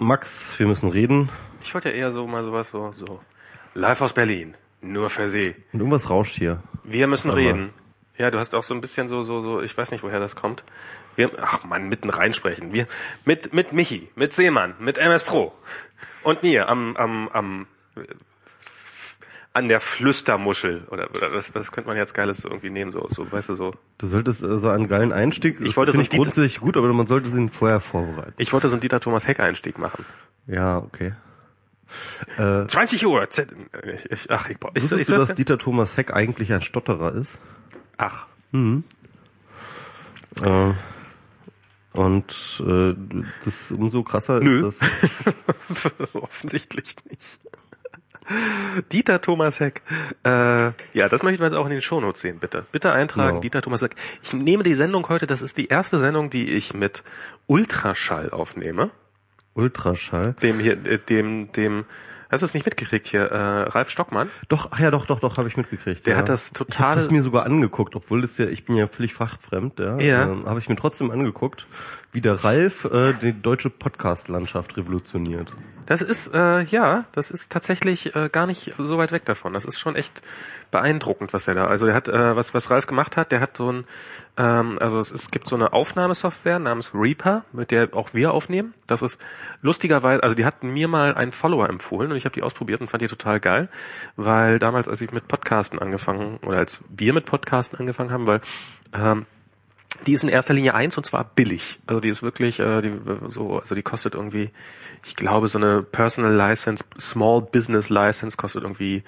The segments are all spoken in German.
Max, wir müssen reden. Ich wollte ja eher so mal sowas so, so. Live aus Berlin. Nur für Sie. Und irgendwas rauscht hier. Wir müssen Aber- reden. Ja, du hast auch so ein bisschen so, so, so, ich weiß nicht, woher das kommt. Wir, ach man, mitten reinsprechen. Wir, mit, mit Michi, mit Seemann, mit MS Pro. Und mir am, am, am, an der Flüstermuschel. Oder, oder was, was könnte man jetzt Geiles irgendwie nehmen, so, so, weißt du, so. Du solltest äh, so einen geilen Einstieg. Ich das wollte so ich grundsätzlich gut, aber man sollte ihn vorher vorbereiten. Ich wollte so einen Dieter Thomas Heck Einstieg machen. Ja, okay. Äh, 20 Uhr. Z ich, ach, ich, brauch- ich, wusstest ich, du, ich, dass Dieter Thomas Heck eigentlich ein Stotterer ist? ach, Äh, und äh, das umso krasser Nö. ist das. Offensichtlich nicht. Dieter Thomas Heck. Äh, ja, das möchten wir jetzt auch in den Shownotes sehen, bitte. Bitte eintragen, Genau. Dieter Thomas Heck. Ich nehme die Sendung heute, das ist die erste Sendung, die ich mit Ultraschall aufnehme. Ultraschall. Dem hier, äh, dem, dem, hast du es nicht mitgekriegt hier, äh, Ralf Stockmann? Doch, ja, doch, doch, doch, habe ich mitgekriegt. Der ja. hat das Ich habe totale- das mir sogar angeguckt, obwohl das ja, ich bin ja völlig fachfremd, ja. Ja. Ähm, habe ich mir trotzdem angeguckt, wie der Ralf äh, die deutsche Podcast-Landschaft revolutioniert. Das ist, äh, ja, das ist tatsächlich äh, gar nicht so weit weg davon. Das ist schon echt beeindruckend, was er da. Also er hat, äh, was, was Ralf gemacht hat, der hat so ein, ähm, also es, es gibt so eine Aufnahmesoftware namens Reaper, mit der auch wir aufnehmen. Das ist lustigerweise, also die hatten mir mal einen Follower empfohlen und ich habe die ausprobiert und fand die total geil, weil damals, als ich mit Podcasten angefangen, oder als wir mit Podcasten angefangen haben, weil ähm, die ist in erster Linie eins und zwar billig. Also die ist wirklich, äh, die, so, also die kostet irgendwie, ich glaube, so eine Personal License, Small Business License kostet irgendwie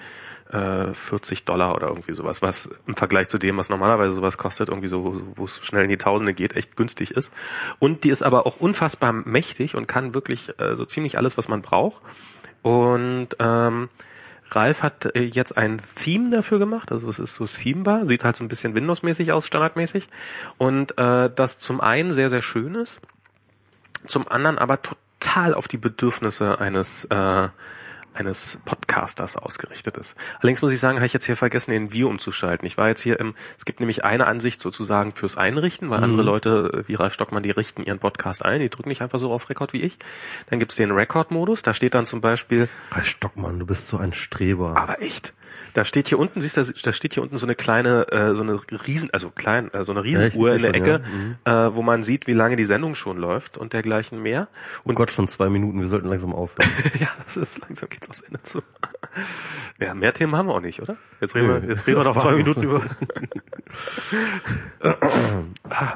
äh, 40 Dollar oder irgendwie sowas, was im Vergleich zu dem, was normalerweise sowas kostet, irgendwie so, wo es schnell in die Tausende geht, echt günstig ist. Und die ist aber auch unfassbar mächtig und kann wirklich äh, so ziemlich alles, was man braucht. Und ähm, Ralf hat äh, jetzt ein Theme dafür gemacht, also es ist so themebar, sieht halt so ein bisschen Windows-mäßig aus, standardmäßig. Und äh, das zum einen sehr, sehr schön ist, zum anderen aber total auf die Bedürfnisse eines äh, eines Podcasters ausgerichtet ist. Allerdings muss ich sagen, habe ich jetzt hier vergessen, den View umzuschalten. Ich war jetzt hier im, es gibt nämlich eine Ansicht sozusagen fürs Einrichten, weil andere Leute äh, wie Ralf Stockmann, die richten ihren Podcast ein, die drücken nicht einfach so auf Rekord wie ich. Dann gibt's den Record-Modus, da steht dann zum Beispiel Ralf Stockmann, du bist so ein Streber. aber echt. Da steht hier unten, siehst du, da steht hier unten so eine kleine, äh, so eine riesen, also klein, äh, so eine Riesenuhr Ja, in der sehe Ecke, schon, äh, wo man sieht, wie lange die Sendung schon läuft und dergleichen mehr. oh Gott, schon zwei Minuten, wir sollten langsam aufhören. ja, das ist langsam geht's aufs Ende zu. Ja, mehr Themen haben wir auch nicht, oder? Jetzt reden wir, jetzt reden wir noch zwei. Minuten über.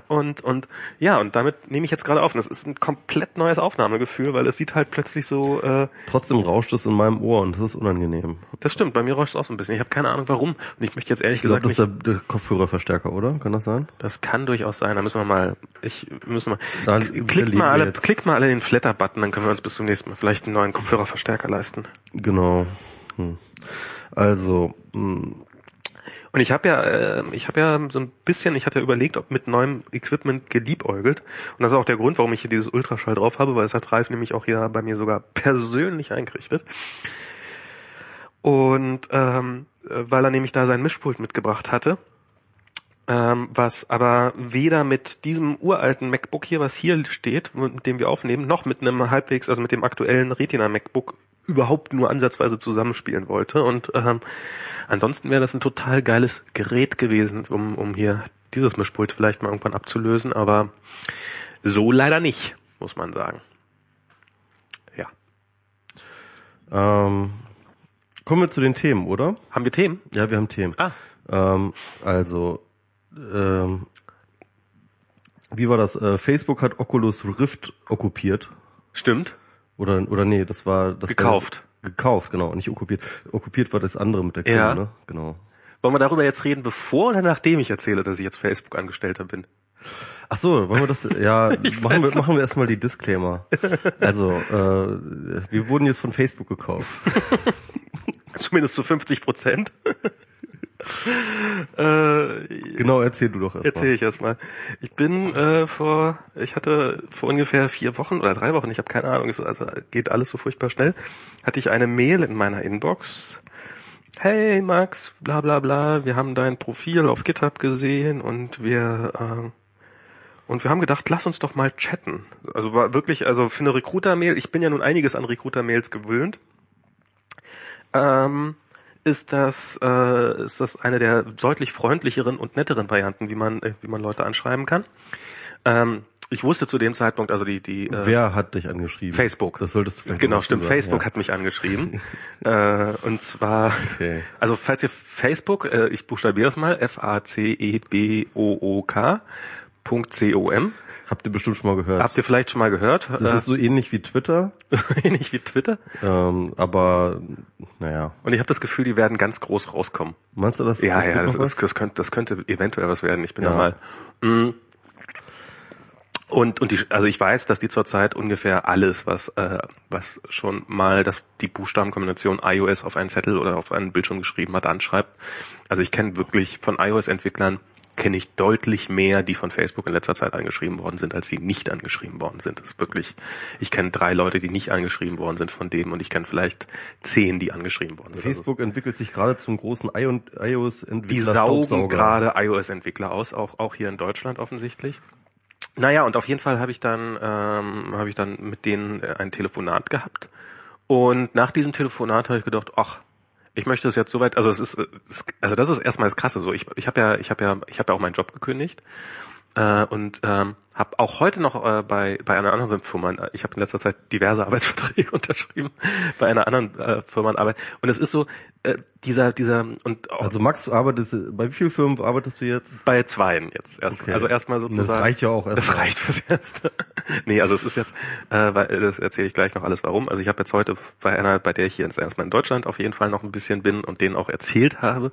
Und und ja, und damit nehme ich jetzt gerade auf. Und das ist ein komplett neues Aufnahmegefühl, weil es sieht halt plötzlich so. Äh, Trotzdem rauscht es in meinem Ohr und das ist unangenehm. das stimmt, bei mir rauscht es auch so ein bisschen. Ich habe keine Ahnung warum. Und ich möchte jetzt ehrlich Ich glaube, gesagt das nicht, ist der, der Kopfhörerverstärker, oder? Kann das sein? Das kann durchaus sein. Da müssen wir mal, ich müssen wir, Dann klickt mal alle, jetzt. klickt mal alle den Flatter-Button, dann können wir uns bis zum nächsten Mal vielleicht einen neuen Kopfhörerverstärker leisten. Genau. Hm. Also, hm, Und ich habe ja, äh, ich habe ja so ein bisschen, ich hatte ja überlegt, ob mit neuem Equipment geliebäugelt. Und das ist auch der Grund, warum ich hier dieses Ultraschall drauf habe, weil es hat Ralf nämlich auch hier bei mir sogar persönlich eingerichtet. Und ähm, äh, weil er nämlich da sein Mischpult mitgebracht hatte. Ähm, was aber weder mit diesem uralten MacBook hier, was hier steht, mit dem wir aufnehmen, noch mit einem halbwegs, also mit dem aktuellen Retina MacBook überhaupt nur ansatzweise zusammenspielen wollte. Und ähm, ansonsten wäre das ein total geiles Gerät gewesen, um, um hier dieses Mischpult vielleicht mal irgendwann abzulösen, aber so leider nicht, muss man sagen. Ja. ähm, kommen wir zu den Themen, oder? Haben wir Themen? Ja, wir haben Themen. Ah. Ähm, also, ähm, wie war das? Äh, Facebook hat Oculus Rift okkupiert. Stimmt. Oder, oder nee, das war das Gekauft. War, gekauft, genau, nicht okkupiert. Okkupiert war das andere mit der Kuh, Ja. ne? Genau. Wollen wir darüber jetzt reden, bevor oder nachdem ich erzähle, dass ich jetzt Facebook-Angestellter bin? Ach so, wollen wir das, ja, machen wir, machen wir erstmal die Disclaimer. Also, äh, wir wurden jetzt von Facebook gekauft. Zumindest zu 50 Prozent. äh, Genau, erzähl du doch erstmal. Erzähle ich erstmal. Ich bin äh, vor, ich hatte vor ungefähr vier Wochen oder drei Wochen, ich habe keine Ahnung, also geht alles so furchtbar schnell, hatte ich eine Mail in meiner Inbox. Hey Max, bla bla bla, wir haben dein Profil auf GitHub gesehen und wir äh, und wir haben gedacht, lass uns doch mal chatten. Also war wirklich, also für eine Recruiter-Mail, ich bin ja nun einiges an Recruiter-Mails gewöhnt, ähm, ist das, äh, ist das eine der deutlich freundlicheren und netteren Varianten, wie man, äh, wie man Leute anschreiben kann. Ähm, ich wusste zu dem Zeitpunkt, also die, die äh, Wer hat dich angeschrieben? Facebook. Das solltest du vielleicht Genau, stimmt. Sagen, Facebook ja. hat mich angeschrieben. äh, und zwar, okay. also falls ihr Facebook, äh, ich buchstabiere es mal, F-A-C-E-B-O-O-K .com. Habt ihr bestimmt schon mal gehört. Habt ihr vielleicht schon mal gehört? Das ist so ähnlich wie Twitter. ähnlich wie Twitter? Ähm, aber, naja. Und ich habe das Gefühl, die werden ganz groß rauskommen. Meinst du das? Ja, ja, das, das, das, könnte, das könnte eventuell was werden. Ich bin ja. da mal. Mh, mm. und und die, also ich weiß, dass die zurzeit ungefähr alles, was äh, was schon mal das die Buchstabenkombination iOS auf einen Zettel oder auf einen Bildschirm geschrieben hat, anschreibt. Also ich kenne wirklich von iOS-Entwicklern kenne ich deutlich mehr, die von Facebook in letzter Zeit angeschrieben worden sind, als die nicht angeschrieben worden sind. Das ist wirklich, ich kenne drei Leute, die nicht angeschrieben worden sind von dem und ich kenne vielleicht zehn, die angeschrieben worden sind. Facebook also, entwickelt sich gerade zum großen iOS-Entwickler. Die saugen gerade iOS-Entwickler aus, auch, auch hier in Deutschland offensichtlich. Naja, und auf jeden Fall habe ich dann, ähm, habe ich dann mit denen ein Telefonat gehabt. Und nach diesem Telefonat habe ich gedacht, ach, ich möchte es jetzt soweit, also es ist, also das ist erstmal das Krasse so. Ich, ich habe ja, ich habe ja, ich habe ja auch meinen Job gekündigt äh, und ähm, habe auch heute noch äh, bei bei einer anderen Firma, ich habe in letzter Zeit diverse Arbeitsverträge unterschrieben bei einer anderen äh, Firma Arbeit und es ist so äh, dieser dieser und auch, also Max, du arbeitest bei wie vielen Firmen arbeitest du jetzt? Bei zweien jetzt erst. Okay. Also erstmal sozusagen. Das reicht ja auch erst. Das reicht fürs erste. nee, also es ist jetzt, äh, weil das erzähle ich gleich noch alles warum. Also ich habe jetzt heute bei einer, bei der ich hier jetzt erstmal in Deutschland auf jeden Fall noch ein bisschen bin und denen auch erzählt habe,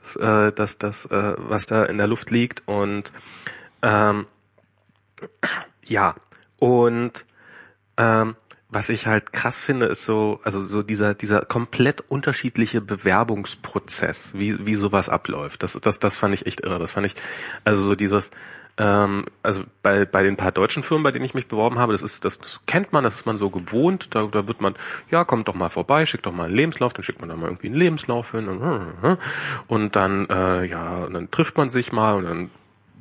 dass, äh, dass das äh, was da in der Luft liegt und ähm, ja, und ähm, was ich halt krass finde, ist so, also so dieser, dieser komplett unterschiedliche Bewerbungsprozess, wie, wie sowas abläuft. Das, das, das fand ich echt irre. Das fand ich, also so dieses, ähm, also bei, bei den paar deutschen Firmen, bei denen ich mich beworben habe, das ist, das, das kennt man, das ist man so gewohnt, da, da wird man, ja, kommt doch mal vorbei, schickt doch mal einen Lebenslauf, dann schickt man da mal irgendwie einen Lebenslauf hin und, und dann, äh, ja, und dann trifft man sich mal und dann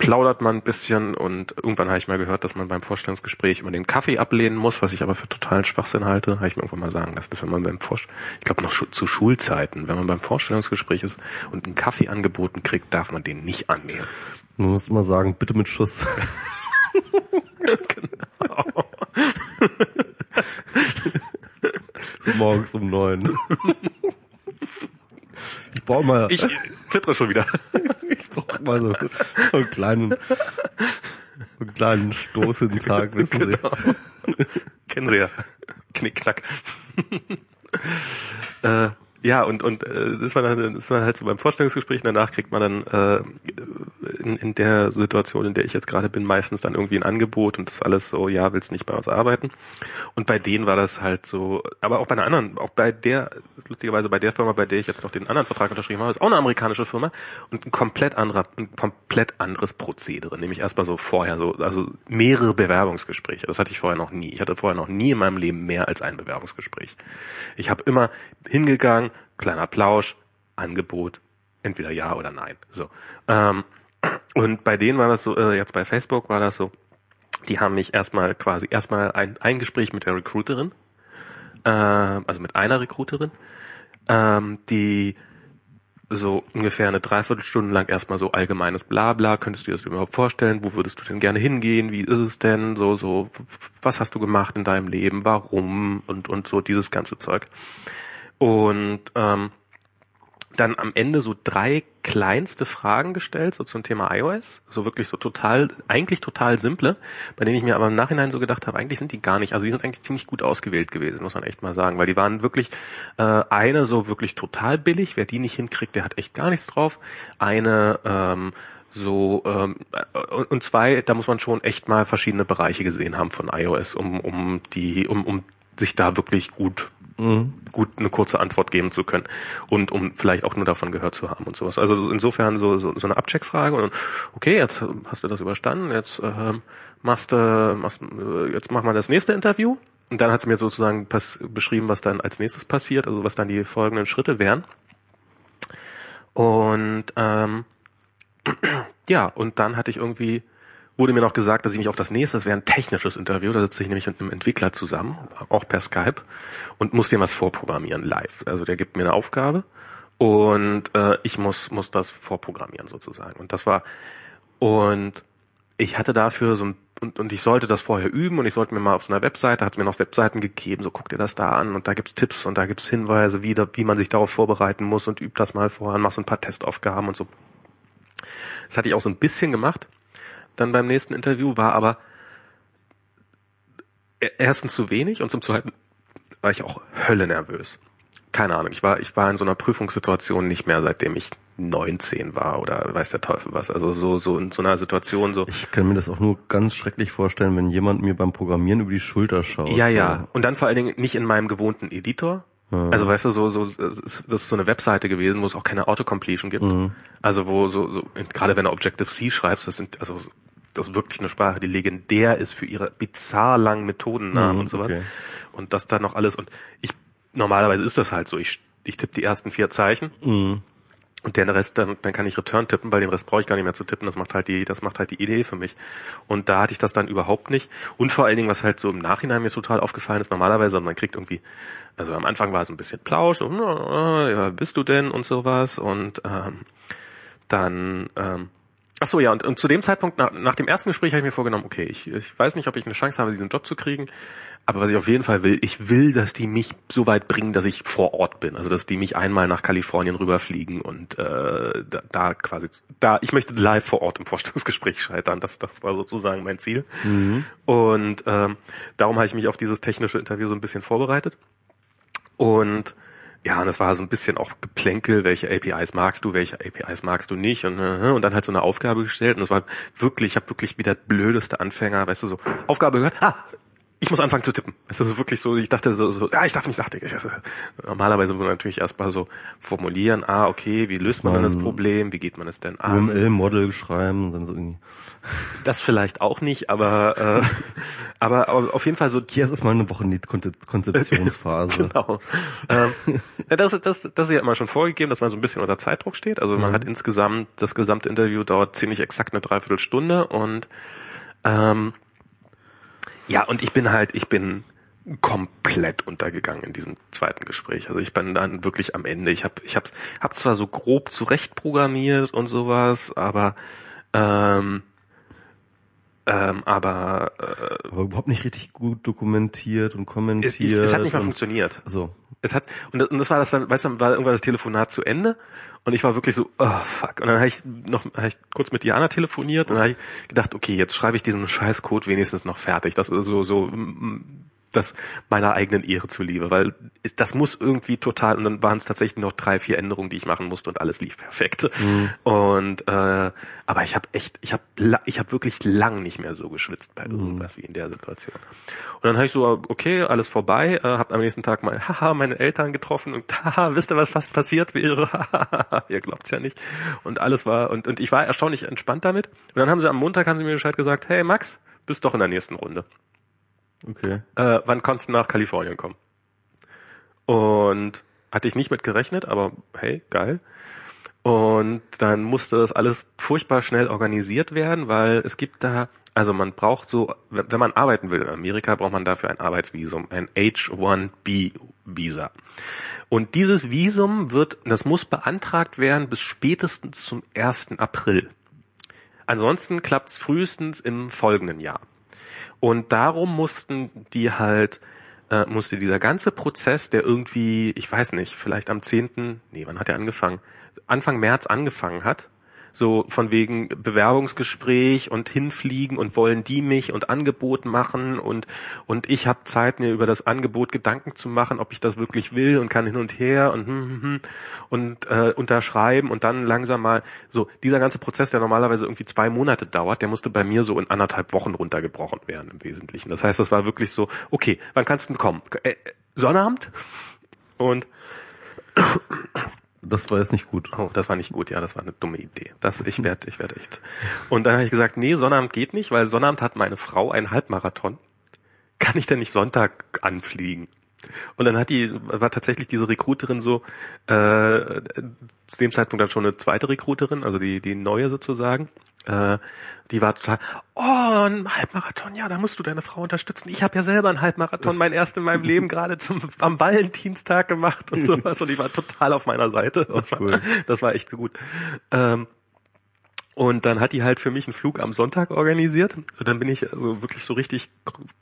plaudert man ein bisschen und irgendwann habe ich mal gehört, dass man beim Vorstellungsgespräch immer den Kaffee ablehnen muss, was ich aber für totalen Schwachsinn halte, habe ich mir irgendwann mal sagen lassen, dass wenn man beim Vorst ich glaube noch zu Schulzeiten, wenn man beim Vorstellungsgespräch ist und einen Kaffee angeboten kriegt, darf man den nicht annehmen. Man muss mal sagen, bitte mit Schuss. genau. so morgens um neun. Ich brauche mal. Ich zittere schon wieder. ich brauche mal so, so einen kleinen, so einen kleinen Stoß in den Tag, wissen genau. Sie. Kennen Sie ja. Knick, knack. äh, ja, und, und äh, das war dann das war halt so beim Vorstellungsgespräch, danach kriegt man dann äh, in, in der Situation, in der ich jetzt gerade bin, meistens dann irgendwie ein Angebot und das alles so, ja, willst nicht bei uns arbeiten. Und bei denen war das halt so, aber auch bei einer anderen, auch bei der, lustigerweise bei der Firma, bei der ich jetzt noch den anderen Vertrag unterschrieben habe, ist auch eine amerikanische Firma und ein komplett anderer, ein komplett anderes Prozedere, nämlich erstmal so vorher so, also mehrere Bewerbungsgespräche. Das hatte ich vorher noch nie. Ich hatte vorher noch nie in meinem Leben mehr als ein Bewerbungsgespräch. Ich habe immer hingegangen, kleiner Plausch, Angebot, entweder ja oder nein. So. Ähm, und bei denen war das so, äh, jetzt bei Facebook war das so, die haben mich erstmal quasi erstmal ein, ein Gespräch mit der Recruiterin, äh, also mit einer Recruiterin, ähm, die so ungefähr eine Dreiviertelstunde lang erstmal so allgemeines Blabla, könntest du dir das überhaupt vorstellen, wo würdest du denn gerne hingehen, wie ist es denn, so, so, was hast du gemacht in deinem Leben, warum und, und so dieses ganze Zeug. Und ähm, dann am Ende so drei kleinste Fragen gestellt, so zum Thema iOS, so wirklich so total, eigentlich total simple, bei denen ich mir aber im Nachhinein so gedacht habe, eigentlich sind die gar nicht, also die sind eigentlich ziemlich gut ausgewählt gewesen, muss man echt mal sagen, weil die waren wirklich, äh, eine so wirklich total billig, wer die nicht hinkriegt, der hat echt gar nichts drauf, eine ähm, so ähm, und zwei, da muss man schon echt mal verschiedene Bereiche gesehen haben von iOS, um um die um um sich da wirklich gut. Gut eine kurze Antwort geben zu können und um vielleicht auch nur davon gehört zu haben und sowas. Also insofern so, so, so eine Abcheckfrage und okay, jetzt hast du das überstanden, jetzt äh, machst du, machst, jetzt mach mal das nächste Interview und dann hat sie mir sozusagen beschrieben, was dann als nächstes passiert, also was dann die folgenden Schritte wären. Und ähm, ja, und dann hatte ich irgendwie wurde mir noch gesagt, dass ich mich auf das nächste, das wäre ein technisches Interview, da sitze ich nämlich mit einem Entwickler zusammen, auch per Skype, und muss dem was vorprogrammieren live. Also der gibt mir eine Aufgabe und äh, ich muss, muss das vorprogrammieren sozusagen. Und das war, und ich hatte dafür so ein und, und ich sollte das vorher üben und ich sollte mir mal auf so einer Webseite, hat es mir noch Webseiten gegeben, so guck dir das da an und da gibt's Tipps und da gibt's Hinweise, wie, da, wie man sich darauf vorbereiten muss und übt das mal vorher und mach so ein paar Testaufgaben und so. Das hatte ich auch so ein bisschen gemacht. Dann beim nächsten Interview war aber e-, erstens zu wenig und zum zweiten war ich auch Hölle nervös. Keine Ahnung, ich war, ich war in so einer Prüfungssituation nicht mehr, seitdem ich 19 war oder weiß der Teufel was. Also so, so in so einer Situation so. Ich kann mir das auch nur ganz schrecklich vorstellen, wenn jemand mir beim Programmieren über die Schulter schaut. Ja, ja. Und dann vor allen Dingen nicht in meinem gewohnten Editor. Ja. Also weißt du, so, so, das ist so eine Webseite gewesen, wo es auch keine Autocompletion gibt. Mhm. Also wo so, so, gerade wenn du Objective-C schreibst, das sind, also das ist wirklich eine Sprache, die legendär ist für ihre bizarr langen Methodennamen mhm, und sowas. Okay. Und das da noch alles. Und ich, normalerweise ist das halt so. Ich, ich tippe die ersten vier Zeichen. Mhm und den Rest, dann, dann kann ich Return tippen, weil den Rest brauche ich gar nicht mehr zu tippen. Das macht halt die, das macht halt die Idee für mich. Und da hatte ich das dann überhaupt nicht. Und vor allen Dingen, was halt so im Nachhinein mir total aufgefallen ist, normalerweise, man kriegt irgendwie, also am Anfang war es ein bisschen Plausch, so, ja, bist du denn und sowas. Und ähm, dann, ähm, ach so, ja, und, und zu dem Zeitpunkt, nach, nach dem ersten Gespräch habe ich mir vorgenommen, okay, ich, ich weiß nicht, ob ich eine Chance habe, diesen Job zu kriegen. Aber was ich auf jeden Fall will, ich will, dass die mich so weit bringen, dass ich vor Ort bin. Also dass die mich einmal nach Kalifornien rüberfliegen und äh, da, da quasi da ich möchte live vor Ort im Vorstellungsgespräch scheitern. Das, das war sozusagen mein Ziel. Mhm. Und ähm, darum habe ich mich auf dieses technische Interview so ein bisschen vorbereitet. Und ja, und es war so ein bisschen auch Geplänkel, welche APIs magst du, welche APIs magst du nicht und, äh, und dann halt so eine Aufgabe gestellt und es war wirklich, ich habe wirklich wieder blödeste Anfänger, weißt du, so Aufgabe gehört, ah, ich muss anfangen zu tippen. Es ist so wirklich so, ich dachte so, so ja, ich darf nicht nachdenken. Normalerweise würde man natürlich erstmal so formulieren, ah, okay, wie löst man, man denn das Problem, wie geht man es denn an? UML-Model schreiben und dann so irgendwie. Das vielleicht auch nicht, aber, äh, aber, aber auf jeden Fall so. Hier ist es mal eine Woche nicht Konzeptionsphase. genau. ähm, ja, das, das, das ist ja immer schon vorgegeben, dass man so ein bisschen unter Zeitdruck steht. Also man mhm. hat insgesamt, das gesamte Interview dauert ziemlich exakt eine Dreiviertelstunde und ähm, ja, und ich bin halt, ich bin komplett untergegangen in diesem zweiten Gespräch. Also ich bin dann wirklich am Ende. Ich habe ich hab, hab zwar so grob zurecht programmiert und sowas, aber ähm, ähm, aber, äh, aber überhaupt nicht richtig gut dokumentiert und kommentiert. Es, es hat nicht mal funktioniert. So. Es hat und das, und das war das dann, weißt du, war irgendwann das Telefonat zu Ende und ich war wirklich so, oh fuck. Und dann habe ich noch hab ich kurz mit Diana telefoniert und dann habe ich gedacht, okay, jetzt schreibe ich diesen Scheißcode wenigstens noch fertig. Das ist so so das meiner eigenen Ehre zuliebe, weil das muss irgendwie total und dann waren es tatsächlich noch drei, vier Änderungen, die ich machen musste und alles lief perfekt. Mhm. Und äh, aber ich habe echt, ich habe ich habe wirklich lang nicht mehr so geschwitzt bei mhm. irgendwas mhm. wie in der Situation. Und dann habe ich so, okay, alles vorbei, äh, habe am nächsten Tag mal, haha, meine Eltern getroffen und haha, wisst ihr, was fast passiert wäre? Ihr glaubt's ja nicht. Und alles war und und ich war erstaunlich entspannt damit. Und dann haben sie am Montag haben sie mir Bescheid gesagt, hey Max, bist doch in der nächsten Runde. Okay. Äh, wann konntest du nach Kalifornien kommen? Und hatte ich nicht mit gerechnet, aber hey, geil. Und dann musste das alles furchtbar schnell organisiert werden, weil es gibt da, also man braucht so, wenn man arbeiten will in Amerika, braucht man dafür ein Arbeitsvisum, ein H1B-Visa. Und dieses Visum wird, das muss beantragt werden bis spätestens zum 1. April. Ansonsten klappt es frühestens im folgenden Jahr. Und darum mussten die halt, äh, musste dieser ganze Prozess, der irgendwie, ich weiß nicht, vielleicht am 10., nee, wann hat er angefangen? Anfang März angefangen hat, so von wegen Bewerbungsgespräch und hinfliegen und wollen die mich und Angebot machen und und ich habe Zeit mir über das Angebot Gedanken zu machen, ob ich das wirklich will und kann hin und her und hm, hm, hm, und äh, unterschreiben und dann langsam mal so dieser ganze Prozess, der normalerweise irgendwie zwei Monate dauert, der musste bei mir so in anderthalb Wochen runtergebrochen werden im Wesentlichen. Das heißt, das war wirklich so, okay, wann kannst du denn kommen? Äh, Sonnabend und das war jetzt nicht gut. Oh, das war nicht gut, ja, das war eine dumme Idee. Das, ich werde, ich werde echt. Und dann habe ich gesagt, nee, Sonnabend geht nicht, weil Sonnabend hat meine Frau einen Halbmarathon. Kann ich denn nicht Sonntag anfliegen? Und dann hat die, war tatsächlich diese Recruiterin so, äh, zu dem Zeitpunkt dann schon eine zweite Recruiterin, also die, die neue sozusagen. Äh, die war total, oh, ein Halbmarathon, ja, da musst du deine Frau unterstützen. Ich habe ja selber einen Halbmarathon, mein erst in meinem Leben gerade zum am Valentinstag gemacht und sowas. Und die war total auf meiner Seite. Das war, das war echt gut. Ähm, und dann hat die halt für mich einen Flug am Sonntag organisiert. Und dann bin ich also wirklich so richtig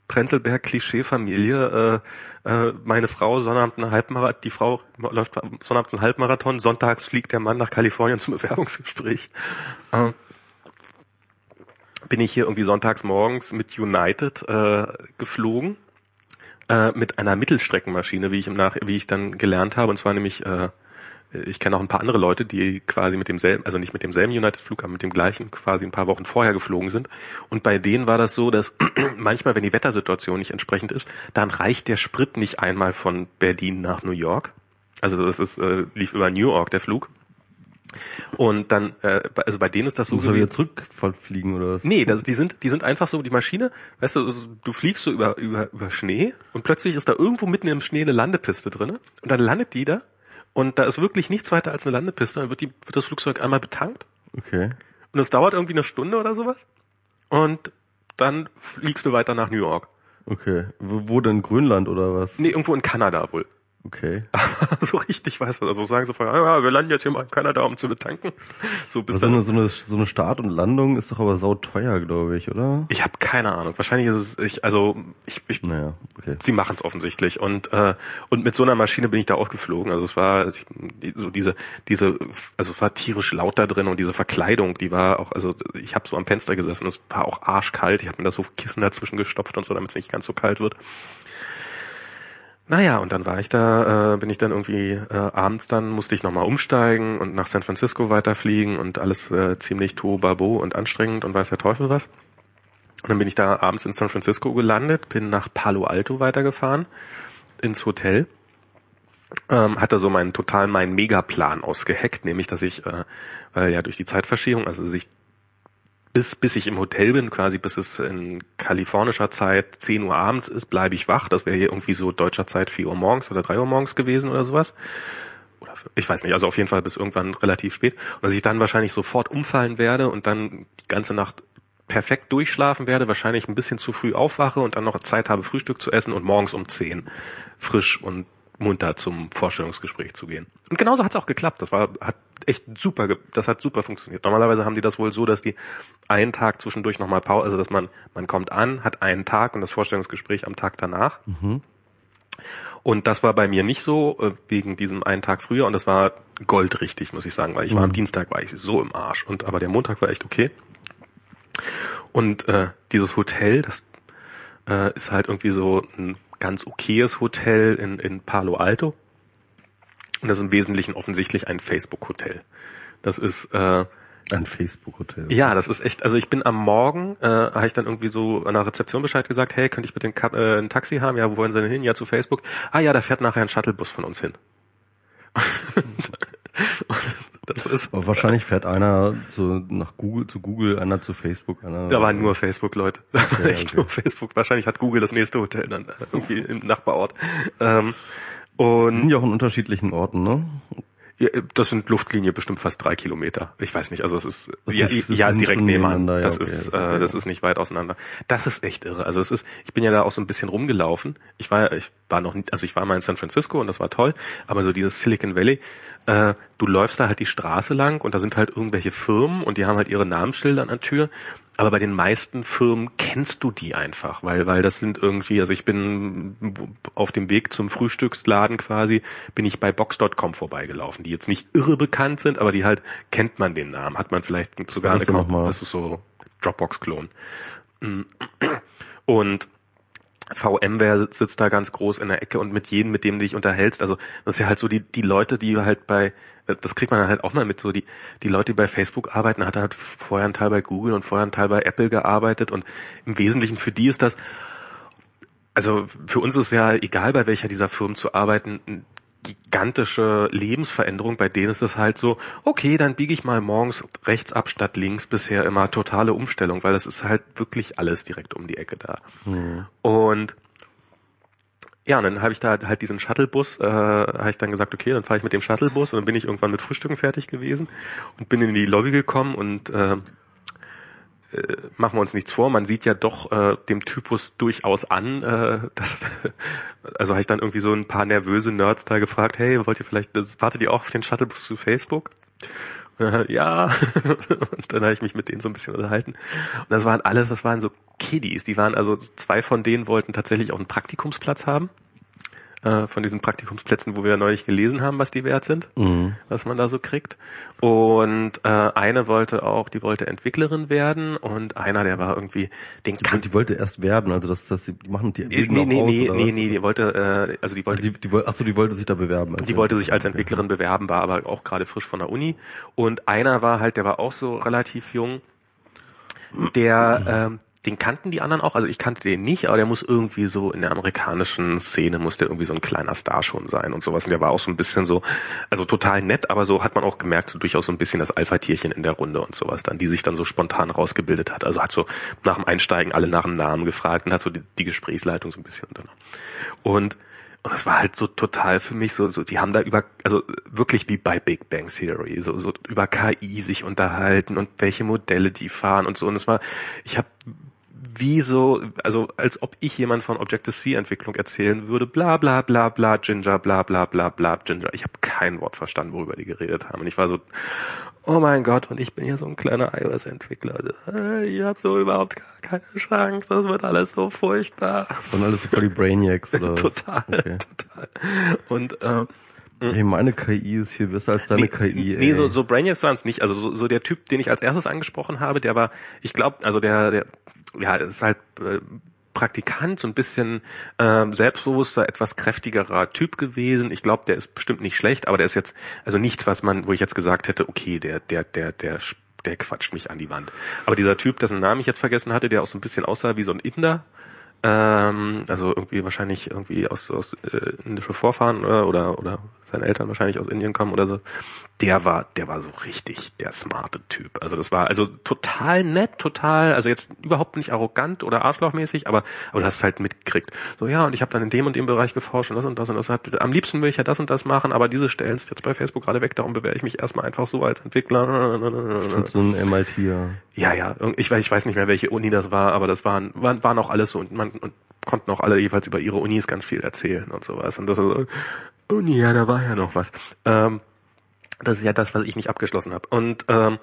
Prenzlberg-Klischee-Familie. Äh, äh, meine Frau Sonnabend einen Halbmarathon, die Frau läuft Sonnabend einen Halbmarathon, sonntags fliegt der Mann nach Kalifornien zum Bewerbungsgespräch. Äh, bin ich hier irgendwie sonntags morgens mit United äh, geflogen äh, mit einer Mittelstreckenmaschine, wie ich im Nach wie ich dann gelernt habe, und zwar nämlich äh, ich kenne auch ein paar andere Leute, die quasi mit demselben, also nicht mit demselben United-Flug, aber mit dem gleichen quasi ein paar Wochen vorher geflogen sind. Und bei denen war das so, dass manchmal, wenn die Wettersituation nicht entsprechend ist, dann reicht der Sprit nicht einmal von Berlin nach New York. Also das ist, äh, lief über New York der Flug. Und dann, äh, also bei denen ist das so Muss er wieder zurückfliegen oder was? Nee, das, die sind, die sind einfach so, die Maschine, weißt du, du fliegst so über, über, über Schnee und plötzlich ist da irgendwo mitten im Schnee eine Landepiste drinne und dann landet die da und da ist wirklich nichts weiter als eine Landepiste. Dann wird, die, wird das Flugzeug einmal betankt. Okay. Und es dauert irgendwie eine Stunde oder sowas. Und dann fliegst du weiter nach New York. Okay. Wo, wo denn? Grönland oder was? Nee, irgendwo in Kanada wohl. Okay. so richtig weiß Also sagen sie vorher, ja, wir landen jetzt hier mal in Kanada, um zu betanken. So bis Also dann. eine, so, eine, so eine Start und Landung ist doch aber sauteuer, glaube ich, oder? Ich habe keine Ahnung. Wahrscheinlich ist es, ich, also ich, ich Naja, okay. sie machen es offensichtlich und äh, und mit so einer Maschine bin ich da auch geflogen. Also es war so diese diese also es war tierisch laut da drin und diese Verkleidung, die war auch also ich habe so am Fenster gesessen, es war auch arschkalt. Ich habe mir da so Kissen dazwischen gestopft und so, damit es nicht ganz so kalt wird. Naja, und dann war ich da, äh, bin ich dann irgendwie äh, abends dann, musste ich nochmal umsteigen und nach San Francisco weiterfliegen und alles äh, ziemlich tobabo und anstrengend und weiß der Teufel was. Und dann bin ich da abends in San Francisco gelandet, bin nach Palo Alto weitergefahren, ins Hotel. Ähm, hatte so meinen total meinen Megaplan ausgeheckt, nämlich dass ich, äh, weil ja durch die Zeitverschiebung, also sich bis, bis ich im Hotel bin, quasi bis es in kalifornischer Zeit 10 Uhr abends ist, bleibe ich wach. Das wäre hier irgendwie so deutscher Zeit 4 Uhr morgens oder 3 Uhr morgens gewesen oder sowas. Oder ich weiß nicht, also auf jeden Fall bis irgendwann relativ spät. Und dass ich dann wahrscheinlich sofort umfallen werde und dann die ganze Nacht perfekt durchschlafen werde, wahrscheinlich ein bisschen zu früh aufwache und dann noch Zeit habe, Frühstück zu essen und morgens um 10 frisch und munter zum Vorstellungsgespräch zu gehen. Und genauso hat es auch geklappt. Das war hat echt super, das hat super funktioniert. Normalerweise haben die das wohl so, dass die einen Tag zwischendurch nochmal Pause, also dass man man kommt an, hat einen Tag und das Vorstellungsgespräch am Tag danach. Und das war bei mir nicht so, äh, wegen diesem einen Tag früher und das war goldrichtig, muss ich sagen, weil ich war am Dienstag war ich so im Arsch und aber der Montag war echt okay. Und äh, dieses Hotel, das äh, ist halt irgendwie so ein ganz okayes Hotel in, in Palo Alto. Und das ist im Wesentlichen offensichtlich ein Facebook-Hotel. Das ist äh, Ein Facebook-Hotel. ja, das ist echt, also ich bin am Morgen, äh, habe ich dann irgendwie so an der Rezeption Bescheid gesagt, hey, könnte ich bitte ein, Ka- äh, ein Taxi haben? Ja, wo wollen Sie denn hin? Ja, zu Facebook. Ah ja, da fährt nachher ein Shuttlebus von uns hin. das ist, Aber wahrscheinlich fährt einer so nach Google, zu Google, einer zu Facebook, einer. da waren nur Facebook-Leute. Da war Okay, echt okay. nur Facebook. Wahrscheinlich hat Google das nächste Hotel dann irgendwie im Nachbarort. Ähm, und sind ja auch in unterschiedlichen Orten, ne? Ja, das sind Luftlinie bestimmt fast drei Kilometer. Ich weiß nicht, also es ist, Das ja, ist- ja, ist direkt nebenan. nebeneinander, ja, das okay, ist, äh, okay. das ist nicht weit auseinander. Das ist echt irre. Also es ist, ich bin ja da auch so ein bisschen rumgelaufen. Ich war, ich war noch, nicht, also ich war mal in San Francisco und das war toll. Aber so dieses Silicon Valley, äh, du läufst da halt die Straße lang und da sind halt irgendwelche Firmen und die haben halt ihre Namensschilder an der Tür. Aber bei den meisten Firmen kennst du die einfach, weil, weil das sind irgendwie, also ich bin auf dem Weg zum Frühstücksladen quasi, bin ich bei Box.com vorbeigelaufen, die jetzt nicht irre bekannt sind, aber die halt, kennt man den Namen, hat man vielleicht sogar Account. nochmal? Das ist so Dropbox-Klon. Mm. Und VMware sitzt da ganz groß in der Ecke und mit jedem, mit dem du dich unterhältst, also das ist ja halt so die, die Leute, die halt bei, das kriegt man halt auch mal mit, so die, die Leute, die bei Facebook arbeiten, hat halt vorher einen Teil bei Google und vorher einen Teil bei Apple gearbeitet und im Wesentlichen für die ist das, also für uns ist ja egal, bei welcher dieser Firmen zu arbeiten, gigantische Lebensveränderung. Bei denen ist es halt so, okay, dann biege ich mal morgens rechts ab statt links. Bisher immer totale Umstellung, weil das ist halt wirklich alles direkt um die Ecke da. Und ja, und dann habe ich da halt diesen Shuttlebus, äh, habe ich dann gesagt, okay, dann fahre ich mit dem Shuttlebus und dann bin ich irgendwann mit Frühstücken fertig gewesen und bin in die Lobby gekommen und äh, äh, machen wir uns nichts vor, man sieht ja doch äh, dem Typus durchaus an, äh, dass, also habe ich dann irgendwie so ein paar nervöse Nerds da gefragt, hey, wollt ihr vielleicht, das, wartet ihr auch auf den Shuttlebus zu Facebook? Ja, und dann habe ich mich mit denen so ein bisschen unterhalten. Und das waren alles, das waren so Kiddies, die waren, also zwei von denen wollten tatsächlich auch einen Praktikumsplatz haben äh, von diesen Praktikumsplätzen, wo wir neulich gelesen haben, was die wert sind, mhm. was man da so kriegt. Und äh, eine wollte auch, die wollte Entwicklerin werden und einer, der war irgendwie, den kann die wollte erst werden, also das, das die machen die nee nee nee, nee, nee, nee, die wollte, äh, also die wollte, also die, die, ach so, die wollte sich da bewerben. Also die wollte sich als Entwicklerin bewerben, war aber auch gerade frisch von der Uni. Und einer war halt, der war auch so relativ jung, der ähm, den kannten die anderen auch, also ich kannte den nicht, aber der muss irgendwie so in der amerikanischen Szene muss der irgendwie so ein kleiner Star schon sein und sowas. Und der war auch so ein bisschen so, also total nett, aber so hat man auch gemerkt, so durchaus so ein bisschen das Alpha-Tierchen in der Runde und sowas dann, die sich dann so spontan rausgebildet hat. Also hat so nach dem Einsteigen alle nach dem Namen gefragt und hat so die, die Gesprächsleitung so ein bisschen unternommen. Und und das war halt so total für mich so, so, die haben da über, also wirklich wie bei Big Bang Theory, so, so über KI sich unterhalten und welche Modelle die fahren und so. Und es war, ich habe wie so, also als ob ich jemand von Objective-C-Entwicklung erzählen würde, bla bla bla bla Ginger, bla bla bla bla Ginger. Ich habe kein Wort verstanden, worüber die geredet haben. Und ich war so, oh mein Gott, und ich bin hier so ein kleiner iOS-Entwickler. Ich habe so überhaupt gar keine Chance, das wird alles so furchtbar. Das waren alles so voll die Brainiacs, oder? total, okay. total. Und äh, Hey, meine KI ist viel besser als deine nee, KI. Ey. Nee, so, so Brainiacs waren es nicht. Also so, so der Typ, den ich als erstes angesprochen habe, der war, ich glaube, also der, der, ja, ist halt äh, Praktikant, so ein bisschen äh, selbstbewusster, etwas kräftigerer Typ gewesen. Ich glaube, der ist bestimmt nicht schlecht, aber der ist jetzt, also nichts, was man, wo ich jetzt gesagt hätte, okay, der, der, der, der, der quatscht mich an die Wand. Aber dieser Typ, dessen Namen ich jetzt vergessen hatte, der auch so ein bisschen aussah wie so ein Inder, ähm, also irgendwie wahrscheinlich irgendwie aus, aus äh, indische Vorfahren oder, oder oder seine Eltern wahrscheinlich aus Indien kommen oder so. Der war, der war so richtig der smarte Typ. Also das war also total nett, total, also jetzt überhaupt nicht arrogant oder arschlochmäßig, aber aber du hast es halt mitgekriegt. So ja, und ich habe dann in dem und dem Bereich geforscht und das und das und das hat am liebsten will ich ja das und das machen, aber diese Stellen sind jetzt bei Facebook gerade weg, darum bewerbe ich mich erstmal einfach so als Entwickler. So ein MIT, ja. Ja, ich weiß, ich weiß nicht mehr, welche Uni das war, aber das waren waren, waren auch alles so und man und konnten auch alle jeweils über ihre Unis ganz viel erzählen und sowas und das so, Uni, ja, da war ja noch was. Ähm, das ist ja das, was ich nicht abgeschlossen habe. Und ähm,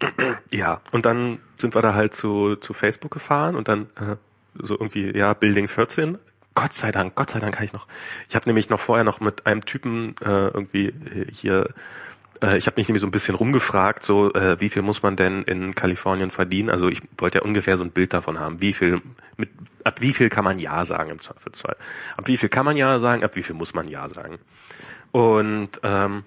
ja, und dann sind wir da halt zu, zu Facebook gefahren und dann äh, so irgendwie, ja, Building 14. Gott sei Dank, Gott sei Dank kann ich noch. Ich habe nämlich noch vorher noch mit einem Typen äh, irgendwie hier äh, ich habe mich nämlich so ein bisschen rumgefragt, so äh, wie viel muss man denn in Kalifornien verdienen? Also ich wollte ja ungefähr so ein Bild davon haben, wie viel mit ab wie viel kann man ja sagen im Zweifelsfall. Ab wie viel kann man ja sagen, ab wie viel muss man ja sagen. Und ähm,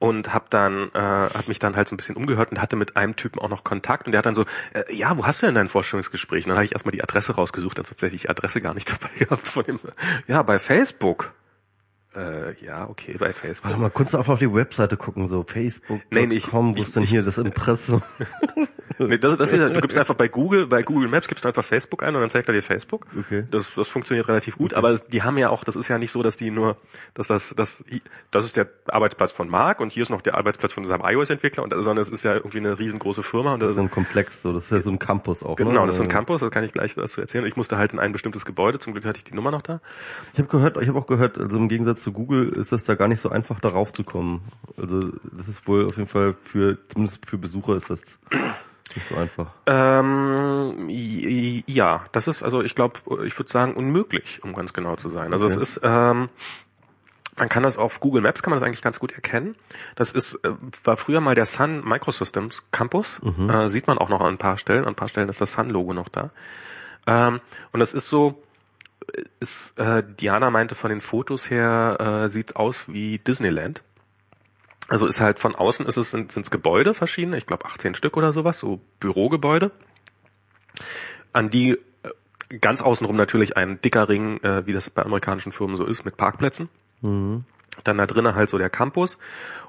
und hab dann äh, hab mich dann halt so ein bisschen umgehört und hatte mit einem Typen auch noch Kontakt und der hat dann so äh, ja wo hast du denn dein Vorstellungsgespräch? Und dann habe ich erstmal die Adresse rausgesucht dann tatsächlich die Adresse gar nicht dabei gehabt von dem ja bei Facebook äh, ja, okay, bei Facebook. Warte mal, kurz auf die Webseite gucken, so Facebook.com, nee, nee, wo ist denn hier das Impressum? nee, das, das hier, du gibst einfach bei Google, bei Google Maps gibst du einfach Facebook ein und dann zeigt er dir Facebook. Okay. Das, das funktioniert relativ gut, okay. aber die haben ja auch, das ist ja nicht so, dass die nur, dass das, das, das ist der Arbeitsplatz von Mark und hier ist noch der Arbeitsplatz von unserem iOS-Entwickler und sondern es ist ja irgendwie eine riesengroße Firma. Und das, das ist so ein Komplex, so, das ist ja so ein Campus auch. Genau, ne? das ist so ein Campus, da kann ich gleich was zu erzählen. Ich musste halt in ein bestimmtes Gebäude, zum Glück hatte ich die Nummer noch da. Ich habe gehört, ich habe auch gehört, also im Gegensatz zu Google ist das da gar nicht so einfach, darauf zu kommen. Also das ist wohl auf jeden Fall für, zumindest für Besucher ist das nicht so einfach. Ähm, ja, das ist also, ich glaube, ich würde sagen unmöglich, um ganz genau zu sein. Also okay. es ist, ähm, man kann das auf Google Maps kann man das eigentlich ganz gut erkennen. Das ist äh, war früher mal der Sun Microsystems Campus. Mhm. Äh, sieht man auch noch an ein paar Stellen. An ein paar Stellen ist das Sun Logo noch da. Ähm, und das ist so ist, äh, Diana meinte von den Fotos her, äh, sieht aus wie Disneyland. Also ist halt von außen ist es sind sind's Gebäude verschiedene, ich glaube 18 Stück oder sowas, so Bürogebäude, an die äh, ganz außenrum natürlich ein dicker Ring, äh, wie das bei amerikanischen Firmen so ist, mit Parkplätzen. Mhm. Dann da drinnen halt so der Campus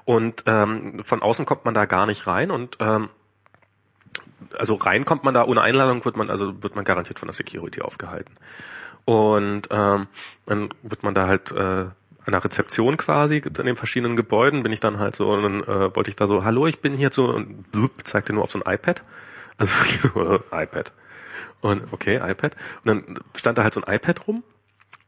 und ähm, von außen kommt man da gar nicht rein und ähm, also rein kommt man da ohne Einladung wird man also wird man garantiert von der Security aufgehalten. Und ähm, dann wird man da halt äh, an der Rezeption quasi in den verschiedenen Gebäuden bin ich dann halt so und dann äh, wollte ich da so, hallo, ich bin hier so und blub, zeigte nur auf so ein iPad. Also iPad. Und okay, iPad. Und dann stand da halt so ein iPad rum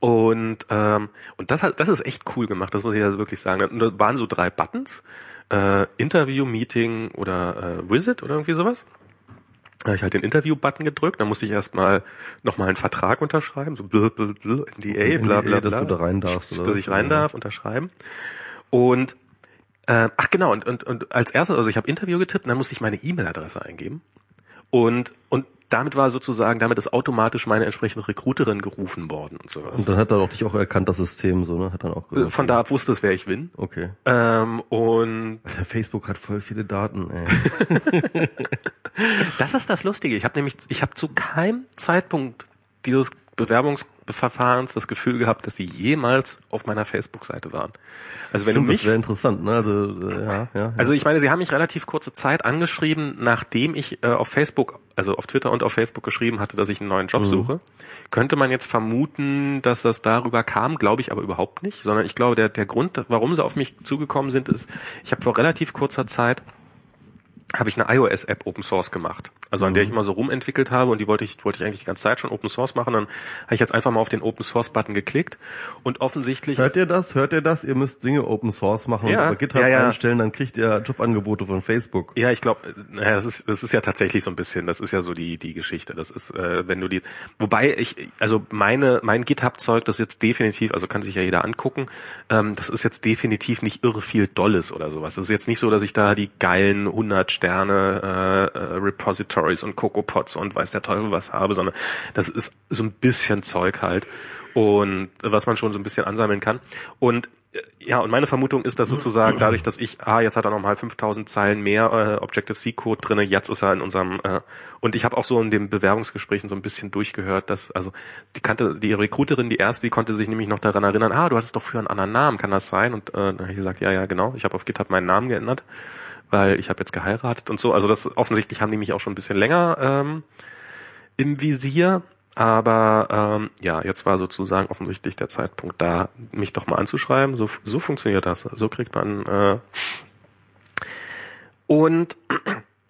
und ähm, und das hat das ist echt cool gemacht, das muss ich also wirklich sagen. Und da waren so drei Buttons, äh, Interview, Meeting oder äh, Visit oder irgendwie sowas. Da habe ich halt den Interview-Button gedrückt, dann musste ich erstmal nochmal einen Vertrag unterschreiben, so bl, bl, bl, NDA, bla bla bla. dass du da rein darfst. Oder dass ich rein darf, unterschreiben. Und äh, ach genau, und, und, und als erstes, also ich habe Interview getippt und dann musste ich meine E-Mail-Adresse eingeben. Und, und damit war sozusagen, damit ist automatisch meine entsprechende Recruiterin gerufen worden und sowas. Und dann hat er auch dich auch erkannt, das System, so, ne? Hat dann auch gesagt, Von da ab wusste es, wer ich bin. Okay. Ähm, und Alter, Facebook hat voll viele Daten, ey. das ist das Lustige. Ich habe nämlich, ich habe zu keinem Zeitpunkt dieses Bewerbungsverfahrens das Gefühl gehabt, dass sie jemals auf meiner Facebook-Seite waren. Also wenn Stimmt, du mich, das wäre interessant, ne? Also äh, ja, ja. also ich meine, sie haben mich relativ kurze Zeit angeschrieben, nachdem ich äh, auf Facebook, also auf Twitter und auf Facebook geschrieben hatte, dass ich einen neuen Job Mhm. suche. Könnte man jetzt vermuten, dass das darüber kam, glaube ich aber überhaupt nicht, sondern ich glaube, der der Grund, warum sie auf mich zugekommen sind, ist, ich habe vor relativ kurzer Zeit habe ich eine iOS-App Open Source gemacht. Also an der ich immer so rumentwickelt habe und die wollte ich, wollte ich eigentlich die ganze Zeit schon Open Source machen. Dann habe ich jetzt einfach mal auf den Open Source Button geklickt und offensichtlich Hört ihr das? Hört ihr das? Ihr müsst Dinge Open Source machen Ja, und GitHub ja, ja. einstellen, dann kriegt ihr Jobangebote von Facebook. Ja, ich glaube, naja, das ist das ist ja tatsächlich so ein bisschen, das ist ja so die die Geschichte. Das ist, äh, wenn du die, wobei ich, also meine mein GitHub-Zeug, das ist jetzt definitiv, also kann sich ja jeder angucken, ähm, das ist jetzt definitiv nicht irre viel Dolles oder sowas. Das ist jetzt nicht so, dass ich da die geilen 100 Sterne äh, äh, Repositories und CocoaPods und weiß der Teufel was habe, sondern das ist so ein bisschen Zeug halt und was man schon so ein bisschen ansammeln kann und äh, ja, und meine Vermutung ist, dass sozusagen dadurch, dass ich, ah, jetzt hat er nochmal 5000 Zeilen mehr äh, Objective-C-Code drinne, jetzt ist er in unserem, äh, und ich habe auch so in den Bewerbungsgesprächen so ein bisschen durchgehört, dass, also die kannte, die Recruiterin, die erste, die konnte sich nämlich noch daran erinnern, ah, du hattest doch früher einen anderen Namen, kann das sein? Und äh, ich gesagt, ja, ja, genau, ich habe auf GitHub meinen Namen geändert, weil ich habe jetzt geheiratet und so, also das offensichtlich haben die mich auch schon ein bisschen länger ähm, im Visier. Aber ähm, ja, jetzt war sozusagen offensichtlich der Zeitpunkt da, mich doch mal anzuschreiben. So, so funktioniert das. So kriegt man. Äh und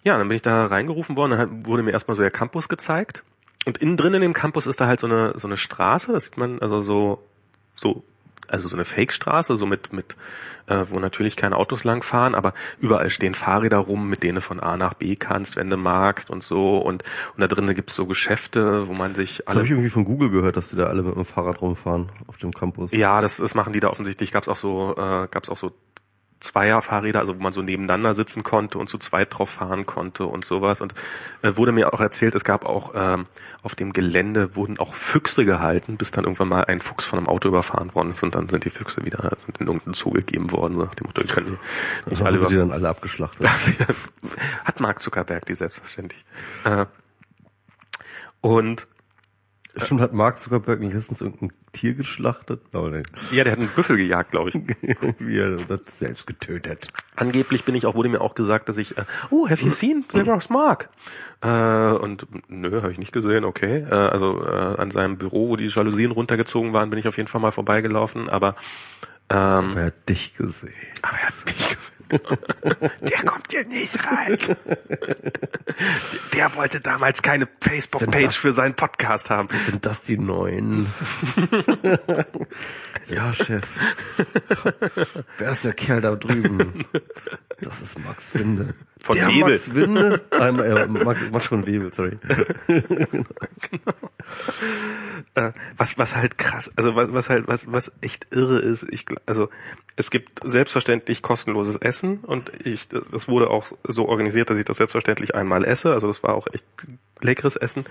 ja, dann bin ich da reingerufen worden. Dann wurde mir erstmal so der Campus gezeigt. Und innen drin in dem Campus ist da halt so eine so eine Straße. Das sieht man also so so also so eine Fake-Straße, so mit, mit äh, wo natürlich keine Autos langfahren, aber überall stehen Fahrräder rum, mit denen du von A nach B kannst, wenn du magst und so. Und, und da drinnen gibt's so Geschäfte, wo man sich Das habe alle. ich irgendwie von Google gehört, dass die da alle mit dem Fahrrad rumfahren auf dem Campus. Ja, das, das machen die da offensichtlich. Gab's auch so, äh, gab's auch so Zweierfahrräder, also wo man so nebeneinander sitzen konnte und zu zweit drauf fahren konnte und sowas. Und äh, wurde mir auch erzählt, es gab auch ähm, auf dem Gelände wurden auch Füchse gehalten, bis dann irgendwann mal ein Fuchs von einem Auto überfahren worden ist und dann sind die Füchse wieder sind in irgendeinen Zoo gegeben worden. So nach dem Motto, die können die nicht Dann alle sie dann alle abgeschlachtet. Hat Mark Zuckerberg die selbstverständlich. Äh, und Stimmt, hat Mark Zuckerberg nicht letztens irgendein Tier geschlachtet? Aber nee. ja, der hat einen Büffel gejagt, glaube ich. Wie er hat selbst getötet. Angeblich bin ich auch, wurde mir auch gesagt, dass ich, äh, oh, have you seen Goes Mark? Äh, und nö, habe ich nicht gesehen, okay. Äh, also äh, an seinem Büro, wo die Jalousien runtergezogen waren, bin ich auf jeden Fall mal vorbeigelaufen, aber ähm, Er hat dich gesehen. aber er hat mich gesehen. Der kommt hier nicht rein. Der wollte damals keine Facebook-Page für seinen Podcast haben. Sind das die neuen? ja, Chef. Wer ist der Kerl da drüben? Das ist Max Winde. Von der Webel. Max Winde? Ähm, äh, Max, Max von Webel, sorry. äh, was was halt krass, also was was halt was was echt irre ist, ich also es gibt selbstverständlich kostenloses Essen und ich das wurde auch so organisiert, dass ich das selbstverständlich einmal esse, also das war auch echt leckeres Essen.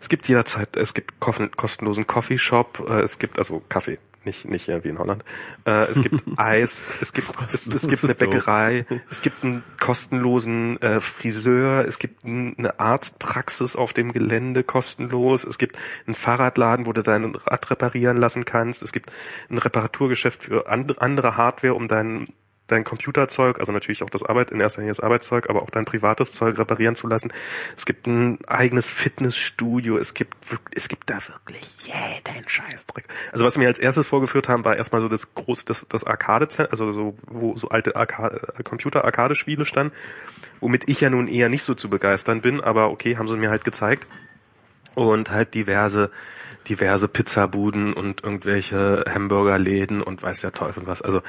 Es gibt jederzeit, es gibt kostenlosen Coffeeshop, äh, es gibt also Kaffee, nicht nicht äh, wie in Holland. Äh, es gibt Eis, es gibt es, es gibt eine. Bäckerei, es gibt einen kostenlosen äh, Friseur, es gibt eine Arztpraxis auf dem Gelände kostenlos, es gibt einen Fahrradladen, wo du dein Rad reparieren lassen kannst, es gibt ein Reparaturgeschäft für and andere Hardware, um dein dein Computerzeug, also natürlich auch das Arbeit, in erster Linie das Arbeitszeug, aber auch dein privates Zeug reparieren zu lassen. Es gibt ein eigenes Fitnessstudio, es gibt, es gibt da wirklich jeden Scheißdreck. Also was wir als erstes vorgeführt haben, war erstmal so das große, das, das Arcade, also so, wo so alte Arcade, Computer-Arcade-Spiele standen, womit ich ja nun eher nicht so zu begeistern bin, aber okay, haben sie mir halt gezeigt. Und halt diverse diverse Pizzabuden und irgendwelche Hamburgerläden und weiß der Teufel was. Also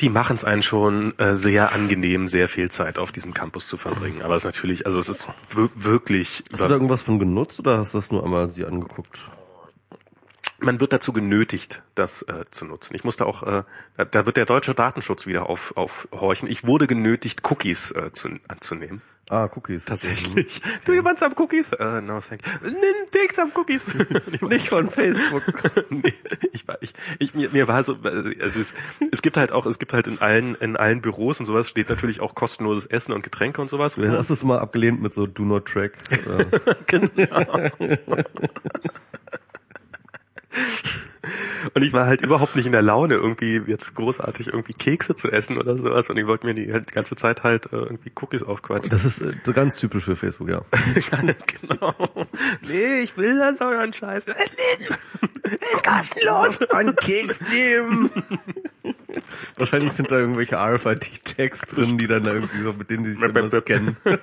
die machen es einen schon äh, sehr angenehm, sehr viel Zeit auf diesem Campus zu verbringen. Aber es ist natürlich, also es ist wirklich. Hast du da irgendwas von genutzt oder hast du das nur einmal sie angeguckt? Man wird dazu genötigt, das äh, zu nutzen. Ich musste auch, äh, da, wird der deutsche Datenschutz wieder auf, aufhorchen. Ich wurde genötigt, Cookies äh, zu, anzunehmen. Ah, Cookies. Tatsächlich. Do you want some cookies? Uh, no, thank you. Take some cookies. Nicht von Facebook. nee, ich war, ich, ich, mir, mir war so, also es, es gibt halt auch, es gibt halt in allen, in allen Büros und sowas steht natürlich auch kostenloses Essen und Getränke und sowas. Ja, hast du es mal abgelehnt mit so Do Not Track? genau. Und ich war halt überhaupt nicht in der Laune, irgendwie jetzt großartig irgendwie Kekse zu essen oder sowas. Und ich wollte mir die, halt die ganze Zeit halt äh, irgendwie Cookies aufquatschen. Das ist äh, so ganz typisch für Facebook, ja. genau. Nee, ich will das euren Scheiß. Ist kostenlos. Ein Keks nehmen. Wahrscheinlich sind da irgendwelche RFID-Tags drin, die dann irgendwie so, mit denen die sich dann scannen.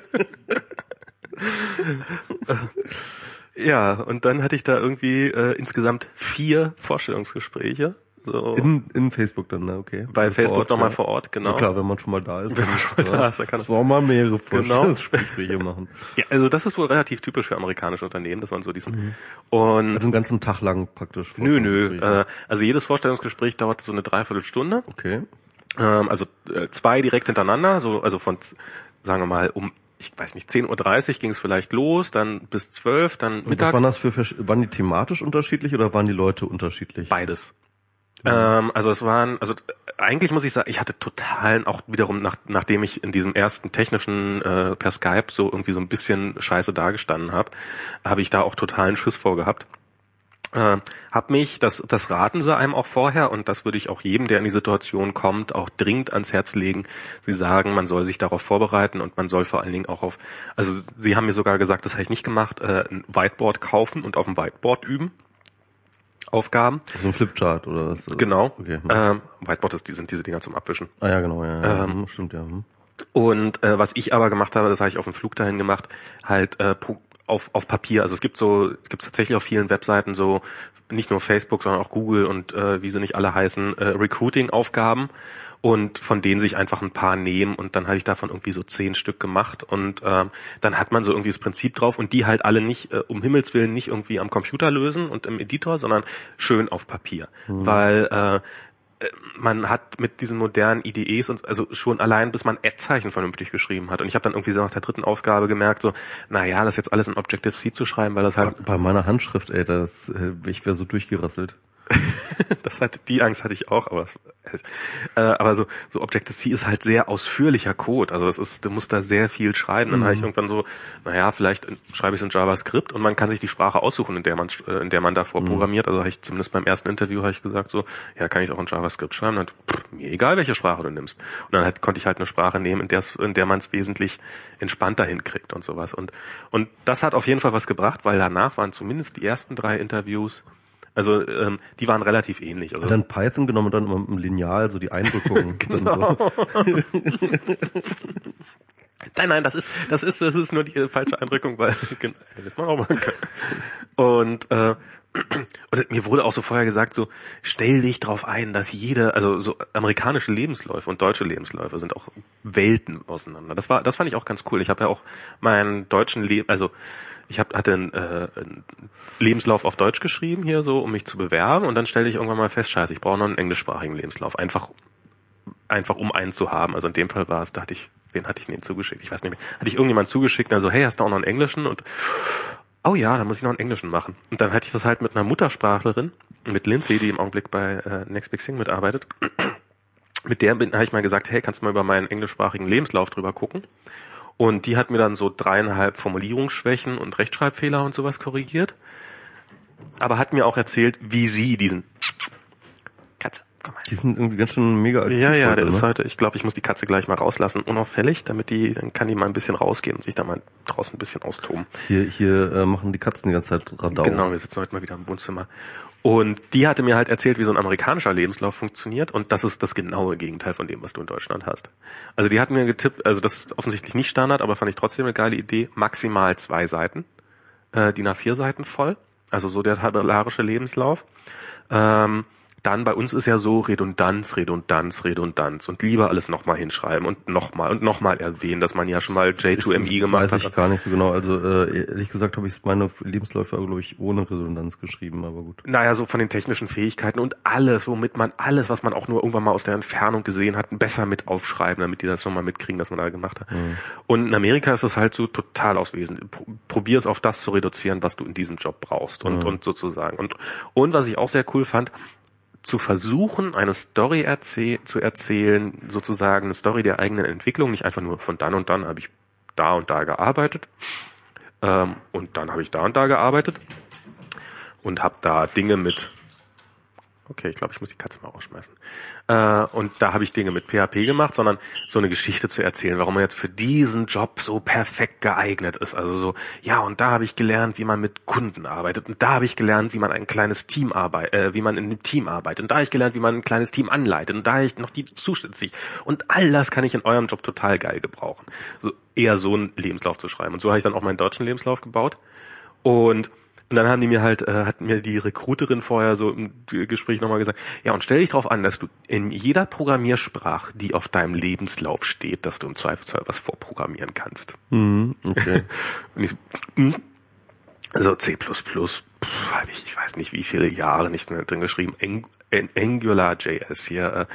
Ja, und dann hatte ich da irgendwie äh, insgesamt vier Vorstellungsgespräche. So. In, in Facebook dann, ne? okay. Bei also Facebook nochmal ja. vor Ort, genau. Ja, klar, wenn man schon mal da ist. Wenn man schon mal da ist, dann kann das auch mal mehrere genau. Vorstellungsgespräche genau. machen. Ja, also das ist wohl relativ typisch für amerikanische Unternehmen, dass man so diesen mhm. und also einen ganzen Tag lang praktisch. Nö, nö. Äh, also jedes Vorstellungsgespräch dauerte so eine Dreiviertelstunde. Okay. Ähm, also äh, zwei direkt hintereinander, so also von sagen wir mal um ich weiß nicht, 10.30 Uhr ging es vielleicht los, dann bis 12, dann mittags. Was waren das für, waren die thematisch unterschiedlich oder waren die Leute unterschiedlich? Beides. Mhm. Ähm, also es waren, also eigentlich muss ich sagen, ich hatte totalen, auch wiederum nach, nachdem ich in diesem ersten technischen äh, per Skype so irgendwie so ein bisschen scheiße dagestanden habe, habe ich da auch totalen Schiss vorgehabt äh, habe mich, das, das raten sie einem auch vorher und das würde ich auch jedem, der in die Situation kommt, auch dringend ans Herz legen. Sie sagen, man soll sich darauf vorbereiten und man soll vor allen Dingen auch auf, also sie haben mir sogar gesagt, das habe ich nicht gemacht, äh, ein Whiteboard kaufen und auf dem Whiteboard üben. Aufgaben. So ein Flipchart oder was? Genau. Okay. Ähm, Whiteboard ist, die sind diese Dinger zum Abwischen. Ah ja, genau, ja. ja. Ähm, Stimmt, ja. Hm. Und äh, was ich aber gemacht habe, das habe ich auf dem Flug dahin gemacht, halt äh, auf, auf Papier. Also es gibt so, gibt tatsächlich auf vielen Webseiten so, nicht nur Facebook, sondern auch Google und äh, wie sie nicht alle heißen, äh, Recruiting-Aufgaben und von denen sich einfach ein paar nehmen und dann habe ich davon irgendwie so zehn Stück gemacht und äh, dann hat man so irgendwie das Prinzip drauf und die halt alle nicht, äh, um Himmels Willen nicht irgendwie am Computer lösen und im Editor, sondern schön auf Papier. Mhm. Weil äh, man hat mit diesen modernen IDEs und also schon allein, bis man Ad-Zeichen vernünftig geschrieben hat. Und ich habe dann irgendwie so nach der dritten Aufgabe gemerkt, so, na ja, das jetzt alles in Objective-C zu schreiben, weil das halt... Bei meiner Handschrift, ey, das, äh, ich wäre so durchgerasselt. das hat, die Angst hatte ich auch, aber, äh, aber so, so Objective-C ist halt sehr ausführlicher Code. Also das ist, du musst da sehr viel schreiben. Dann mhm. habe ich irgendwann so, naja, vielleicht schreibe ich es in JavaScript und man kann sich die Sprache aussuchen, in der man, äh, in der man davor mhm. programmiert. Also habe ich zumindest beim ersten Interview habe ich gesagt so, ja, kann ich auch in JavaScript schreiben. Dann, pff, mir egal, welche Sprache du nimmst. Und dann halt, konnte ich halt eine Sprache nehmen, in der, in der man es wesentlich entspannter hinkriegt und sowas. Und, und das hat auf jeden Fall was gebracht, weil danach waren zumindest die ersten drei Interviews also ähm, die waren relativ ähnlich. Also, dann Python genommen und dann immer im Lineal so die Eindrückungen. genau. Nein, nein, das ist das ist das ist nur die falsche Eindrückung, weil genau, hätte man auch machen können. Und äh, und mir wurde auch so vorher gesagt, so stell dich drauf ein, dass jede, also so amerikanische Lebensläufe und deutsche Lebensläufe sind auch Welten auseinander. Das war, das fand ich auch ganz cool. Ich habe ja auch meinen deutschen Leben, also ich hab, hatte einen, äh, einen Lebenslauf auf Deutsch geschrieben hier so, um mich zu bewerben und dann stellte ich irgendwann mal fest, scheiße, ich brauche noch einen englischsprachigen Lebenslauf, einfach einfach um einen zu haben. Also in dem Fall war es, da hatte ich, wen hatte ich denn zugeschickt? Ich weiß nicht mehr. Hatte ich irgendjemand zugeschickt, also hey, hast du auch noch einen englischen? Und oh ja, da muss ich noch einen englischen machen. Und dann hatte ich das halt mit einer Muttersprachlerin, mit Lindsay, die im Augenblick bei äh, Next Big Thing mitarbeitet. mit der habe ich mal gesagt, hey, kannst du mal über meinen englischsprachigen Lebenslauf drüber gucken? Und die hat mir dann so dreieinhalb Formulierungsschwächen und Rechtschreibfehler und sowas korrigiert. Aber hat mir auch erzählt, wie sie diesen. Die sind irgendwie ganz schön mega aktiv. Ja, ja, heute, der ist ne? heute, ich glaube, ich muss die Katze gleich mal rauslassen, unauffällig, damit die, dann kann die mal ein bisschen rausgehen und sich da mal draußen ein bisschen austoben. Hier, hier äh, machen die Katzen die ganze Zeit Radau. Genau, wir sitzen heute mal wieder im Wohnzimmer. Und die hatte mir halt erzählt, wie so ein amerikanischer Lebenslauf funktioniert. Und das ist das genaue Gegenteil von dem, was du in Deutschland hast. Also die hat mir getippt, also das ist offensichtlich nicht Standard, aber fand ich trotzdem eine geile Idee. Maximal zwei Seiten, äh, DIN A4 Seiten voll. Also so der tabellarische Lebenslauf. Ähm, dann bei uns ist ja so Redundanz, Redundanz, Redundanz und lieber alles nochmal hinschreiben und nochmal und nochmal erwähnen, dass man ja schon mal J2ME gemacht Weiß hat. ich gar nicht so genau. Also äh, ehrlich gesagt habe ich meine Lebensläufe, glaube ich, ohne Redundanz geschrieben, aber gut. naja, so von den technischen Fähigkeiten und alles, womit man alles, was man auch nur irgendwann mal aus der Entfernung gesehen hat, besser mit aufschreiben, damit die das nochmal mitkriegen, dass man da gemacht hat. Und in Amerika ist es halt so total auswesend. Pro- Probier es auf das zu reduzieren, was du in diesem Job brauchst und, und sozusagen. Und, und was ich auch sehr cool fand, zu versuchen, eine Story erzäh zu erzählen, sozusagen eine Story der eigenen Entwicklung, nicht einfach nur von dann und dann habe ich da und da gearbeitet ähm, und dann habe ich da und da gearbeitet und habe da Dinge mit Okay, ich glaube, ich muss die Katze mal rausschmeißen. Äh, und da habe ich Dinge mit PHP gemacht, sondern so eine Geschichte zu erzählen, warum man jetzt für diesen Job so perfekt geeignet ist. Also so, ja, und da habe ich gelernt, wie man mit Kunden arbeitet. Und da habe ich gelernt, wie man ein kleines Team arbeitet, äh, wie man in einem Team arbeitet. Und da habe ich gelernt, wie man ein kleines Team anleitet. Und da habe ich noch die zusätzlich. Und all das kann ich in eurem Job total geil gebrauchen. So eher so einen Lebenslauf zu schreiben. Und so habe ich dann auch meinen deutschen Lebenslauf gebaut. Und und dann haben die mir halt, äh, hat mir die Recruiterin vorher so im Gespräch nochmal gesagt, ja, und stell dich darauf an, dass du in jeder Programmiersprache, die auf deinem Lebenslauf steht, dass du im Zweifelsfall was vorprogrammieren kannst. Mhm, okay. Und ich so, hm? Also C++, pff, hab ich, ich weiß nicht, wie viele Jahre nicht mehr drin geschrieben. Ang- AngularJS hier, äh,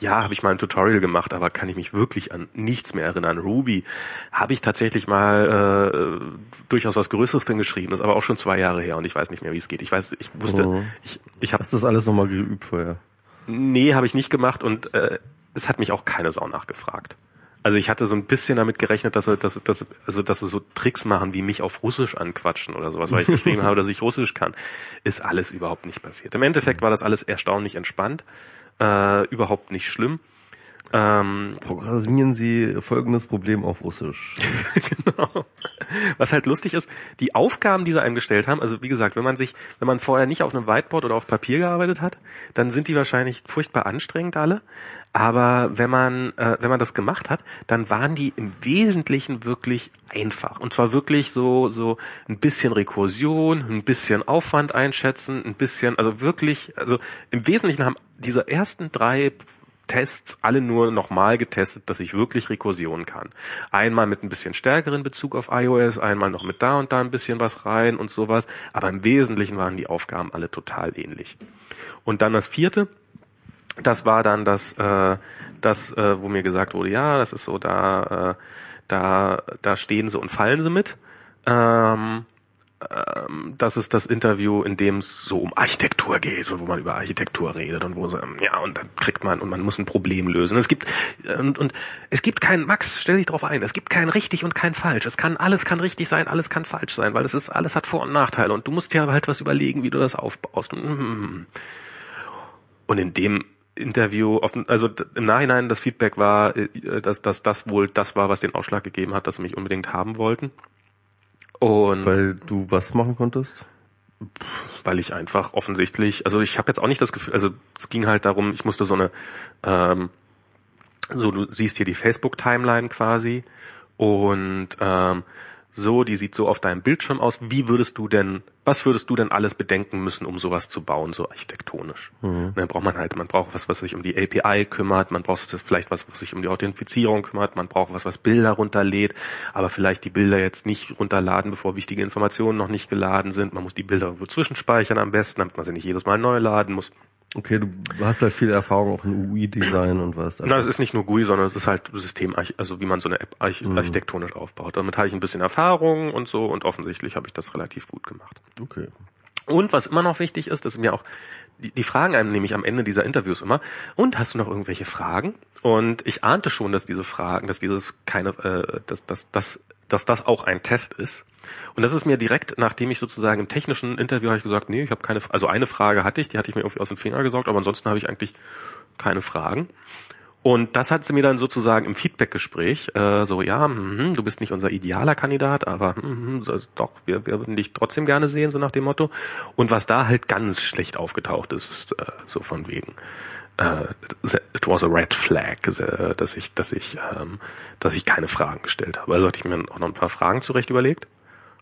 ja, habe ich mal ein Tutorial gemacht, aber kann ich mich wirklich an nichts mehr erinnern. Ruby habe ich tatsächlich mal äh, durchaus was Größeres drin geschrieben, ist aber auch schon zwei Jahre her und ich weiß nicht mehr, wie es geht. Ich weiß, ich wusste, Oh. ich, ich habe Hast du das alles nochmal geübt vorher? Nee, habe ich nicht gemacht und äh, es hat mich auch keine Sau nachgefragt. Also ich hatte so ein bisschen damit gerechnet, dass sie, dass, dass, also dass sie so Tricks machen, wie mich auf Russisch anquatschen oder sowas, weil ich geschrieben habe, dass ich Russisch kann. Ist alles überhaupt nicht passiert. Im Endeffekt war das alles erstaunlich entspannt, äh, überhaupt nicht schlimm. Ähm, Programmieren Sie folgendes Problem auf Russisch. genau. Was halt lustig ist, die Aufgaben, die sie einem gestellt haben, also wie gesagt, wenn man sich, wenn man vorher nicht auf einem Whiteboard oder auf Papier gearbeitet hat, dann sind die wahrscheinlich furchtbar anstrengend alle. Aber wenn man, äh, wenn man das gemacht hat, dann waren die im Wesentlichen wirklich einfach. Und zwar wirklich so, so ein bisschen Rekursion, ein bisschen Aufwand einschätzen, ein bisschen, also wirklich, also im Wesentlichen haben diese ersten drei Tests alle nur nochmal getestet, dass ich wirklich Rekursion kann. Einmal mit ein bisschen stärkeren Bezug auf iOS, einmal noch mit da und da ein bisschen was rein und sowas. Aber im Wesentlichen waren die Aufgaben alle total ähnlich. Und dann das vierte, das war dann das, äh, das, äh, wo mir gesagt wurde, ja, das ist so, da, äh, da, da stehen sie und fallen sie mit. Ähm, ähm, das ist das Interview, in dem es so um Architektur geht und wo man über Architektur redet und wo so, ähm, ja und dann kriegt man und man muss ein Problem lösen. Es gibt und, und es gibt kein Max, stell dich drauf ein, es gibt kein richtig und kein falsch. Es kann alles kann richtig sein, alles kann falsch sein, weil es ist alles hat Vor- und Nachteile und du musst dir halt was überlegen, wie du das aufbaust. Und, und in dem Interview, offen, also im Nachhinein das Feedback war, äh, dass, dass das wohl das war, was den Ausschlag gegeben hat, dass sie mich unbedingt haben wollten. Und Weil du was machen konntest? weil ich einfach offensichtlich, also ich habe jetzt auch nicht das Gefühl, also es ging halt darum, ich musste so eine, ähm, so du siehst hier die Facebook-Timeline quasi und ähm, so, die sieht so auf deinem Bildschirm aus. Wie würdest du denn, was würdest du denn alles bedenken müssen, um sowas zu bauen, so architektonisch? Und dann braucht man halt, man braucht was, was sich um die API kümmert, man braucht vielleicht was, was sich um die Authentifizierung kümmert, man braucht was, was Bilder runterlädt, aber vielleicht die Bilder jetzt nicht runterladen, bevor wichtige Informationen noch nicht geladen sind. Man muss die Bilder irgendwo zwischenspeichern am besten, damit man sie nicht jedes Mal neu laden muss. Okay, du hast halt viel Erfahrung auch in UI-Design und was. Na, es ist nicht nur GUI, sondern es ist halt System, also wie man so eine App Mhm. architektonisch aufbaut. Damit habe ich ein bisschen Erfahrung und so und offensichtlich habe ich das relativ gut gemacht. Okay. Und was immer noch wichtig ist, das ist mir auch, die, die fragen einem nämlich am Ende dieser Interviews immer, und hast du noch irgendwelche Fragen? Und ich ahnte schon, dass diese Fragen, dass dieses keine, äh, dass, dass, dass dass das auch ein Test ist. Und das ist mir direkt, nachdem ich sozusagen im technischen Interview habe ich gesagt, nee, ich habe keine, also eine Frage hatte ich, die hatte ich mir irgendwie aus dem Finger gesaugt, aber ansonsten habe ich eigentlich keine Fragen. Und das hat sie mir dann sozusagen im Feedbackgespräch äh, so, ja, mh, du bist nicht unser idealer Kandidat, aber mh, doch, wir, wir würden dich trotzdem gerne sehen, so nach dem Motto. Und was da halt ganz schlecht aufgetaucht ist, ist äh, so von wegen, äh, it was a red flag, dass ich, dass ich, ähm, dass ich keine Fragen gestellt habe. Also hatte ich mir auch noch ein paar Fragen zurecht überlegt.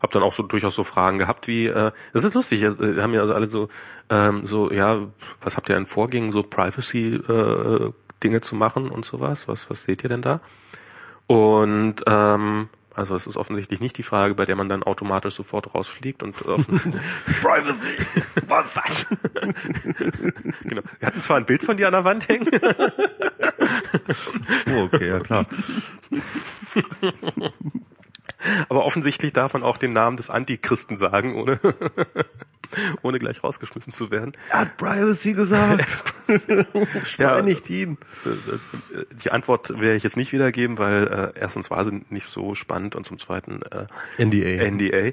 Hab dann auch so durchaus so Fragen gehabt wie, äh, das ist lustig, äh, haben ja also alle so, ähm, so, ja, was habt ihr denn vorging, so Privacy äh, Dinge zu machen und sowas? Was, was seht ihr denn da? Und ähm, also es ist offensichtlich nicht die Frage, bei der man dann automatisch sofort rausfliegt und Privacy. Was? Was? genau. Wir hatten zwar ein Bild von dir an der Wand hängen. oh, okay, ja klar. Aber offensichtlich darf man auch den Namen des Antichristen sagen, ohne, ohne gleich rausgeschmissen zu werden. Er hat Privacy gesagt. Schweinigt ja, ihn. Die Antwort werde ich jetzt nicht wiedergeben, weil äh, erstens war sie nicht so spannend und zum zweiten äh, NDA. NDA.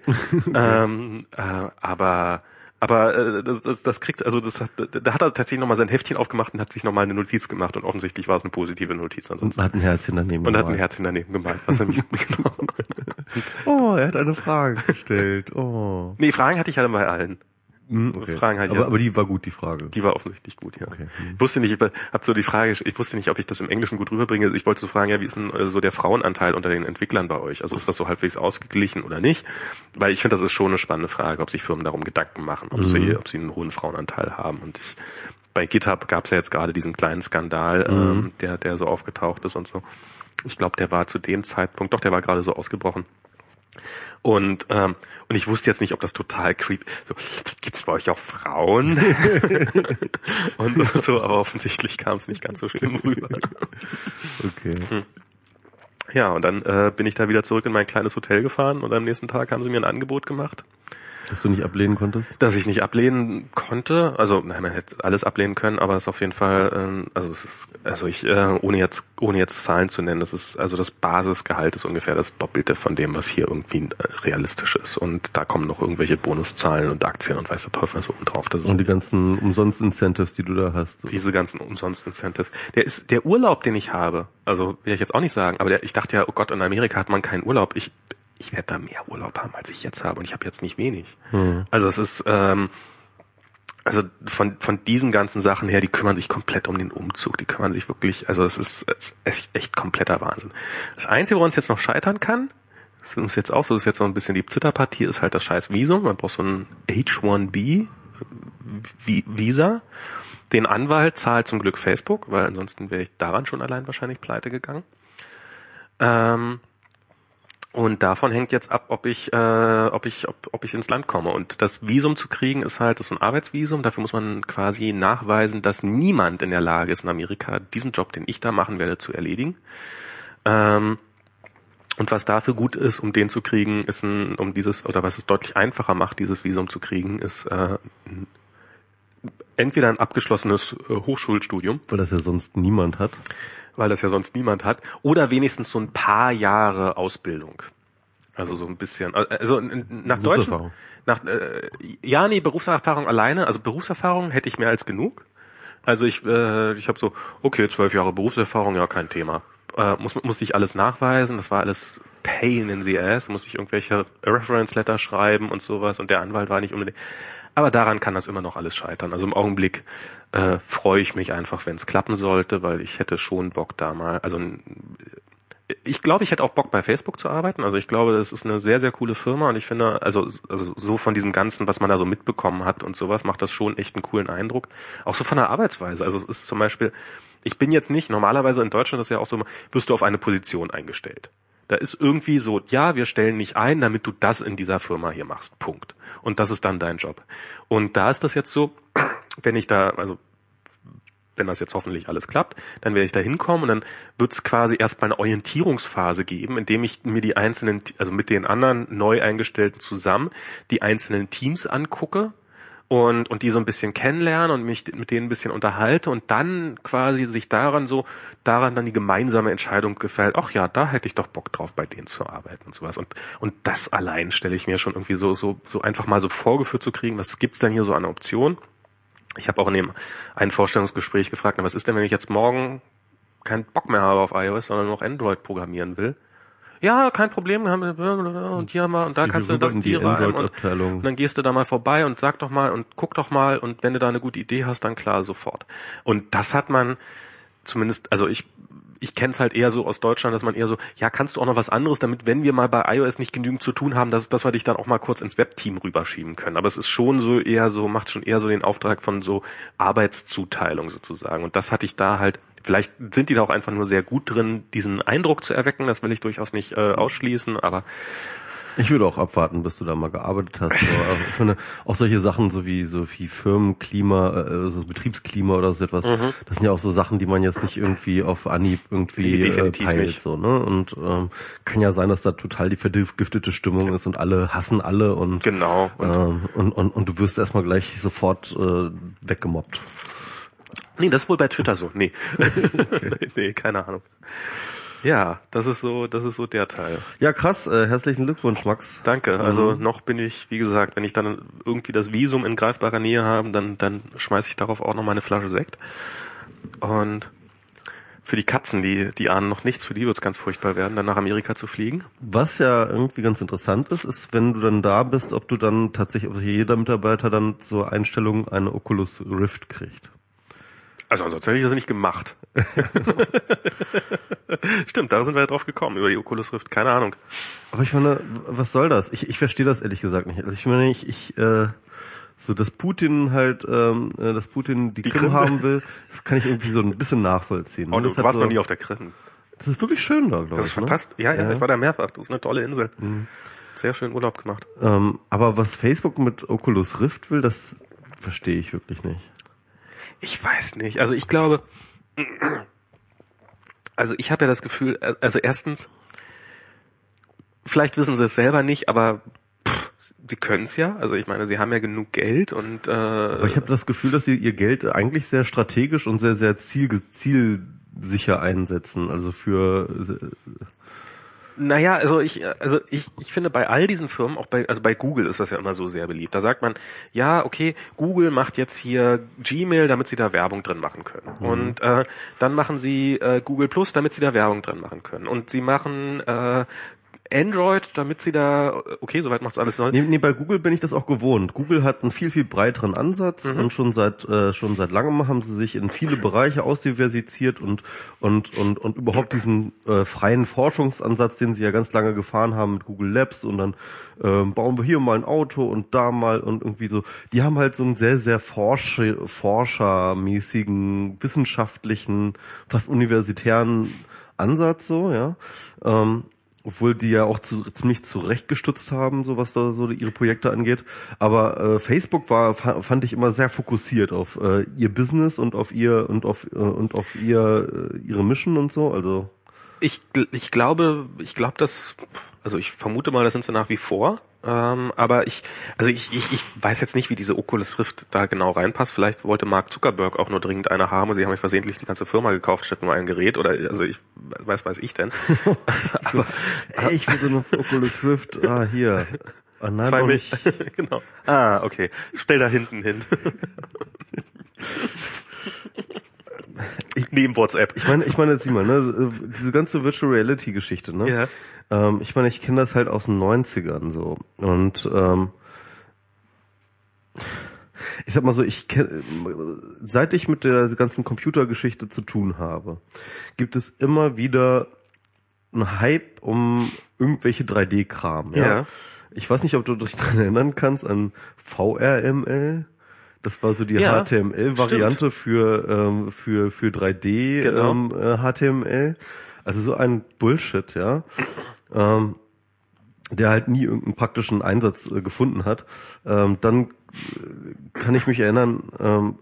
ähm, äh, aber aber äh, das, das kriegt, also das hat, da hat er tatsächlich nochmal sein Heftchen aufgemacht und hat sich nochmal eine Notiz gemacht und offensichtlich war es eine positive Notiz. Ansonsten. Und hat ein Herzchen daneben Und hat ein Herzchen daneben gemalt, was er mich genau. Oh, er hat eine Frage gestellt. Oh. Nee, Fragen hatte ich ja bei allen. Hm, okay. Fragen halt, aber, ja. aber die war gut, die Frage. Die war offensichtlich gut, ja. Okay. Ich wusste nicht, ich hab so die Frage, ich wusste nicht, ob ich das im Englischen gut rüberbringe. Ich wollte so fragen, ja, wie ist denn äh, so der Frauenanteil unter den Entwicklern bei euch? Also ist das so halbwegs ausgeglichen oder nicht? Weil ich finde, das ist schon eine spannende Frage, ob sich Firmen darum Gedanken machen, ob mhm. sie, ob sie einen hohen Frauenanteil haben. Und ich, bei GitHub gab es ja jetzt gerade diesen kleinen Skandal, mhm. ähm, der, der so aufgetaucht ist und so. Ich glaube, der war zu dem Zeitpunkt, doch, der war gerade so ausgebrochen. Und ähm, und ich wusste jetzt nicht, ob das total creep. So, gibt's bei euch auch Frauen? und, und, so, aber offensichtlich kam es nicht ganz so schlimm rüber. Okay. Hm. Ja, und dann äh, bin ich da wieder zurück in mein kleines Hotel gefahren und am nächsten Tag haben sie mir ein Angebot gemacht. Dass du nicht ablehnen konntest? Dass ich nicht ablehnen konnte. Also, nein, man hätte alles ablehnen können, aber es ist auf jeden Fall, ähm, also es ist, also ich, äh, ohne jetzt, ohne jetzt Zahlen zu nennen, das ist, also das Basisgehalt ist ungefähr das Doppelte von dem, was hier irgendwie äh, realistisch ist. Und da kommen noch irgendwelche Bonuszahlen und Aktien und weiß der Teufel so oben drauf. Das und die ganzen Umsonst-Incentives, die du da hast. Diese ganzen Umsonst-Incentives. Der ist, der Urlaub, den ich habe, also will ich jetzt auch nicht sagen, aber der, ich dachte ja, oh Gott, in Amerika hat man keinen Urlaub. Ich, ich werde da mehr Urlaub haben, als ich jetzt habe und ich habe jetzt nicht wenig. Mhm. Also es ist ähm, also von von diesen ganzen Sachen her, die kümmern sich komplett um den Umzug, die kümmern sich wirklich, also es ist, es ist echt, echt kompletter Wahnsinn. Das Einzige, woran es jetzt noch scheitern kann, das ist jetzt auch so, das ist jetzt noch ein bisschen die Zitterpartie, ist halt das scheiß Visum. Man braucht so ein H1B Visa. Den Anwalt zahlt zum Glück Facebook, weil ansonsten wäre ich daran schon allein wahrscheinlich pleite gegangen. Ähm, und davon hängt jetzt ab, ob ich, äh, ob ich, ob, ob ich ins Land komme. Und das Visum zu kriegen ist halt ist ein Arbeitsvisum. Dafür muss man quasi nachweisen, dass niemand in der Lage ist, in Amerika diesen Job, den ich da machen werde, zu erledigen. Ähm, und was dafür gut ist, um den zu kriegen, ist ein, um dieses, oder was es deutlich einfacher macht, dieses Visum zu kriegen, ist äh, entweder ein abgeschlossenes äh, Hochschulstudium. Weil das ja sonst niemand hat weil das ja sonst niemand hat, oder wenigstens so ein paar Jahre Ausbildung. Also so ein bisschen, also nach Deutschland, nach, äh, ja, nee, Berufserfahrung alleine, also Berufserfahrung hätte ich mehr als genug. Also ich, äh, ich habe so, okay, zwölf Jahre Berufserfahrung, ja, kein Thema. Äh, muss, musste ich alles nachweisen, das war alles pain in the ass, musste ich irgendwelche Reference Letter schreiben und sowas und der Anwalt war nicht unbedingt. Aber daran kann das immer noch alles scheitern. Also im Augenblick äh, freue ich mich einfach, wenn es klappen sollte, weil ich hätte schon Bock da mal, also ich glaube, ich hätte auch Bock bei Facebook zu arbeiten. Also ich glaube, das ist eine sehr, sehr coole Firma und ich finde, also, also so von diesem Ganzen, was man da so mitbekommen hat und sowas, macht das schon echt einen coolen Eindruck. Auch so von der Arbeitsweise. Also es ist zum Beispiel, ich bin jetzt nicht, normalerweise in Deutschland ist ja auch so, wirst du auf eine Position eingestellt. Da ist irgendwie so, ja, wir stellen nicht ein, damit du das in dieser Firma hier machst. Punkt. Und das ist dann dein Job. Und da ist das jetzt so, wenn ich da, also wenn das jetzt hoffentlich alles klappt, dann werde ich da hinkommen und dann wird es quasi erstmal eine Orientierungsphase geben, indem ich mir die einzelnen, also mit den anderen neu eingestellten zusammen, die einzelnen Teams angucke und, und die so ein bisschen kennenlernen und mich mit denen ein bisschen unterhalte und dann quasi sich daran so, daran dann die gemeinsame Entscheidung gefällt, ach ja, da hätte ich doch Bock drauf, bei denen zu arbeiten und sowas. Und, und das allein stelle ich mir schon irgendwie so, so, so einfach mal so vorgeführt zu kriegen, was gibt's denn hier so an Optionen? Ich habe auch in dem einen Vorstellungsgespräch gefragt, na, was ist denn, wenn ich jetzt morgen keinen Bock mehr habe auf iOS, sondern noch Android programmieren will? Ja, kein Problem, und hier haben wir, und da kannst du das die rein und, und dann gehst du da mal vorbei und sag doch mal und guck doch mal und wenn du da eine gute Idee hast, dann klar, sofort. Und das hat man zumindest, also ich ich kenne es halt eher so aus Deutschland, dass man eher so, ja, kannst du auch noch was anderes, damit, wenn wir mal bei iOS nicht genügend zu tun haben, dass, dass wir dich dann auch mal kurz ins Webteam rüberschieben können. Aber es ist schon so eher so, macht schon eher so den Auftrag von so Arbeitszuteilung sozusagen. Und das hatte ich da halt, vielleicht sind die da auch einfach nur sehr gut drin, diesen Eindruck zu erwecken, das will ich durchaus nicht äh, ausschließen, aber Ich würde auch abwarten, bis du da mal gearbeitet hast. So, also ich finde, auch solche Sachen, so wie so wie Firmenklima, äh, so Betriebsklima oder so etwas, das sind ja auch so Sachen, die man jetzt nicht irgendwie auf Anhieb irgendwie äh, peilt. nicht. So, ne? Und ähm, kann ja sein, dass da total die vergiftete Stimmung ist und alle hassen alle und genau. Und ähm, und, und, und du wirst erstmal gleich sofort äh, weggemobbt. Nee, das ist wohl bei Twitter so. Nee. nee, keine Ahnung. Ja, das ist so, das ist so der Teil. Ja, krass, äh, herzlichen Glückwunsch, Max. Danke. Also noch bin ich, wie gesagt, wenn ich dann irgendwie das Visum in greifbarer Nähe habe, dann, dann schmeiße ich darauf auch noch mal eine Flasche Sekt. Und für die Katzen, die, die ahnen noch nichts, für die wird es ganz furchtbar werden, dann nach Amerika zu fliegen. Was ja irgendwie ganz interessant ist, ist, wenn du dann da bist, ob du dann tatsächlich, ob jeder Mitarbeiter dann zur Einstellung eine Oculus Rift kriegt. Also ansonsten hätte ich das nicht gemacht. Stimmt, da sind wir ja drauf gekommen, über die Oculus Rift, keine Ahnung. Aber ich meine, was soll das? Ich, ich verstehe das ehrlich gesagt nicht. Also ich meine, ich, ich äh, so dass Putin halt, ähm, äh, dass Putin die, Die Krim Krim. haben will, das kann ich irgendwie so ein bisschen nachvollziehen. Und Das du hat warst so, noch nie auf der Krim. Das ist wirklich schön da, glaube ich. Das ist ne? fantastisch. Ja, ja, Ja. ich war da mehrfach. Das ist eine tolle Insel. Sehr schön Urlaub gemacht. Ähm, aber was Facebook mit Oculus Rift will, das verstehe ich wirklich nicht. Ich weiß nicht. Also ich glaube, also ich habe ja das Gefühl, also erstens, vielleicht wissen sie es selber nicht, aber sie können es ja. Also ich meine, sie haben ja genug Geld und äh, Aber ich habe das Gefühl, dass sie ihr Geld eigentlich sehr strategisch und sehr, sehr ziel, zielsicher einsetzen. Also für Naja, also ich, also ich, ich finde bei all diesen Firmen, auch bei, also bei Google ist das ja immer so sehr beliebt. Da sagt man, ja, okay, Google macht jetzt hier Gmail, damit sie da Werbung drin machen können. Und äh, dann machen sie äh, Google Plus, damit sie da Werbung drin machen können. Und sie machen äh, Android, damit sie da, okay, soweit macht's alles neu. Nee, nee, bei Google bin ich das auch gewohnt. Google hat einen viel, viel breiteren Ansatz und schon seit äh, schon seit langem haben sie sich in viele Bereiche ausdiversifiziert und und und und überhaupt diesen äh, freien Forschungsansatz, den sie ja ganz lange gefahren haben mit Google Labs und dann ähm, bauen wir hier mal ein Auto und da mal und irgendwie so. Die haben halt so einen sehr sehr forsche, forschermäßigen, wissenschaftlichen, fast universitären Ansatz so, ja. Ähm, obwohl die ja auch zu, ziemlich zurechtgestutzt haben, so was da so ihre Projekte angeht. Aber äh, Facebook war fa- fand ich immer sehr fokussiert auf äh, ihr Business und auf ihr und auf äh, und auf ihr äh, ihre Mission und so. Also Ich, ich glaube, ich glaube, dass, also ich vermute mal, das sind sie nach wie vor. Ähm, aber ich, also ich, ich, ich weiß jetzt nicht, wie diese Oculus Rift da genau reinpasst. Vielleicht wollte Mark Zuckerberg auch nur dringend eine haben und sie haben sich versehentlich die ganze Firma gekauft statt nur ein Gerät oder also ich weiß, weiß ich denn. so, ey, ich will so eine Oculus Rift. Ah hier. Ah, nein, Zwei nicht. genau. Ah, okay. Stell da hinten hin. Neben WhatsApp. Ich meine, ich meine, jetzt mal, ne, diese ganze Virtual Reality Geschichte, ne? Ja. Ähm, ich meine, ich kenne das halt aus den 90ern so. Und ähm, ich sag mal so, ich kenn, seit ich mit der ganzen Computergeschichte zu tun habe, gibt es immer wieder einen Hype um irgendwelche 3D-Kram. Ja? Ja. Ich weiß nicht, ob du dich daran erinnern kannst an VRML. Das war so die Ja, HTML-Variante für, ähm, für, für 3D Genau. ähm, äh, HTML. Also so ein Bullshit, ja. ähm, der halt nie irgendeinen praktischen Einsatz äh, gefunden hat. Ähm, dann äh, kann ich mich erinnern, ähm,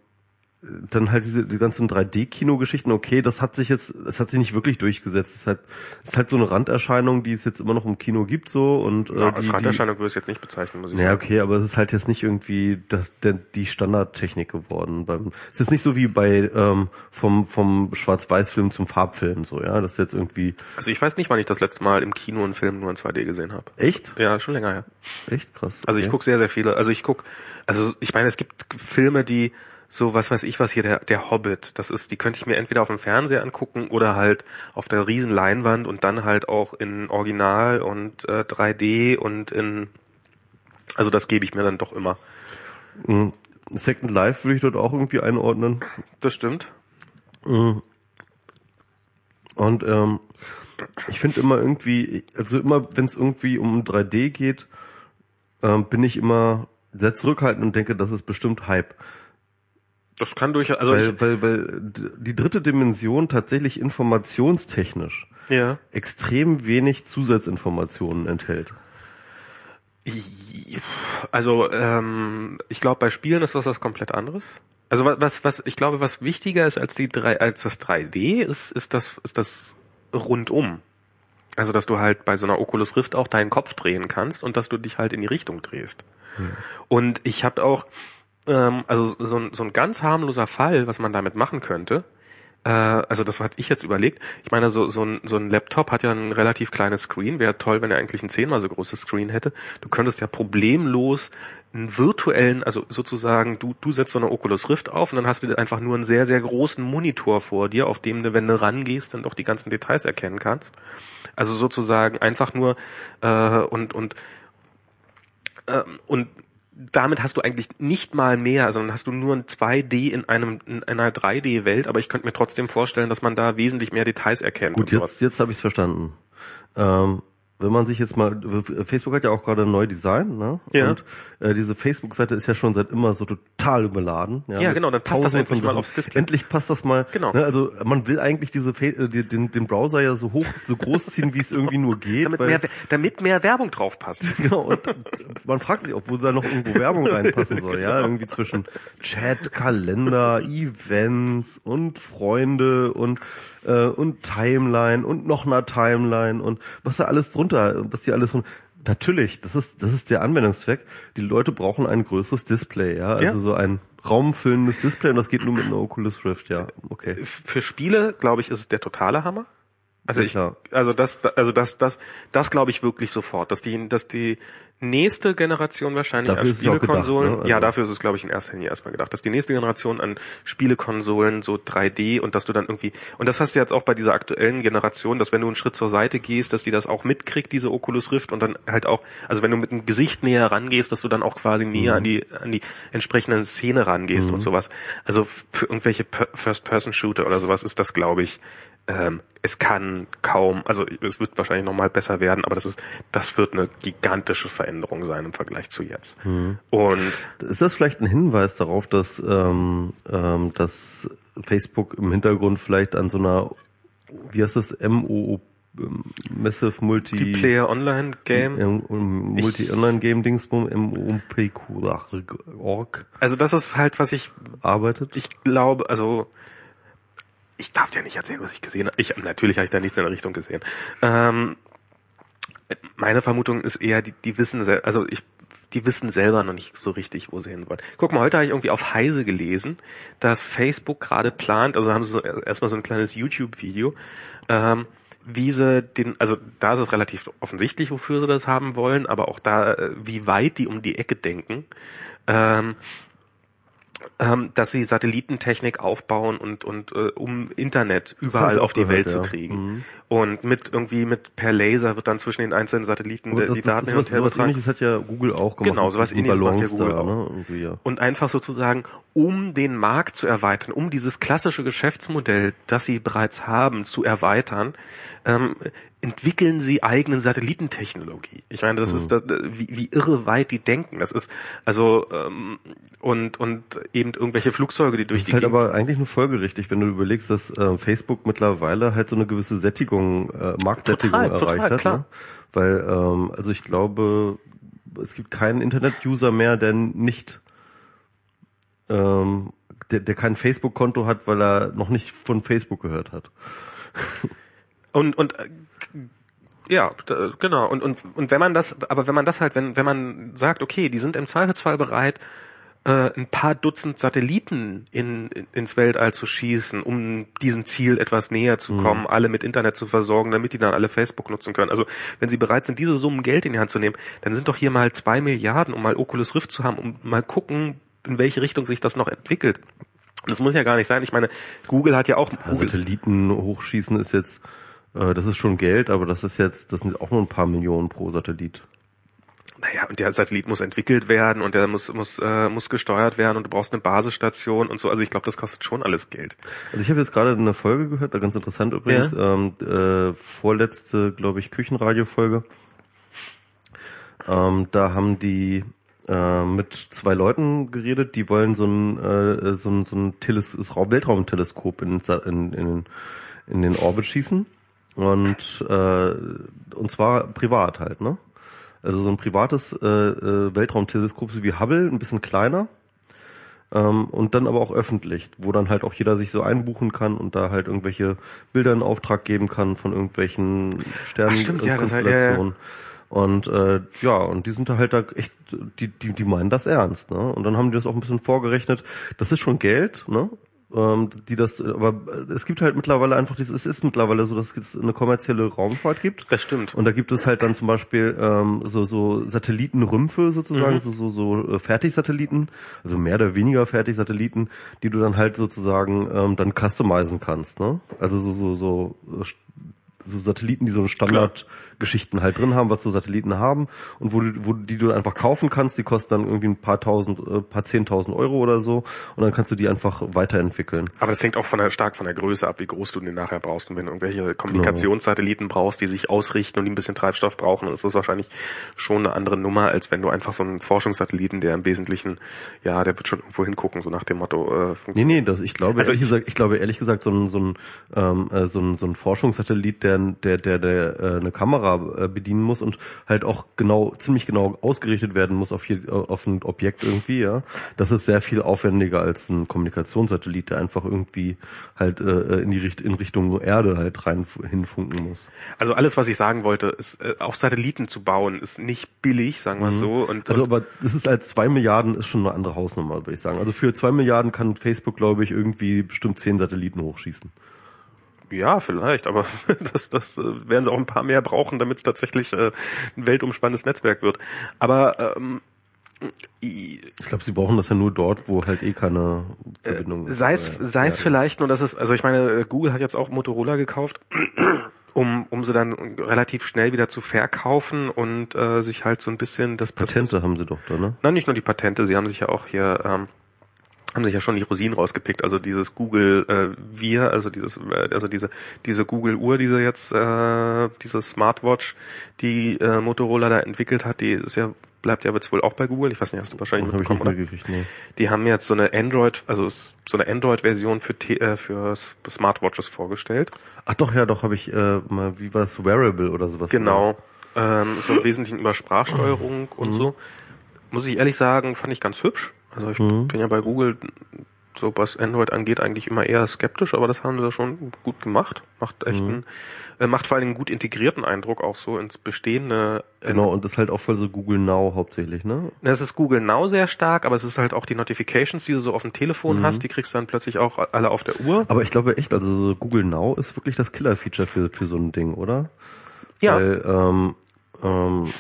dann halt diese die ganzen 3D-Kino-Geschichten, okay, das hat sich jetzt, das hat sich nicht wirklich durchgesetzt. Das ist halt, das ist halt so eine Randerscheinung, die es jetzt immer noch im Kino gibt so und äh, ja, als die, Randerscheinung würde ich es jetzt nicht bezeichnen, muss ich ja, sagen. Ja, okay, aber es ist halt jetzt nicht irgendwie das, der, die Standardtechnik geworden. Beim, es ist nicht so wie bei ähm, vom vom Schwarz-Weiß-Film zum Farbfilm so, ja, das ist jetzt irgendwie. Also ich weiß nicht, wann ich das letzte Mal im Kino einen Film nur in 2D gesehen habe. Echt? Ja, schon länger her. Echt krass. Also ich gucke sehr sehr viele. Also ich guck, also ich meine, es gibt Filme, die so was weiß ich was hier der der Hobbit das ist die könnte ich mir entweder auf dem Fernseher angucken oder halt auf der riesen Leinwand und dann halt auch in Original und äh, 3D und in also das gebe ich mir dann doch immer Mhm. Second Life würde ich dort auch irgendwie einordnen. das stimmt Mhm. Und ähm, ich finde immer irgendwie, also immer wenn es irgendwie um 3D geht, ähm, bin ich immer sehr zurückhaltend und denke, das ist bestimmt Hype. Das kann durchaus also weil, weil, weil die dritte Dimension tatsächlich informationstechnisch ja extrem wenig Zusatzinformationen enthält. Also ähm, ich glaube, bei Spielen ist das was komplett anderes. Also wa- was, was ich glaube, was wichtiger ist als die drei, als das 3D, ist, ist das, ist das rundum. Also dass du halt bei so einer Oculus Rift auch deinen Kopf drehen kannst und dass du dich halt in die Richtung drehst. Und ich habe auch, ähm, also so ein, so ein ganz harmloser Fall, was man damit machen könnte, äh, also das hatte ich jetzt überlegt. Ich meine, so, so, ein, so ein Laptop hat ja ein relativ kleines Screen. Wäre toll, wenn er eigentlich ein zehnmal so großes Screen hätte. Du könntest ja problemlos einen virtuellen, also sozusagen, du, du setzt so eine Oculus Rift auf und dann hast du einfach nur einen sehr, sehr großen Monitor vor dir, auf dem du, wenn du rangehst, dann doch die ganzen Details erkennen kannst. Also sozusagen einfach nur äh, und und ähm, und damit hast du eigentlich nicht mal mehr, sondern hast du nur ein 2D in einem in einer 3D-Welt, aber ich könnte mir trotzdem vorstellen, dass man da wesentlich mehr Details erkennt. Gut, sowas. jetzt, jetzt habe ich es verstanden. Ähm, wenn man sich jetzt mal, Facebook hat ja auch gerade ein neues Design, ne? Ja. Und äh, diese Facebook-Seite ist ja schon seit immer so total überladen. Ja, mit genau, dann passt das tausenden endlich mal aufs Display. Endlich passt das mal. Genau. Ne? Also man will eigentlich diese Fa äh, die- den, den Browser ja so hoch, so groß ziehen, wie es irgendwie nur geht. damit, weil, mehr, damit mehr Werbung drauf passt. Genau, und man fragt sich, obwohl da noch irgendwo Werbung reinpassen soll, ja, irgendwie zwischen Chat, Kalender, Events und Freunde und äh, und Timeline und noch einer Timeline und was da alles drunter, was hier alles drunter. Natürlich, das ist das ist der Anwendungszweck. Die Leute brauchen ein größeres Display, ja, also Ja. so ein raumfüllendes Display und das geht nur mit einer Oculus Rift, ja, okay. Für Spiele, glaube ich, ist es der totale Hammer. Also ich, also das, also das, das, das glaube ich wirklich sofort, dass die, dass die nächste Generation wahrscheinlich Dafür an auch gedacht, Spielekonsolen, ne? Also- ja, dafür ist es glaube ich in erster Linie erstmal gedacht, dass die nächste Generation an Spielekonsolen so 3D und dass du dann irgendwie, und das hast du jetzt auch bei dieser aktuellen Generation, dass wenn du einen Schritt zur Seite gehst, dass die das auch mitkriegt, diese Oculus Rift und dann halt auch, also wenn du mit dem Gesicht näher rangehst, dass du dann auch quasi näher Mhm. an die, an die entsprechenden Szene rangehst und sowas. Also für irgendwelche Per- First-Person-Shooter oder sowas ist das, glaube ich, ähm, es kann kaum, also es wird wahrscheinlich nochmal besser werden, aber das ist, das wird eine gigantische Veränderung sein im Vergleich zu jetzt. Mhm. Und Ist das vielleicht ein Hinweis darauf, dass, ähm, ähm, dass Facebook im Hintergrund vielleicht an so einer, wie heißt das, MO, ähm, Massive Multi, die Player Online Game, Multi Online Game Dingsbum, MOPQ.org also das ist halt, was ich, arbeitet? ich glaube, also ich darf dir nicht erzählen, was ich gesehen habe. Ich, natürlich habe ich da nichts in der Richtung gesehen. Ähm, meine Vermutung ist eher, die, die wissen, also ich, die wissen selber noch nicht so richtig, wo sie hin wollen. Guck mal, heute habe ich irgendwie auf Heise gelesen, dass Facebook gerade plant, also haben sie so, erstmal so ein kleines YouTube-Video, ähm, wie sie den, also da ist es relativ offensichtlich, wofür sie das haben wollen, aber auch da, äh, wie weit die um die Ecke denken. Ähm, ähm, dass sie Satellitentechnik aufbauen und und äh, um Internet überall auf die gehört, Welt zu ja. kriegen Mhm. und mit irgendwie mit per Laser wird dann zwischen den einzelnen Satelliten das, die das, Daten das, hin was, und her sowas ähnliches hat ja Google auch gemacht. Genau, sowas ähnliches macht ja Google da, auch. Ne? Ja. und einfach sozusagen, um den Markt zu erweitern, um dieses klassische Geschäftsmodell, das sie bereits haben, zu erweitern, ähm, entwickeln sie eigene Satellitentechnologie. Ich meine, das ist das, wie, wie irre weit die denken. Das ist also ähm, und und eben irgendwelche Flugzeuge, die durch Das die ist halt Gegend- aber eigentlich nur folgerichtig, wenn du überlegst, dass äh, Facebook mittlerweile halt so eine gewisse Sättigung, äh, Marktsättigung Total, total, erreicht hat. klar. Ne? Weil, ähm, also ich glaube, es gibt keinen Internet-User mehr, der nicht ähm, der, der kein Facebook-Konto hat, weil er noch nicht von Facebook gehört hat. Und, und äh, ja, genau. Und, und, und wenn man das, aber wenn man das halt, wenn, wenn man sagt, okay, die sind im Zweifelsfall bereit, äh, ein paar Dutzend Satelliten in, in, ins Weltall zu schießen, um diesem Ziel etwas näher zu kommen, mhm. alle mit Internet zu versorgen, damit die dann alle Facebook nutzen können. Also wenn sie bereit sind, diese Summen Geld in die Hand zu nehmen, dann sind doch hier mal zwei Milliarden, um mal Oculus Rift zu haben, um mal gucken, in welche Richtung sich das noch entwickelt. Und das muss ja gar nicht sein. Ich meine, Google hat ja auch ja, Satelliten hochschießen ist jetzt äh, das ist schon Geld, aber das ist jetzt, das sind auch nur ein paar Millionen pro Satellit. Naja, und der Satellit muss entwickelt werden und der muss muss äh, muss gesteuert werden und du brauchst eine Basisstation und so. Also ich glaube, das kostet schon alles Geld. Also ich habe jetzt gerade eine Folge gehört, da ganz interessant übrigens, ja. ähm, äh, vorletzte, glaube ich, Küchenradio-Folge. Ähm, da haben die äh, mit zwei Leuten geredet, die wollen so ein äh, so ein, so ein Teles Weltraumteleskop in, in, in, in den Orbit schießen und, äh, und zwar privat halt, ne? Also so ein privates äh, äh, Weltraumteleskop so wie Hubble, ein bisschen kleiner. Ähm, und dann aber auch öffentlich, wo dann halt auch jeder sich so einbuchen kann und da halt irgendwelche Bilder in Auftrag geben kann von irgendwelchen Sternenkonstellationen. Ja, und äh, ja, und die sind da halt da echt, die, die, die meinen das ernst, ne? Und dann haben die das auch ein bisschen vorgerechnet. Das ist schon Geld, ne? Ähm, die das, aber es gibt halt mittlerweile einfach dieses, es ist mittlerweile so, dass es eine kommerzielle Raumfahrt gibt. Das stimmt. Und da gibt es halt dann zum Beispiel ähm, so, so Satellitenrümpfe sozusagen, mhm. so, so, so äh, Fertigsatelliten, also mehr oder weniger Fertigsatelliten, die du dann halt sozusagen ähm, dann customizen kannst, ne? Also so, so, so äh, so Satelliten, die so eine Standardgeschichten halt drin haben, was so Satelliten haben und wo, du, wo die du einfach kaufen kannst, die kosten dann irgendwie ein paar tausend, äh, paar zehntausend Euro oder so und dann kannst du die einfach weiterentwickeln. Aber das hängt auch von der, stark von der Größe ab, wie groß du den nachher brauchst. Und wenn du irgendwelche Kommunikationssatelliten brauchst, die sich ausrichten und die ein bisschen Treibstoff brauchen, dann ist das wahrscheinlich schon eine andere Nummer, als wenn du einfach so einen Forschungssatelliten, der im Wesentlichen, ja, der wird schon irgendwo hingucken, so nach dem Motto, äh, Nee, nee, das, ich glaube, also ehrlich ich, gesagt, ich glaube ehrlich gesagt, so ein, so ein, ähm, äh, so ein, so ein Forschungssatellit, der der, der, der, äh, eine Kamera äh, bedienen muss und halt auch genau, ziemlich genau ausgerichtet werden muss auf, hier, auf ein Objekt irgendwie, ja. Das ist sehr viel aufwendiger als ein Kommunikationssatellit, der einfach irgendwie halt äh, in die Richt in Richtung Erde halt rein hinfunken muss. Also alles, was ich sagen wollte, ist äh, auch Satelliten zu bauen, ist nicht billig, sagen wir mhm. so. Und, also aber das ist als zwei Milliarden ist schon eine andere Hausnummer, würde ich sagen. Also für zwei Milliarden kann Facebook, glaube ich, irgendwie bestimmt zehn Satelliten hochschießen. Ja, vielleicht, aber das, das äh, werden sie auch ein paar mehr brauchen, damit es tatsächlich äh, ein weltumspannendes Netzwerk wird. Aber ähm, ich glaube, sie brauchen das ja nur dort, wo halt eh keine Verbindung äh, Sei es, sei es vielleicht nur, dass es, also ich meine, Google hat jetzt auch Motorola gekauft, um, um sie dann relativ schnell wieder zu verkaufen und äh, sich halt so ein bisschen das Patente haben sie doch da, ne? Nein, nicht nur die Patente, sie haben sich ja auch hier ähm, haben sich ja schon die Rosinen rausgepickt. Also dieses Google äh, Wir, also dieses, äh, also diese diese Google Uhr, diese jetzt, äh, diese Smartwatch, die äh, Motorola da entwickelt hat, die ist ja bleibt ja jetzt wohl auch bei Google. Ich weiß nicht, hast du wahrscheinlich hab mitbekommen, oder? Nee. Die haben jetzt so eine Android, also so eine Android-Version für äh, für Smartwatches vorgestellt. Ach doch, ja, doch habe ich äh, mal, wie war es, Wearable oder sowas? Genau, ähm, so im Wesentlichen über Sprachsteuerung und mhm. so. Muss ich ehrlich sagen, fand ich ganz hübsch. Also ich mhm. bin ja bei Google, so was Android angeht, eigentlich immer eher skeptisch, aber das haben sie schon gut gemacht. Macht echt mhm. einen, äh, macht vor allem einen gut integrierten Eindruck auch so ins bestehende. Äh, genau, und das ist halt auch voll so Google Now hauptsächlich, ne? Das ist Google Now sehr stark, aber es ist halt auch die Notifications, die du so auf dem Telefon mhm. hast, die kriegst du dann plötzlich auch alle auf der Uhr. Aber ich glaube echt, also so Google Now ist wirklich das Killer-Feature für, für so ein Ding, oder? Ja. Weil, ähm, ähm,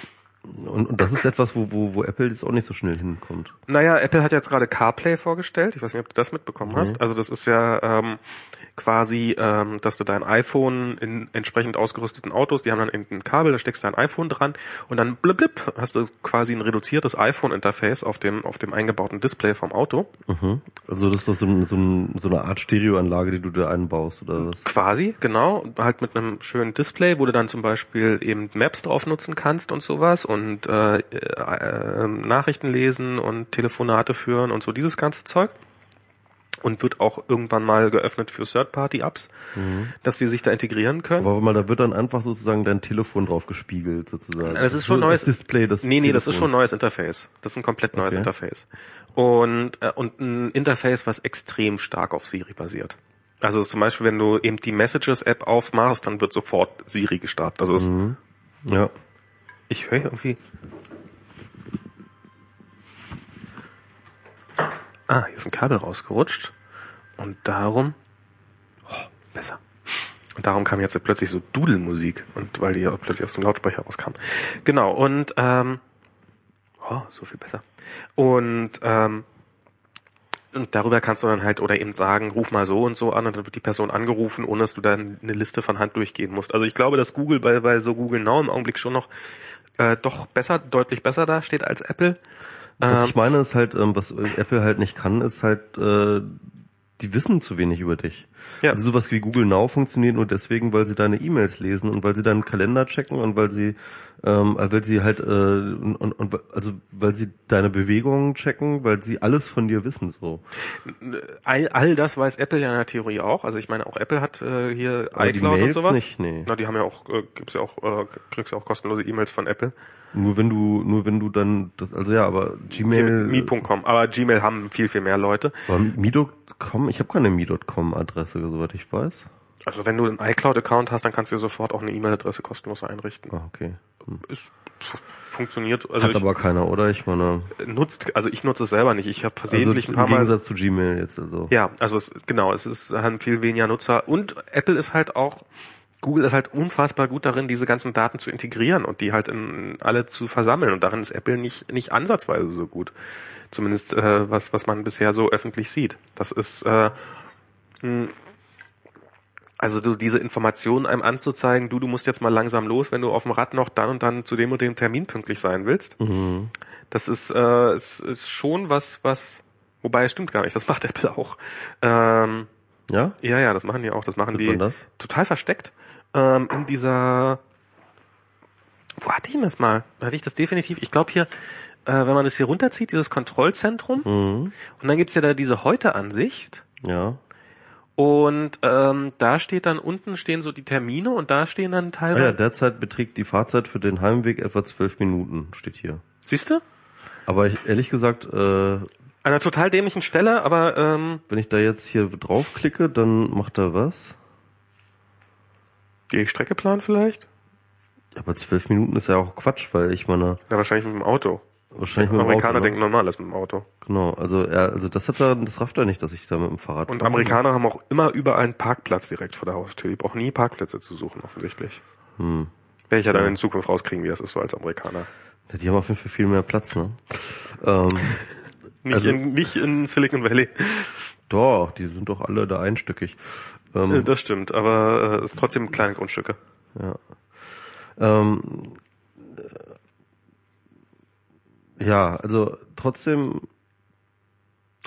und, und das ist etwas, wo, wo, wo Apple jetzt auch nicht so schnell hinkommt. Naja, Apple hat jetzt gerade CarPlay vorgestellt. Ich weiß nicht, ob du das mitbekommen mhm. hast. Also das ist ja ähm, quasi, ähm, dass du dein iPhone in entsprechend ausgerüsteten Autos, die haben dann ein Kabel, da steckst du dein iPhone dran und dann blip, blip hast du quasi ein reduziertes iPhone-Interface auf dem auf dem eingebauten Display vom Auto. Mhm. Also das ist doch so, ein, so, ein, so eine Art Stereoanlage, die du da einbaust oder was? Quasi, genau. Halt mit einem schönen Display, wo du dann zum Beispiel eben Maps drauf nutzen kannst und sowas und äh, äh, Nachrichten lesen und Telefonate führen und so dieses ganze Zeug. und wird auch irgendwann mal geöffnet für Third-Party-Apps, dass sie sich da integrieren können. Aber mal, da wird dann einfach sozusagen dein Telefon drauf gespiegelt, sozusagen. Das ist schon So neues Display des Nee, nee, das ist schon ein Telefons. neues Interface. Das ist ein komplett neues Okay. Interface. Und, äh, und ein Interface, was extrem stark auf Siri basiert. Also zum Beispiel, wenn du eben die Messages-App aufmachst, dann wird sofort Siri gestartet. Also es, Ja. Ich höre irgendwie. Ah, hier ist ein Kabel rausgerutscht. Und darum. Oh, besser. Und darum kam jetzt plötzlich so Dudelmusik. Und weil die ja plötzlich aus dem Lautsprecher rauskam. Genau, und ähm, oh, so viel besser. Und ähm, und darüber kannst du dann halt oder eben sagen, ruf mal so und so an und dann wird die Person angerufen, ohne dass du dann eine Liste von Hand durchgehen musst. Also ich glaube, dass Google bei, bei so Google Now im Augenblick schon noch äh, doch besser, deutlich besser dasteht als Apple. Was Ähm, ich meine ist halt, ähm, was Apple halt nicht kann, ist halt, äh, die wissen zu wenig über dich. Ja. Also sowas wie Google Now funktioniert nur deswegen, weil sie deine E-Mails lesen und weil sie deinen Kalender checken und weil sie, ähm, weil sie halt, äh, und, und, also weil sie deine Bewegungen checken, weil sie alles von dir wissen so. all, all das weiß Apple ja in der Theorie auch. Also ich meine, auch Apple hat äh, hier Aber iCloud und sowas. nicht, nee. Na, die haben ja auch, äh, gibt's ja auch, äh, kriegst ja auch kostenlose E-Mails von Apple. Nur wenn du, nur wenn du dann, das, also ja, aber Gmail, Mi.com. Aber Gmail haben viel, viel mehr Leute. aber Mi.com, ich habe keine Mi.com Adresse, soweit ich weiß. Also wenn du einen iCloud-Account hast, dann kannst du dir sofort auch eine E-Mail-Adresse kostenlos einrichten. Ah, okay. Ist, pf, funktioniert, also Hat ich, aber keiner, oder? Ich meine, nutzt, also ich nutze es selber nicht. Ich habe also versehentlich im ein paar Mal Gegensatz zu Gmail jetzt also. Ja, also es, genau, es ist haben viel weniger Nutzer und Apple ist halt auch Google ist halt unfassbar gut darin, diese ganzen Daten zu integrieren und die halt in alle zu versammeln und darin ist Apple nicht nicht ansatzweise so gut. Zumindest äh, was was man bisher so öffentlich sieht. Das ist äh, mh, also so diese Informationen einem anzuzeigen, du, du musst jetzt mal langsam los, wenn du auf dem Rad noch dann und dann zu dem und dem Termin pünktlich sein willst. Das ist, äh, ist, ist schon was, was, wobei es stimmt gar nicht, das macht Apple auch. Ähm, Ja? ja, ja, das machen die auch, das machen Tut die das? total versteckt. Ähm, in dieser, wo hatte ich denn das mal? Hatte ich das definitiv? Ich glaube hier, äh, wenn man das hier runterzieht, dieses Kontrollzentrum, Mhm. und dann gibt's ja da diese Heute-Ansicht. Ja. Und ähm, da steht dann unten stehen so die Termine und da stehen dann Ah teilweise. ja, derzeit beträgt die Fahrzeit für den Heimweg etwa zwölf Minuten, steht hier. Siehst du? Aber ich, ehrlich gesagt, äh, An einer total dämlichen Stelle, aber ähm, wenn ich da jetzt hier draufklicke, dann macht er was. die Strecke planen vielleicht? Aber zwölf Minuten ist ja auch Quatsch, weil ich meine, Ja, wahrscheinlich mit dem Auto. Wahrscheinlich mit dem Amerikaner Auto, ne? denken normal ist mit dem Auto. Genau, also er, also das hat er, das rafft er nicht, dass ich da mit dem Fahrrad Und. Amerikaner haben auch immer überall einen Parkplatz direkt vor der Haustür. Die brauchen nie Parkplätze zu suchen, offensichtlich. Hm. Werde ich ja dann in Zukunft rauskriegen, wie das ist so als Amerikaner. Ja, die haben auf jeden Fall viel mehr Platz, ne? Ähm, Nicht, Also- in, nicht in Silicon Valley. doch, die sind doch alle da einstöckig. Äh, Ähm, Das stimmt, aber äh, es ist trotzdem kleine Grundstücke. ähm, äh, ja, also trotzdem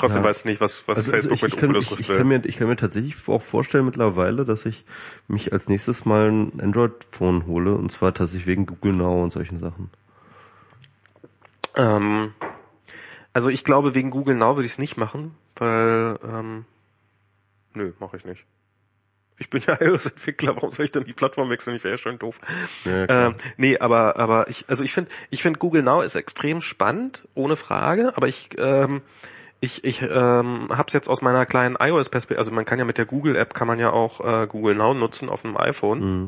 Trotzdem Ja. weißt du nicht, was, was Also, Facebook also ich, mit ich, kann, Oculus ich, ich, kann mir, ich kann mir tatsächlich auch vorstellen mittlerweile, dass ich mich als nächstes mal ein Android-Phone hole und zwar tatsächlich wegen Google Now und solchen Sachen. Ähm, also ich glaube, wegen Google Now würde ich es nicht machen, weil ähm, nö, mache ich nicht. Ich bin ja iOS-Entwickler, warum soll ich denn die Plattform wechseln? Ich wäre ja schon doof. Ja, klar. ähm, nee, aber aber ich also ich finde ich finde Google Now ist extrem spannend, ohne Frage, aber ich ähm, ich, ich ähm, habe es jetzt aus meiner kleinen iOS-Perspektive, also man kann ja mit der Google-App kann man ja auch äh, Google Now nutzen auf dem iPhone. Mhm.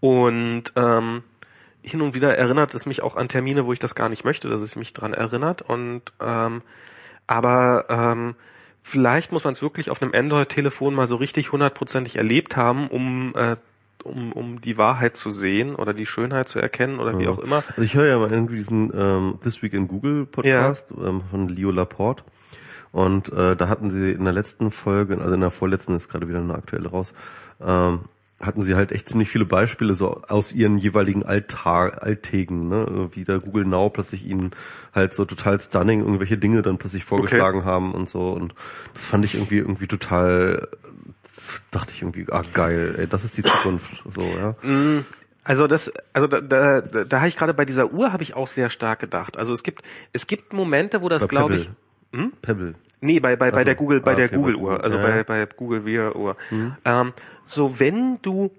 Und ähm, hin und wieder erinnert es mich auch an Termine, wo ich das gar nicht möchte, dass es mich dran erinnert. Und ähm, aber ähm, vielleicht muss man es wirklich auf einem Android-Telefon mal so richtig hundertprozentig erlebt haben, um äh, um, um die Wahrheit zu sehen oder die Schönheit zu erkennen oder wie auch immer. Also ich höre ja mal irgendwie diesen ähm, This Week in Google Podcast ähm, von Leo Laporte. Und äh, da hatten sie in der letzten Folge, also in der vorletzten ist gerade wieder eine aktuelle raus, ähm, hatten sie halt echt ziemlich viele Beispiele so aus ihren jeweiligen Alltag, Alltägen, ne? wie der Google Now plötzlich ihnen halt so total stunning irgendwelche Dinge dann plötzlich vorgeschlagen haben und so und das fand ich irgendwie irgendwie total dachte ich irgendwie ah geil ey, das ist die Zukunft so ja Also das, also da, da, da, da habe ich gerade bei dieser Uhr habe ich auch sehr stark gedacht. Also es gibt es gibt Momente, wo das glaube ich Hm? Pebble. Nee, bei, bei, bei Also, der Google, bei ah, der okay, Google Uhr, also Ja, bei, bei Google Wear Uhr. Ähm, so wenn du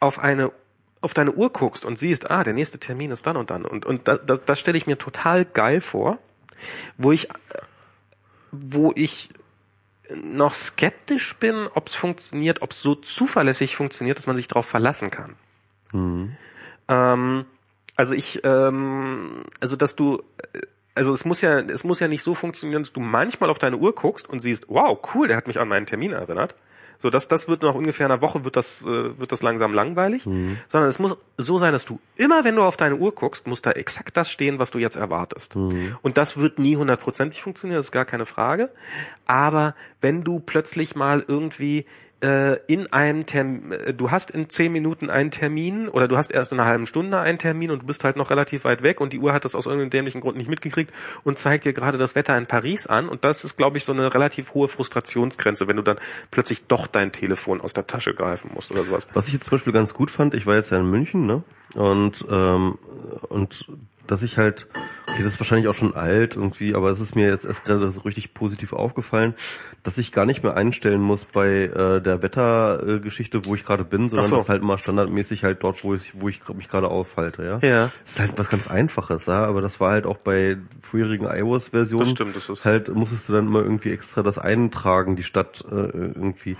auf eine auf deine Uhr guckst und siehst, ah, der nächste Termin ist dann und dann und und das, das, das stelle ich mir total geil vor, wo ich wo ich noch skeptisch bin, ob es funktioniert, ob es so zuverlässig funktioniert, dass man sich darauf verlassen kann. Ähm, also ich, ähm, also dass du, äh, also es muss ja, es muss ja nicht so funktionieren, dass du manchmal auf deine Uhr guckst und siehst, wow, cool, der hat mich an meinen Termin erinnert. So, das, das wird nach ungefähr einer Woche wird das, äh, wird das langsam langweilig, sondern es muss so sein, dass du immer, wenn du auf deine Uhr guckst, muss da exakt das stehen, was du jetzt erwartest. Und das wird nie hundertprozentig funktionieren, das ist gar keine Frage. Aber wenn du plötzlich mal irgendwie in einem Termin, du hast in zehn Minuten einen Termin oder du hast erst in einer halben Stunde einen Termin und du bist halt noch relativ weit weg und die Uhr hat das aus irgendeinem dämlichen Grund nicht mitgekriegt und zeigt dir gerade das Wetter in Paris an und das ist, glaube ich, so eine relativ hohe Frustrationsgrenze, wenn du dann plötzlich doch dein Telefon aus der Tasche greifen musst oder sowas. Was ich jetzt zum Beispiel ganz gut fand, ich war jetzt ja in München, ne? Und ähm, und dass ich halt, okay, das ist wahrscheinlich auch schon alt irgendwie, aber es ist mir jetzt erst gerade so richtig positiv aufgefallen, dass ich gar nicht mehr einstellen muss bei äh, der Wettergeschichte, wo ich gerade bin, sondern so. das ist halt mal standardmäßig halt dort, wo ich, wo ich mich gerade aufhalte, ja. Ja. Das ist halt was ganz Einfaches, ja, aber das war halt auch bei früherigen iOS-Versionen. Das stimmt, das ist- Halt musstest du dann immer irgendwie extra das eintragen, die Stadt äh, irgendwie.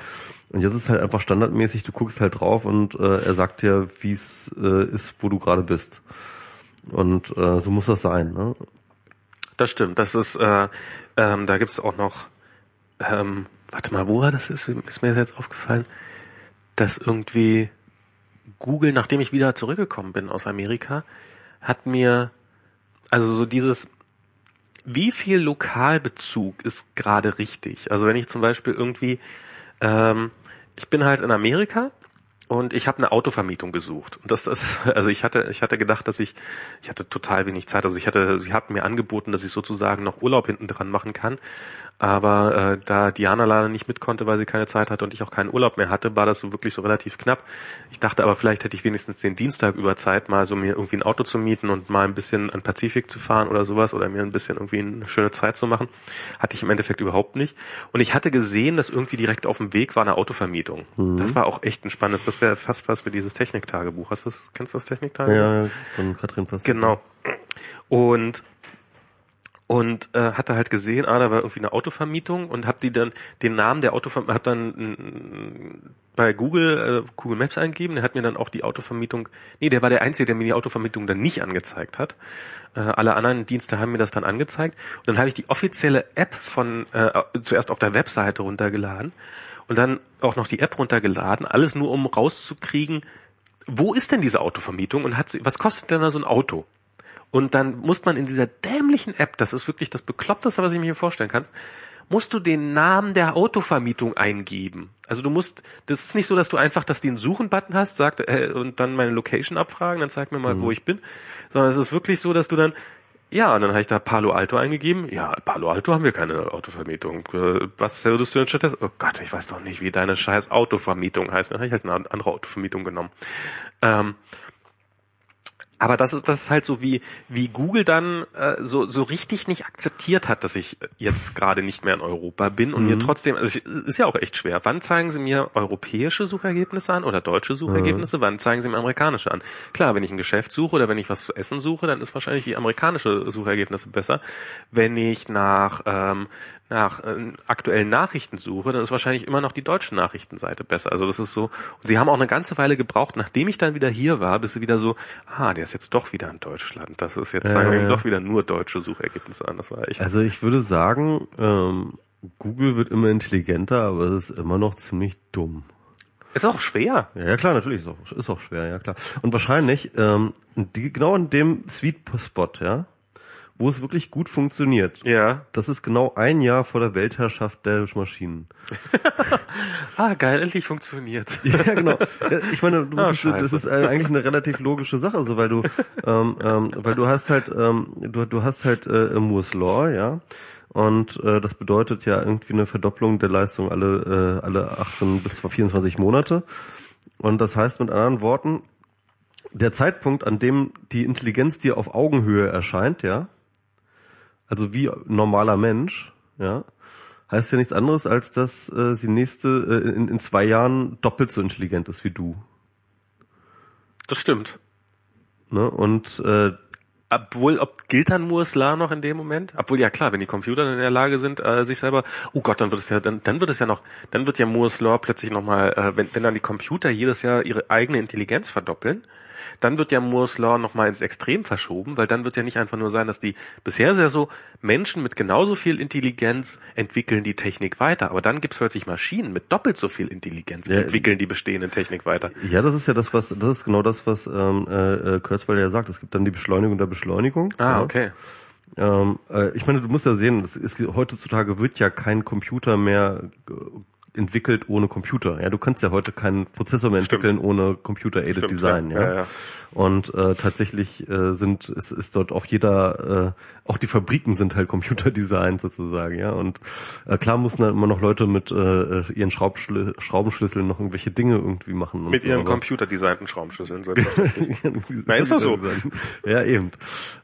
Und jetzt ist halt einfach standardmäßig, du guckst halt drauf und äh, er sagt dir, wie es äh, ist, wo du gerade bist. Und äh, so muss das sein, ne? Das stimmt. Das ist, äh, ähm, da gibt's auch noch, ähm, warte mal, woher das ist, ist mir jetzt aufgefallen, dass irgendwie Google, nachdem ich wieder zurückgekommen bin aus Amerika, hat mir, also so dieses, wie viel Lokalbezug ist gerade richtig? Also wenn ich zum Beispiel irgendwie, ähm, ich bin halt in Amerika und ich habe eine Autovermietung gesucht. Und das, das also ich hatte ich hatte gedacht dass ich ich hatte total wenig Zeit. Also ich hatte sie hatten mir angeboten dass ich sozusagen noch Urlaub hinten dran machen kann aber äh, da Diana leider nicht mit konnte weil sie keine Zeit hatte und ich auch keinen Urlaub mehr hatte war das so wirklich so relativ knapp. Ich dachte aber vielleicht hätte ich wenigstens den Dienstag über Zeit mal so mir irgendwie ein Auto zu mieten und mal ein bisschen an Pazifik zu fahren oder sowas oder mir ein bisschen irgendwie eine schöne Zeit zu machen. Hatte ich im Endeffekt überhaupt nicht. Und ich hatte gesehen dass irgendwie direkt auf dem Weg war eine Autovermietung. Das war auch echt ein spannendes das wäre fast was für dieses Techniktagebuch. Hast du das kennst du das Techniktagebuch? Ja, von Katrin Fass. Genau. Und und äh, hatte halt gesehen, ah, da war irgendwie eine Autovermietung und hab die dann den Namen der Autovermietung, hab dann mm, bei Google äh, Google Maps eingegeben, der hat mir dann auch die Autovermietung, nee, der war der einzige, der mir die Autovermietung dann nicht angezeigt hat. Äh, alle anderen Dienste haben mir das dann angezeigt und dann habe ich die offizielle App von äh, zuerst auf der Webseite runtergeladen und dann auch noch die App runtergeladen, alles nur um rauszukriegen, wo ist denn diese Autovermietung und hat sie, was kostet denn da so ein Auto? Und dann muss man in dieser dämlichen App, das ist wirklich das Bekloppteste, was ich mir hier vorstellen kann, musst du den Namen der Autovermietung eingeben. Also du musst, das ist nicht so, dass du einfach, dass die einen Suchen-Button hast, sagt, äh, und dann meine Location abfragen, dann zeig mir mal, wo ich bin, sondern es ist wirklich so, dass du dann, ja, und dann habe ich da Palo Alto eingegeben. Ja, Palo Alto haben wir keine Autovermietung. Äh, Was würdest du denn stattdessen? Oh Gott, ich weiß doch nicht, wie deine scheiß Autovermietung heißt. Dann habe ich halt eine andere Autovermietung genommen. Ähm, aber das ist das ist halt so wie wie Google dann äh, so so richtig nicht akzeptiert hat, dass ich jetzt gerade nicht mehr in Europa bin und mir trotzdem also ich, ist ja auch echt schwer. Wann zeigen Sie mir europäische Suchergebnisse an oder deutsche Suchergebnisse? Wann zeigen Sie mir amerikanische an? Klar, wenn ich ein Geschäft suche oder wenn ich was zu essen suche, dann ist wahrscheinlich die amerikanische Suchergebnisse besser. Wenn ich nach ähm, nach äh, aktuellen Nachrichten suche, dann ist wahrscheinlich immer noch die deutsche Nachrichtenseite besser. Also das ist so. Und sie haben auch eine ganze Weile gebraucht, nachdem ich dann wieder hier war, bis sie wieder so, ah, der ist jetzt doch wieder in Deutschland. Das ist jetzt sagen wir ihm doch wieder nur deutsche Suchergebnisse an. Das war echt. Also ich würde sagen, ähm, Google wird immer intelligenter, aber es ist immer noch ziemlich dumm. Ist auch schwer. Ja, ja klar, natürlich ist auch, ist auch schwer, ja klar. Und wahrscheinlich ähm, die, genau in dem Sweet Spot, ja, wo es wirklich gut funktioniert. Ja. Das ist genau ein Jahr vor der Weltherrschaft der Maschinen. Ah, geil, endlich funktioniert. Ja, genau. Ich meine, du Ah, musst, das ist äh, eigentlich eine relativ logische Sache, so weil du, ähm, ähm, weil du hast halt, ähm, du, du hast halt äh, Moore's Law, ja. Und äh, das bedeutet ja irgendwie eine Verdopplung der Leistung alle, äh, alle 18 bis 24 Monate. Und das heißt mit anderen Worten, der Zeitpunkt, an dem die Intelligenz dir auf Augenhöhe erscheint, ja, also wie normaler Mensch, ja, heißt ja nichts anderes, als dass äh, sie nächste äh, in, in zwei Jahren doppelt so intelligent ist wie du. Das stimmt. Ne? Und äh, Obwohl, ob gilt dann Moore's Law noch in dem Moment? Obwohl ja klar, wenn die Computer dann in der Lage sind, äh, sich selber, oh Gott, dann wird es ja, dann, dann wird es ja noch, dann wird ja Moore's Law plötzlich nochmal, äh, wenn, wenn dann die Computer jedes Jahr ihre eigene Intelligenz verdoppeln, dann wird ja Moore's Law nochmal ins Extrem verschoben, weil dann wird ja nicht einfach nur sein, dass die bisher sehr so Menschen mit genauso viel Intelligenz entwickeln die Technik weiter, aber dann gibt's plötzlich Maschinen mit doppelt so viel Intelligenz Ja, entwickeln die bestehende Technik weiter. ja, das ist ja das, was das ist genau das, was ähm, äh, äh, Kurzweil ja sagt. Es gibt dann die Beschleunigung der Beschleunigung. Ah, ja. okay. Ähm, äh, ich meine, du musst ja sehen, das ist, heutzutage wird ja kein Computer mehr äh, entwickelt ohne Computer. Ja, du kannst ja heute keinen Prozessor mehr Stimmt. entwickeln ohne Computer-Aided Stimmt, Design. ja. Ja, Ja. Und äh, tatsächlich äh, sind ist, ist dort auch jeder, äh, auch die Fabriken sind halt Computerdesign sozusagen. Ja, und äh, klar mussten dann immer noch Leute mit äh, ihren Schraubschlü Schraubenschlüsseln noch irgendwelche Dinge irgendwie machen. Mit so, ihren computerdesignten Schraubenschlüsseln. Na, ist doch so. Ja, eben.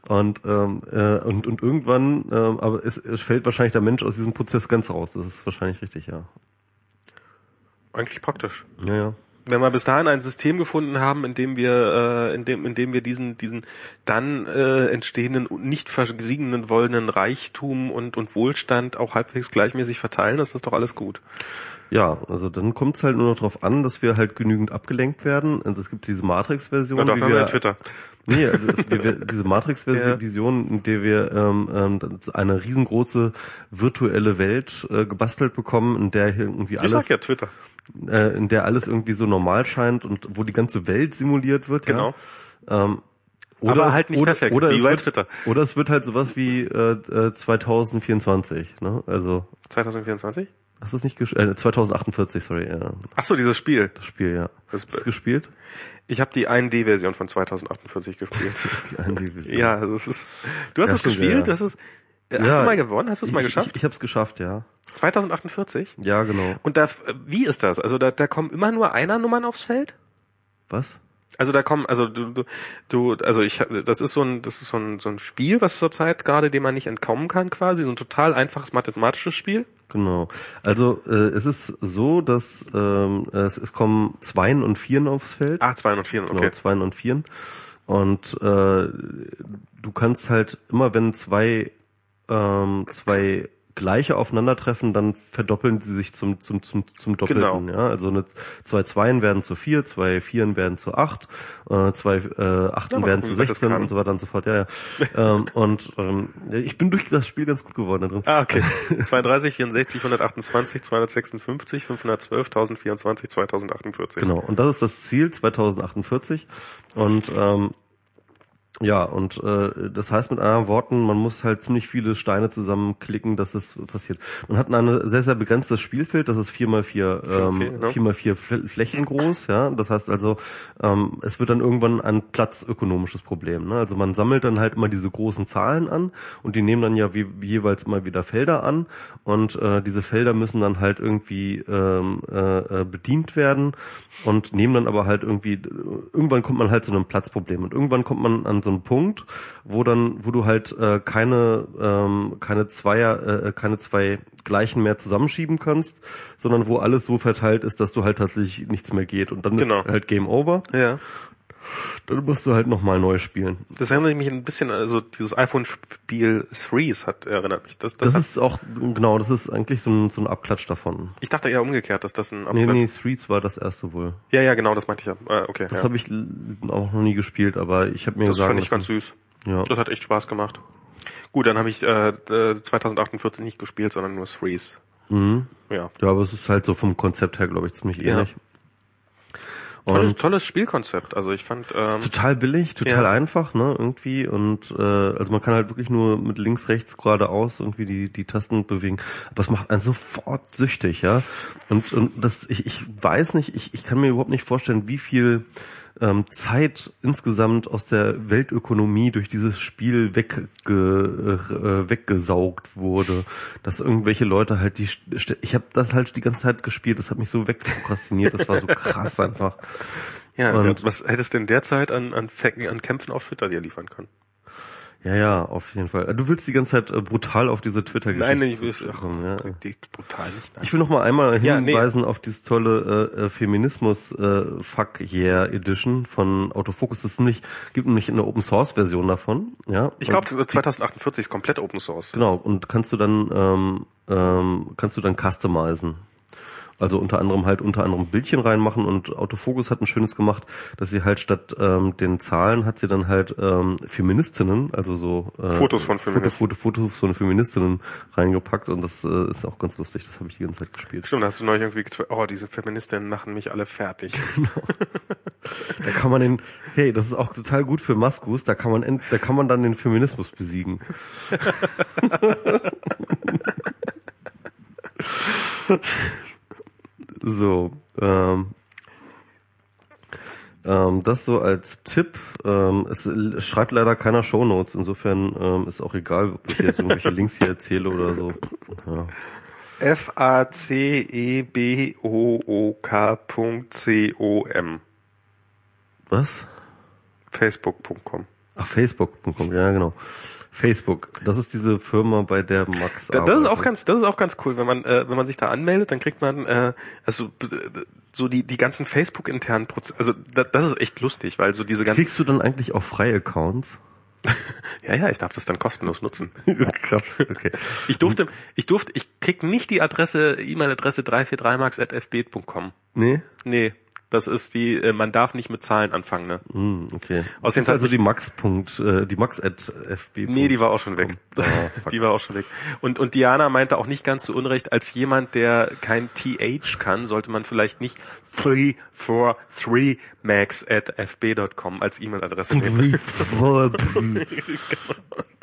Und, ähm, äh, und, und irgendwann, ähm, aber es, es fällt wahrscheinlich der Mensch aus diesem Prozess ganz raus. Das ist wahrscheinlich richtig, ja. Eigentlich praktisch. Ja, ja. wenn wir bis dahin ein System gefunden haben, in dem wir, äh, in dem, in dem wir diesen, diesen dann äh, entstehenden, nicht versiegenden wollenden Reichtum und, und Wohlstand auch halbwegs gleichmäßig verteilen, ist das doch alles gut. Ja, also dann kommt es halt nur noch darauf an, dass wir halt genügend abgelenkt werden. Also es gibt diese Matrix-Version. Und dafür haben wir Twitter. Nee, also es, wir, diese Matrix-Vision, in der wir ähm, ähm, eine riesengroße virtuelle Welt äh, gebastelt bekommen, in der hier irgendwie Ich alles, sag ja Twitter. äh, in der alles irgendwie so normal scheint und wo die ganze Welt simuliert wird. Genau. Ja? Ähm, Aber es- halt nicht oder, perfekt, Oder wie es wird, Twitter. Oder es wird halt sowas wie äh, äh, 2024. Ne? Also 2024? Hast du es nicht gespielt? Äh, 2048, sorry. Ja, Ach so, dieses Spiel. das Spiel, ja. Das- Hast du es gespielt? Ich habe die 1D-Version von 2048 gespielt. Die eine Division. ja, das ist. Du hast Ja, es stimmt, gespielt, ja. das ist. Hast Ja, du mal gewonnen? Hast du es mal ich, geschafft? Ich, ich habe es geschafft, ja. 2048? Ja, genau. Und da, wie ist das? Also da, da kommen immer nur einer Nummern aufs Feld? Was? Also da kommen, also du, du, du also ich, das ist so ein, das ist so ein, so ein Spiel, was zurzeit gerade, dem man nicht entkommen kann, quasi, so ein total einfaches mathematisches Spiel. Genau. Also äh, es ist so, dass ähm, es, es kommen Zweien und Vieren aufs Feld. Ah, 204, okay. Genau, Zweien und Vieren. Und äh, du kannst halt immer, wenn zwei ähm, zwei gleiche aufeinandertreffen, dann verdoppeln sie sich zum zum zum zum Doppelten. Genau. Ja, also eine, zwei Zweien werden zu vier, zwei Vieren werden zu acht, äh, zwei äh, Achten Ja, werden gucken, zu wie weit das 16 kann. und so weiter und so fort. Ja, ja. ähm, und ähm, ich bin durch das Spiel ganz gut geworden da drin. Ah, okay. 32, 64, 128, 256, 512, 1024, 2048. Genau, und das ist das Ziel 2048. Und ähm, ja, und äh, das heißt mit anderen Worten, man muss halt ziemlich viele Steine zusammenklicken, dass es passiert. Man hat ein sehr, sehr begrenztes Spielfeld, das ist 4x4 ähm, vier, ne? 4x4 Fl- Flächen groß, ja. Das heißt also, ähm, es wird dann irgendwann ein platzökonomisches Problem. Ne? Also man sammelt dann halt immer diese großen Zahlen an und die nehmen dann ja wie, jeweils immer wieder Felder an und äh, diese Felder müssen dann halt irgendwie ähm, äh, äh, bedient werden und nehmen dann aber halt irgendwie irgendwann kommt man halt zu einem Platzproblem und irgendwann kommt man an so einen Punkt, wo dann wo du halt äh, keine ähm, keine Zweier äh, keine zwei gleichen mehr zusammenschieben kannst, sondern wo alles so verteilt ist, dass du halt tatsächlich nichts mehr geht und dann Genau. ist halt Game Over. Ja. Dann musst du halt nochmal neu spielen. Das erinnert mich ein bisschen, also dieses iPhone-Spiel Threes hat erinnert mich. Das, das, Das ist auch genau, das ist eigentlich so ein, so ein Abklatsch davon. ich dachte eher umgekehrt, dass das ein Nee, Abklatsch- nee, Streets war das erste wohl. Ja, ja, genau, das meinte ich ja. Ah, okay. Das ja. habe ich auch noch nie gespielt, aber ich habe mir Das gesagt, fand ich ganz süß. Ja. Das hat echt Spaß gemacht. Gut, dann habe ich äh, äh, 2048 nicht gespielt, sondern nur Threes. Mhm. Ja. Ja, aber es ist halt so vom Konzept her, glaube ich, ziemlich Ja. Tolles, tolles Spielkonzept. Also ich fand, ähm, total billig, total Ja. einfach, ne, irgendwie. Und äh, also man kann halt wirklich nur mit links, rechts, geradeaus irgendwie die, die Tasten bewegen. Aber es macht einen sofort süchtig, ja. Und, und das, ich, ich weiß nicht, ich, ich kann mir überhaupt nicht vorstellen, wie viel ähm, Zeit insgesamt aus der Weltökonomie durch dieses Spiel wegge, äh, weggesaugt wurde, dass irgendwelche Leute halt die ich habe das halt die ganze Zeit gespielt, das hat mich so wegprokrastiniert, das war so krass einfach. ja, und- was hättest du denn derzeit an, an, an Kämpfen auf Twitter dir liefern können? Ja, ja, auf jeden Fall. Du willst die ganze Zeit äh, brutal auf diese Twitter-Geschichte Nein, ich will kommen, ja. brutal nicht. Nein. Ich will noch mal einmal Ja, nee. hinweisen auf dieses tolle äh, äh, Feminismus äh, Fuck Yeah Edition von Autofocus. Das ist nämlich, gibt nämlich eine Open Source Version davon. Ja. Ich glaube, 2048 ist komplett Open Source. Genau. Und kannst du dann ähm, ähm, kannst du dann customizen. Also unter anderem halt unter anderem Bildchen reinmachen und Autofokus hat ein schönes gemacht, dass sie halt statt ähm, den Zahlen hat sie dann halt ähm, Feministinnen, also so äh, Fotos von Foto, Feministinnen. Foto, Fotos von Feministinnen reingepackt und das äh, ist auch ganz lustig. Das habe ich die ganze Zeit gespielt. Stimmt, da hast du neulich irgendwie oh, diese Feministinnen machen mich alle fertig. Da kann man den, hey, das ist auch total gut für Maskus. Da kann man, end, da kann man dann den Feminismus besiegen. so, ähm, ähm, das so als Tipp. Ähm, es schreibt leider keiner Shownotes. Insofern ähm, ist auch egal, ob ich jetzt irgendwelche Links hier erzähle oder so. Ja. F-A-C-E-B-O-O-K.C-O-M. Was? Facebook.com. Ach, Facebook.com, ja genau. Facebook, das ist diese Firma, bei der Max Da, das ist auch arbeitet. ganz, das ist auch ganz cool, wenn man, äh, wenn man sich da anmeldet, dann kriegt man, äh, also so die die ganzen Facebook internen Prozesse, also da, das ist echt lustig, weil so diese ganzen, Kriegst du dann eigentlich auch freie Accounts? ja ja, ich darf das dann kostenlos nutzen. Krass, okay. Ich durfte, ich durfte, ich krieg nicht die Adresse, E-Mail-Adresse 343max@fb.com. Nee? Nee, das ist die, äh, man darf nicht mit Zahlen anfangen, ne? Hm, okay. Außerdem das ist also die Max. Punkt, äh, die Max at fb. Nee, die war auch schon weg. Fuck. die war auch schon weg. Und, und Diana meinte auch nicht ganz zu Unrecht, als jemand, der kein TH kann, sollte man vielleicht nicht 343max at fb.com als E-Mail-Adresse nehmen.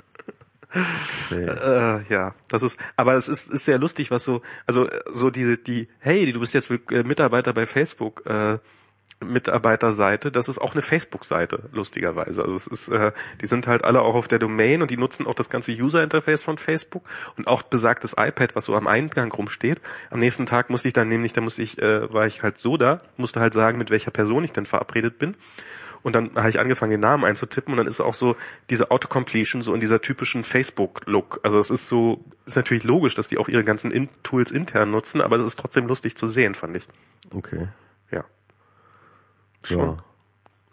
äh, ja, das ist, aber es ist, ist sehr lustig, was so, also so diese, die, hey, du bist jetzt äh, Mitarbeiter bei Facebook, äh, Mitarbeiterseite, das ist auch eine Facebook-Seite, lustigerweise. Also es ist, äh, die sind halt alle auch auf der Domain und die nutzen auch das ganze User-Interface von Facebook und auch besagtes iPad, was so am Eingang rumsteht. Am nächsten Tag musste ich dann nämlich, da musste ich, äh, war ich halt so da, musste halt sagen, mit welcher Person ich denn verabredet bin. Und dann habe ich angefangen, den Namen einzutippen und dann ist auch so diese Autocompletion so in dieser typischen Facebook-Look. Also es ist so, ist natürlich logisch, dass die auch ihre ganzen in Tools intern nutzen, aber es ist trotzdem lustig zu sehen, fand ich. okay. Ja. Ja.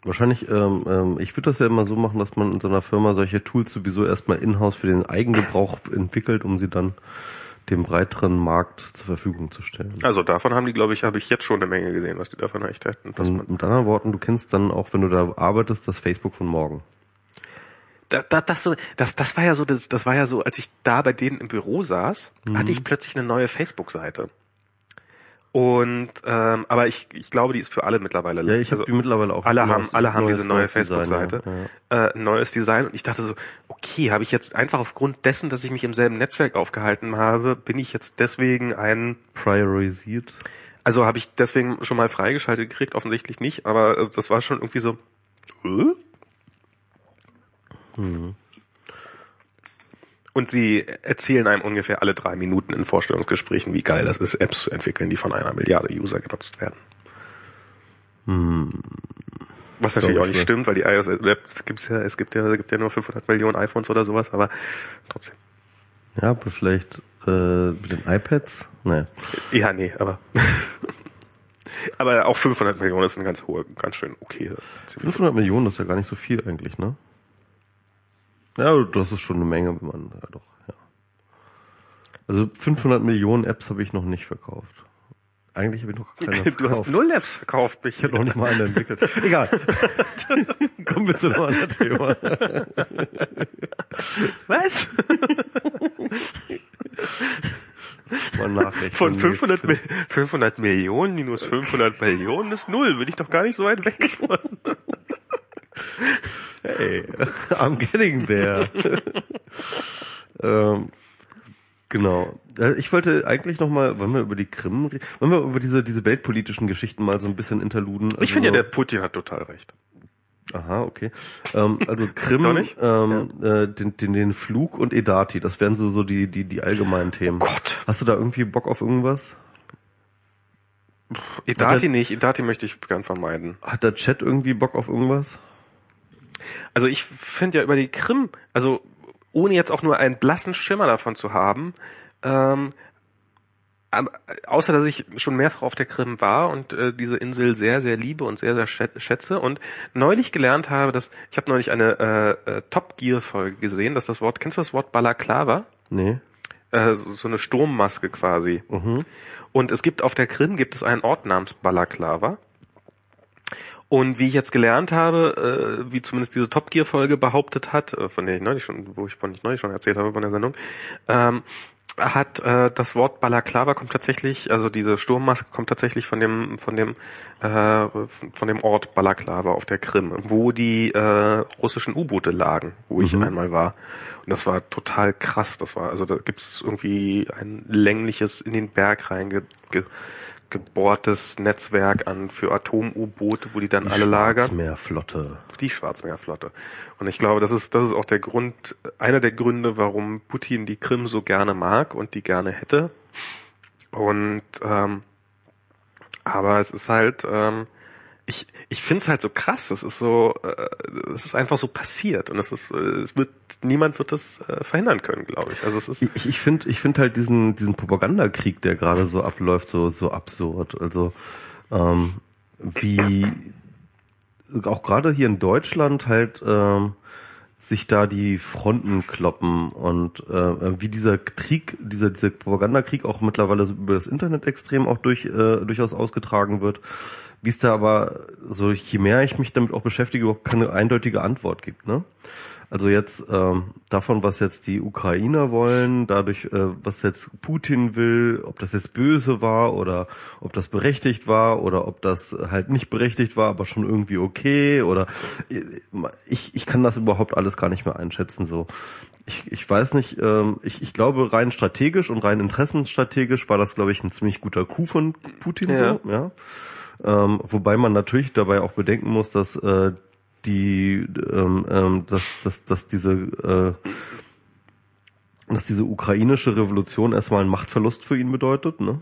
Wahrscheinlich, ähm, ähm, ich würde das ja immer so machen, dass man in so einer Firma solche Tools sowieso erstmal in-house für den Eigengebrauch entwickelt, um sie dann dem breiteren Markt zur Verfügung zu stellen. Also davon haben die, glaube ich, habe ich jetzt schon eine Menge gesehen, was die davon echt hätten. Und mit anderen Worten, du kennst dann auch, wenn du da arbeitest, das Facebook von morgen. da, da, das, so, das, das war ja so, das, das war ja so, als ich da bei denen im Büro saß, hatte ich plötzlich eine neue Facebook-Seite. Und ähm, aber ich, ich glaube, die ist für alle mittlerweile. Ja, ich habe die mittlerweile auch. Alle haben, alle haben diese neue Facebook-Seite, ja, äh, neues Design. Und ich dachte so, okay, habe ich jetzt einfach aufgrund dessen, dass ich mich im selben Netzwerk aufgehalten habe, bin ich jetzt deswegen ein, Priorisiert. also habe ich deswegen schon mal freigeschaltet gekriegt, offensichtlich nicht, aber also das war schon irgendwie so, äh? Und sie erzählen einem ungefähr alle drei Minuten in Vorstellungsgesprächen, wie geil das ist, Apps zu entwickeln, die von einer Milliarde User genutzt werden. Was natürlich auch ich nicht stimmt, weil die iOS-Apps gibt's ja, es gibt ja, es gibt ja nur 500 Millionen iPhones oder sowas, aber trotzdem. Ja, aber vielleicht äh, mit den iPads? Nee. Ja, nee, aber. aber auch 500 Millionen ist eine ganz hohe, ganz schön okay. 500 Millionen, ist ja gar nicht so viel eigentlich, ne? Ja, das ist schon eine Menge, wenn man, ja doch, ja. Also 500 Millionen Apps habe ich noch nicht verkauft. Eigentlich habe ich noch keine verkauft. Du hast null Apps verkauft, mich. Ich habe noch nicht mal eine entwickelt. Egal. Kommen wir zu einem anderen Thema. Was? Mal Nachrichten. Von 500, Mi 500 Millionen minus 500 Millionen ist null. Bin ich doch gar nicht so weit weg von. Hey, I'm getting there. ähm, genau. Äh, Ich wollte eigentlich noch mal, wollen wir über die Krim, re- wollen wir über diese diese weltpolitischen Geschichten mal so ein bisschen interluden? Ich finde ja, Also- der Putin hat total recht. Aha, okay. Ähm, also Krim, ähm, äh, den, den, den Flug und Edati, das wären so, so die, die, die allgemeinen Themen. Oh Gott. Hast du da irgendwie Bock auf irgendwas? Edati nicht, Edati möchte ich gern vermeiden. Hat der Chat irgendwie Bock auf irgendwas? Also ich finde ja über die Krim, also ohne jetzt auch nur einen blassen Schimmer davon zu haben, ähm, außer dass ich schon mehrfach auf der Krim war und äh, diese Insel sehr, sehr liebe und sehr, sehr schätze und neulich gelernt habe, dass ich habe neulich eine äh, äh, Top Gear Folge gesehen, dass das Wort, kennst du das Wort Balaklava? Nee. Äh, so, so eine Sturmmaske quasi. Mhm. Und es gibt auf der Krim gibt es einen Ort namens Balaklava. Und wie ich jetzt gelernt habe, äh, wie zumindest diese Top Gear Folge behauptet hat, äh, von der ich neulich schon, wo ich von ich neulich schon erzählt habe von der Sendung, ähm, hat äh, das Wort Balaklava kommt tatsächlich, also diese Sturmmaske kommt tatsächlich von dem von dem äh, von dem Ort Balaklava auf der Krim, wo die äh, russischen U-Boote lagen, wo ich Mhm. einmal war. Und das war total krass. Das war also da gibt's irgendwie ein längliches in den Berg reinge ge, gebohrtes Netzwerk an für Atom-U-Boote, wo die dann alle lagern Schwarzmeerflotte. die Schwarzmeerflotte. Und ich glaube, das ist, das ist auch der Grund, einer der Gründe, warum Putin die Krim so gerne mag und die gerne hätte. Und ähm, aber es ist halt, ähm, ich, ich finde es halt so krass. Es ist so, äh, es ist einfach so passiert und es ist, äh, es wird niemand wird das äh, verhindern können, glaube ich. Also es ist Ich, ich finde ich finde halt diesen, diesen Propagandakrieg, der gerade so abläuft, so, so absurd. Also ähm, wie auch gerade hier in Deutschland halt ähm, sich da die Fronten kloppen und äh, wie dieser Krieg, dieser, dieser Propagandakrieg auch mittlerweile über das Internet extrem auch durch, äh, durchaus ausgetragen wird, wie es da aber so, je mehr ich mich damit auch beschäftige, überhaupt keine eindeutige Antwort gibt, ne? Also jetzt ähm, davon, was jetzt die Ukrainer wollen, dadurch, äh, was jetzt Putin will, ob das jetzt böse war oder ob das berechtigt war oder ob das halt nicht berechtigt war, aber schon irgendwie okay oder ich, ich kann das überhaupt alles gar nicht mehr einschätzen. So, ich, ich weiß nicht, ähm, ich, ich glaube rein strategisch und rein interessensstrategisch war das, glaube ich, ein ziemlich guter Coup von Putin Ja. so, ja. Ähm, wobei man natürlich dabei auch bedenken muss, dass äh, die, ähm, ähm, dass, dass, dass diese, äh, dass diese ukrainische Revolution erstmal einen Machtverlust für ihn bedeutet, ne?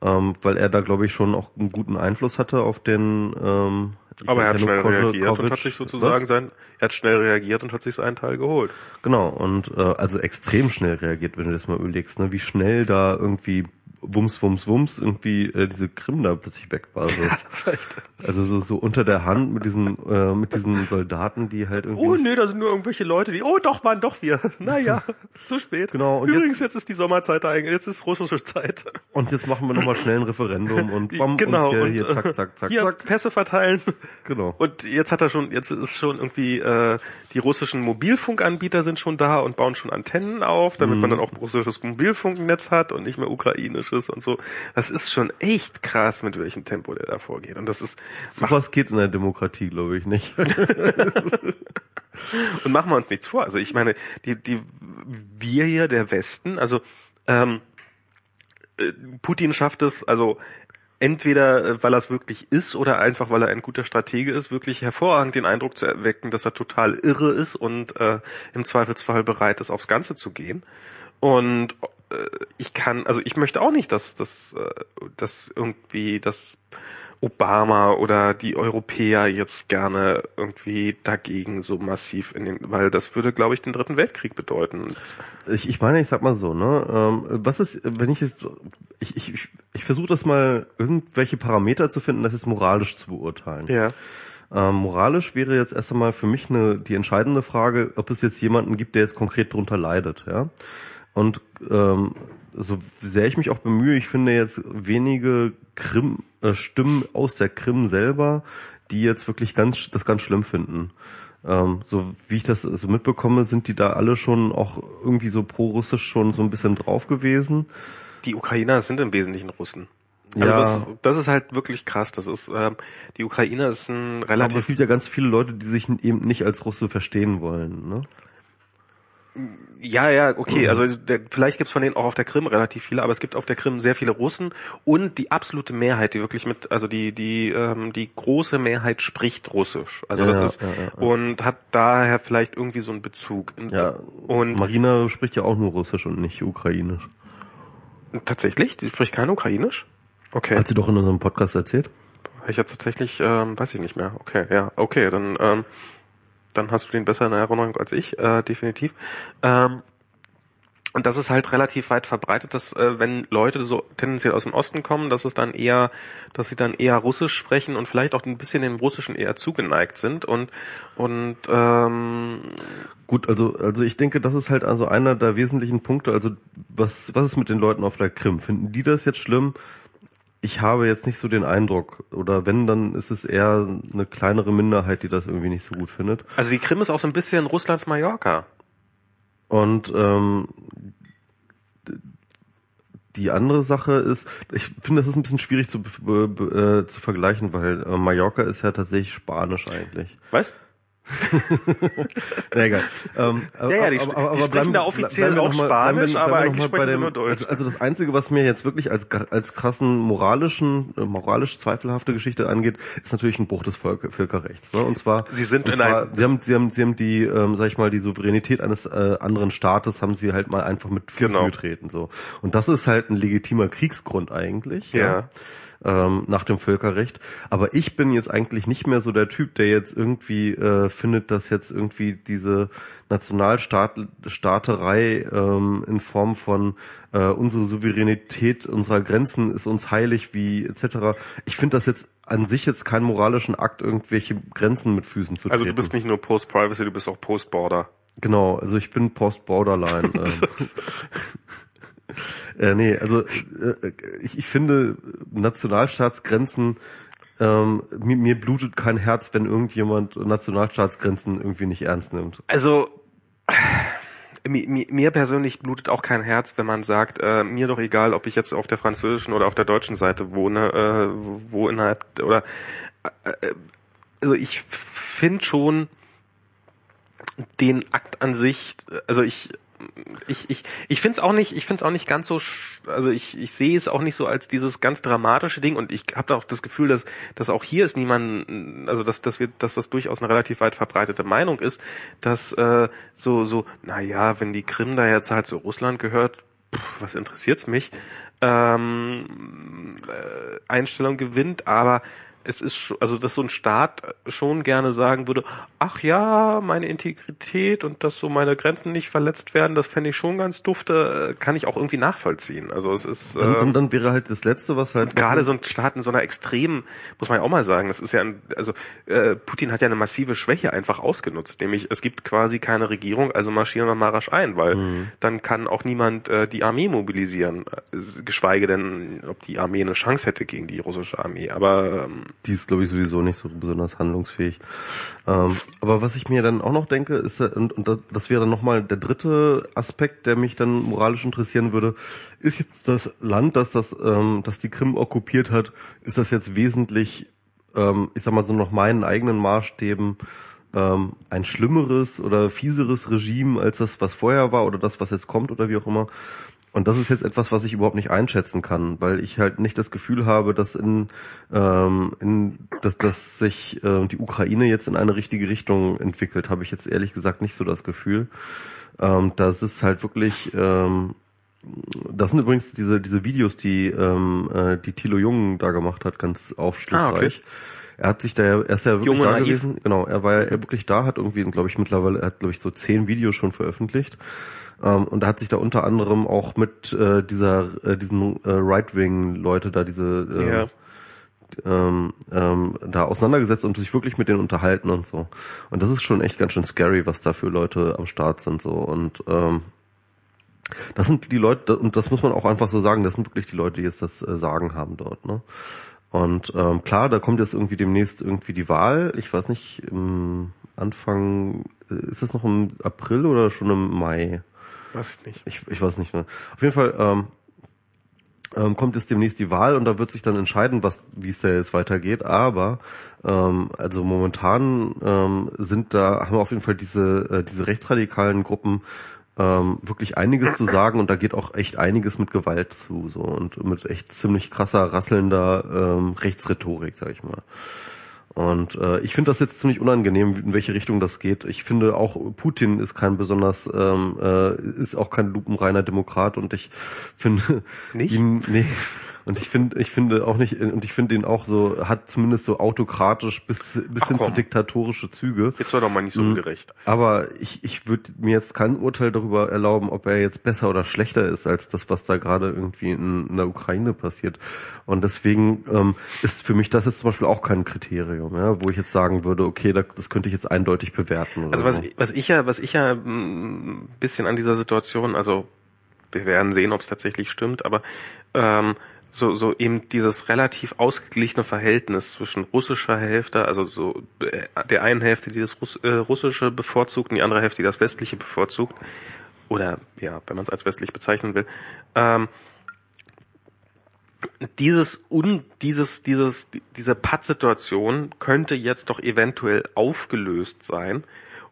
Ähm, weil er da, glaube ich, schon auch einen guten Einfluss hatte auf den. Ähm, aber er hat schnell reagiert und Kovic- hat sich sozusagen Was? sein, er hat schnell reagiert und hat sich seinen Teil geholt. Genau, und äh, also extrem schnell reagiert, wenn du das mal überlegst, ne? wie schnell da irgendwie Wums, Wums, Wums irgendwie äh, diese Krim da plötzlich weg war. So. Das war echt, Also so, so unter der Hand mit diesen äh, mit diesen Soldaten, die halt irgendwie Oh nee, da sind nur irgendwelche Leute, die, oh doch, waren doch wir. Naja, zu spät. Genau, und Übrigens, jetzt- jetzt, ist die Sommerzeit eigentlich, jetzt ist russische Zeit. und jetzt machen wir nochmal schnell ein Referendum und bam genau. und hier, und, hier äh, zack zack zack hier zack. Pässe verteilen. Genau. Und jetzt hat er schon, jetzt ist schon irgendwie, äh, die russischen Mobilfunkanbieter sind schon da und bauen schon Antennen auf, damit Mhm. man dann auch russisches Mobilfunknetz hat und nicht mehr ukrainisches und so. Das ist schon echt krass, mit welchem Tempo der da vorgeht. Und das ist, Sowas geht in der Demokratie, glaube ich, nicht. Und machen wir uns nichts vor. Also ich meine, die, die, wir hier, der Westen, also ähm, äh, Putin schafft es, also entweder äh, weil er es wirklich ist oder einfach weil er ein guter Stratege ist, wirklich hervorragend den Eindruck zu erwecken, dass er total irre ist und äh, im Zweifelsfall bereit ist, aufs Ganze zu gehen. Und ich kann, also ich möchte auch nicht, dass dass, äh, dass irgendwie das Obama oder die Europäer jetzt gerne irgendwie dagegen so massiv in den, weil das würde, glaube ich, den dritten Weltkrieg bedeuten. Ich, ich meine, ich sag mal so, ne, ähm, was ist, wenn ich jetzt, ich, ich, ich, ich versuche das mal, irgendwelche Parameter zu finden, das ist moralisch zu beurteilen. Ja. Ähm, moralisch wäre jetzt erst einmal für mich eine, die entscheidende Frage, ob es jetzt jemanden gibt, der jetzt konkret drunter leidet, ja. Und ähm, so sehr ich mich auch bemühe, ich finde jetzt wenige Krim, äh, Stimmen aus der Krim selber, die jetzt wirklich ganz das ganz schlimm finden. Ähm, so wie ich das so mitbekomme, sind die da alle schon auch irgendwie so pro-russisch schon so ein bisschen drauf gewesen. Die Ukrainer sind im Wesentlichen Russen. Also Ja. das, das ist halt wirklich krass. Das ist ähm, die Ukrainer ist ein Aber es relativ gibt ja ganz viele Leute, die sich eben nicht als Russe verstehen wollen. Ne? Ja ja okay. Also der, vielleicht gibt's von denen auch auf der Krim relativ viele, aber es gibt auf der Krim sehr viele Russen und die absolute Mehrheit, die wirklich mit also die die ähm, die große Mehrheit spricht Russisch. Also Ja, das ja, ist ja, ja. und hat daher vielleicht irgendwie so einen Bezug. Ja, und Marina spricht ja auch nur Russisch und nicht Ukrainisch. tatsächlich, die spricht kein Ukrainisch. Okay. Hat sie doch in unserem Podcast erzählt. Ich jetzt tatsächlich, ähm, weiß ich nicht mehr. Okay, ja, okay, dann, ähm, dann hast du den besser in Erinnerung als ich, äh, definitiv. Ähm, und das ist halt relativ weit verbreitet, dass äh, wenn Leute so tendenziell aus dem Osten kommen, dass es dann eher, dass sie dann eher Russisch sprechen und vielleicht auch ein bisschen dem Russischen eher zugeneigt sind und und ähm, gut, also also ich denke, das ist halt also einer der wesentlichen Punkte. Also was was ist mit den Leuten auf der Krim? Finden die das jetzt schlimm? Ich habe jetzt nicht so den Eindruck, oder wenn, dann ist es eher eine kleinere Minderheit, die das irgendwie nicht so gut findet. Also die Krim ist auch so ein bisschen Russlands Mallorca. Und ähm, die andere Sache ist, ich finde, das ist ein bisschen schwierig zu, äh, zu vergleichen, weil äh, Mallorca ist ja tatsächlich Spanisch eigentlich. Was? Na egal. Ähm, ja, ja, die, aber, aber, die sprechen da offiziell auch Spanisch, mal, aber eigentlich sprechen dem, sie nur Deutsch. Also, also das Einzige, was mir jetzt wirklich als, als krassen moralischen, äh, moralisch zweifelhafte Geschichte angeht, ist natürlich ein Bruch des Völker, Völkerrechts. Ne? Und zwar, sie sind in zwar, einem, sie haben, sie haben, sie haben die, ähm, sag ich mal, die Souveränität eines äh, anderen Staates haben sie halt mal einfach mit Füßen genau. getreten. So. Und das ist halt ein legitimer Kriegsgrund eigentlich. ja. ja ähm, nach dem Völkerrecht. Aber ich bin jetzt eigentlich nicht mehr so der Typ, der jetzt irgendwie äh, findet, dass jetzt irgendwie diese Nationalstaaterei ähm, in Form von äh, unsere Souveränität unserer Grenzen ist uns heilig wie etc. Ich finde das jetzt an sich jetzt keinen moralischen Akt, irgendwelche Grenzen mit Füßen zu treten. Also du bist nicht nur Post-Privacy, du bist auch Post-Border. Genau, also ich bin Post-Borderline. Äh, nee, also äh, ich, ich finde Nationalstaatsgrenzen ähm, mir, mir blutet kein Herz, wenn irgendjemand Nationalstaatsgrenzen irgendwie nicht ernst nimmt. Also mir, mir persönlich blutet auch kein Herz, wenn man sagt, äh, mir doch egal, ob ich jetzt auf der französischen oder auf der deutschen Seite wohne, äh, wo innerhalb oder äh, äh also ich finde schon den Akt an sich, also ich ich, ich, ich finde es auch nicht, ich finde auch nicht ganz so, also ich, ich sehe es auch nicht so als dieses ganz dramatische Ding und ich habe auch das Gefühl, dass, dass auch hier ist niemand, also dass, dass wir, dass das durchaus eine relativ weit verbreitete Meinung ist, dass äh, so, so, na ja, wenn die Krim da jetzt halt zu Russland gehört, pff, was interessiert's mich, ähm, äh, Einstellung gewinnt, aber es ist, also dass so ein Staat schon gerne sagen würde, ach ja, meine Integrität und dass so meine Grenzen nicht verletzt werden, das fände ich schon ganz dufte, kann ich auch irgendwie nachvollziehen. Also es ist. Äh, und, dann wäre halt das Letzte, was halt. Gerade so ein Staat in so einer extremen, muss man ja auch mal sagen, das ist ja, ein, also äh, Putin hat ja eine massive Schwäche einfach ausgenutzt, nämlich es gibt quasi keine Regierung, also marschieren wir mal rasch ein, weil mhm. dann kann auch niemand äh, die Armee mobilisieren, äh, geschweige denn, ob die Armee eine Chance hätte gegen die russische Armee. Aber ähm, die ist, glaube ich, sowieso nicht so besonders handlungsfähig. Ähm, aber was ich mir dann auch noch denke, ist, und, und das wäre nochmal der dritte Aspekt, der mich dann moralisch interessieren würde, ist jetzt das Land, das das, ähm, das die Krim okkupiert hat, ist das jetzt wesentlich, ähm, ich sag mal so nach meinen eigenen Maßstäben, ähm, ein schlimmeres oder fieseres Regime als das, was vorher war oder das, was jetzt kommt oder wie auch immer. Und das ist jetzt etwas, was ich überhaupt nicht einschätzen kann, weil ich halt nicht das Gefühl habe, dass in, ähm, in dass, dass sich äh, die Ukraine jetzt in eine richtige Richtung entwickelt, habe ich jetzt ehrlich gesagt nicht so das Gefühl. Ähm, das ist halt wirklich, ähm, das sind übrigens diese diese Videos, die ähm, äh, die Thilo Jung da gemacht hat, ganz aufschlussreich. Ah, okay. Er hat sich da, er ist ja wirklich Junge, da naiv. gewesen. Genau, er war ja wirklich da, hat irgendwie, glaube ich, mittlerweile, er hat glaube ich so zehn Videos schon veröffentlicht. Ähm, und er hat sich da unter anderem auch mit äh, dieser äh, diesen äh, Right-Wing-Leute da diese äh, ja. ähm, ähm, da auseinandergesetzt und sich wirklich mit denen unterhalten und so. Und das ist schon echt ganz schön scary, was da für Leute am Start sind so und ähm, das sind die Leute und das muss man auch einfach so sagen. Das sind wirklich die Leute, die jetzt das äh, Sagen haben dort. Ne? Und ähm, klar, da kommt jetzt irgendwie demnächst irgendwie die Wahl. Ich weiß nicht, im Anfang, äh, ist das noch im April oder schon im Mai? Weiß ich nicht. Ich, ich weiß nicht mehr. Auf jeden Fall ähm, ähm, kommt jetzt demnächst die Wahl und da wird sich dann entscheiden, was wie es da jetzt weitergeht. Aber ähm, also momentan ähm, sind da haben wir auf jeden Fall diese äh, diese rechtsradikalen Gruppen ähm, wirklich einiges zu sagen und da geht auch echt einiges mit Gewalt zu so und mit echt ziemlich krasser rasselnder ähm, Rechtsrhetorik, sag ich mal. Und äh, ich finde das jetzt ziemlich unangenehm, in welche Richtung das geht. Ich finde auch Putin ist kein besonders, ähm, äh, ist auch kein lupenreiner Demokrat und ich finde Nicht? ihn, nee. Und ich finde, ich finde auch nicht, und ich finde ihn auch so, hat zumindest so autokratisch bis, bis Ach hin zu diktatorische Züge. Jetzt war doch mal nicht so Mhm. ungerecht. Aber ich, ich würde mir jetzt kein Urteil darüber erlauben, ob er jetzt besser oder schlechter ist als das, was da gerade irgendwie in, in der Ukraine passiert. Und deswegen ähm, ist für mich das jetzt zum Beispiel auch kein Kriterium, ja, wo ich jetzt sagen würde, okay, da, das könnte ich jetzt eindeutig bewerten. Oder Also was, so. was ich ja, was ich ja ein bisschen an dieser Situation, also wir werden sehen, ob es tatsächlich stimmt, aber ähm, so, so eben dieses relativ ausgeglichene Verhältnis zwischen russischer Hälfte, also so der- der einen Hälfte, die das Russ, äh, russische bevorzugt und die andere Hälfte, die das westliche bevorzugt, oder ja, wenn man es als westlich bezeichnen will, ähm, dieses un, dieses, dieses, diese Pattsituation könnte jetzt doch eventuell aufgelöst sein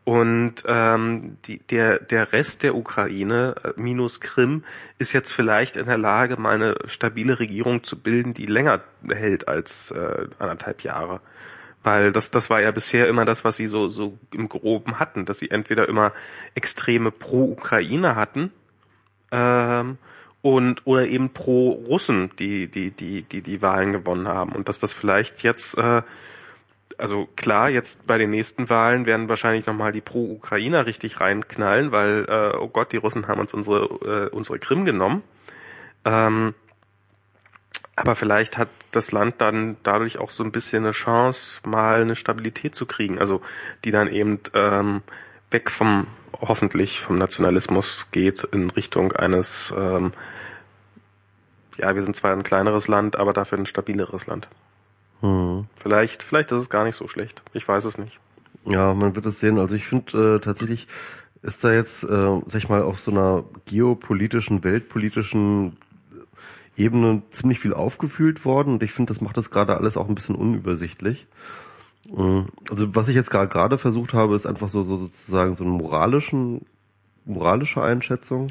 und ähm, die, der der Rest der Ukraine äh, minus Krim ist jetzt vielleicht in der Lage, mal eine stabile Regierung zu bilden, die länger hält als äh, anderthalb Jahre. Weil das, das war ja bisher immer das, was sie so, so im Groben hatten, dass sie entweder immer extreme Pro-Ukraine hatten, ähm, und oder eben pro Russen, die die die die die Wahlen gewonnen haben und dass das vielleicht jetzt äh, also klar jetzt bei den nächsten Wahlen werden wahrscheinlich noch mal die pro Ukrainer richtig reinknallen, weil äh, oh Gott die Russen haben uns unsere äh, unsere Krim genommen. Ähm, aber vielleicht hat das Land dann dadurch auch so ein bisschen eine Chance, mal eine Stabilität zu kriegen, also die dann eben ähm, weg vom hoffentlich vom Nationalismus geht in Richtung eines ähm, ja, wir sind zwar ein kleineres Land, aber dafür ein stabileres Land. Hm. Vielleicht, vielleicht ist es gar nicht so schlecht. Ich weiß es nicht. Ja, man wird es sehen. Also ich finde äh, tatsächlich ist da jetzt, äh, sag ich mal, auf so einer geopolitischen, weltpolitischen Ebene ziemlich viel aufgefühlt worden und ich finde, das macht das gerade alles auch ein bisschen unübersichtlich. Mm, Also was ich jetzt gerade versucht habe, ist einfach so, so sozusagen so eine moralischen, moralische Einschätzung.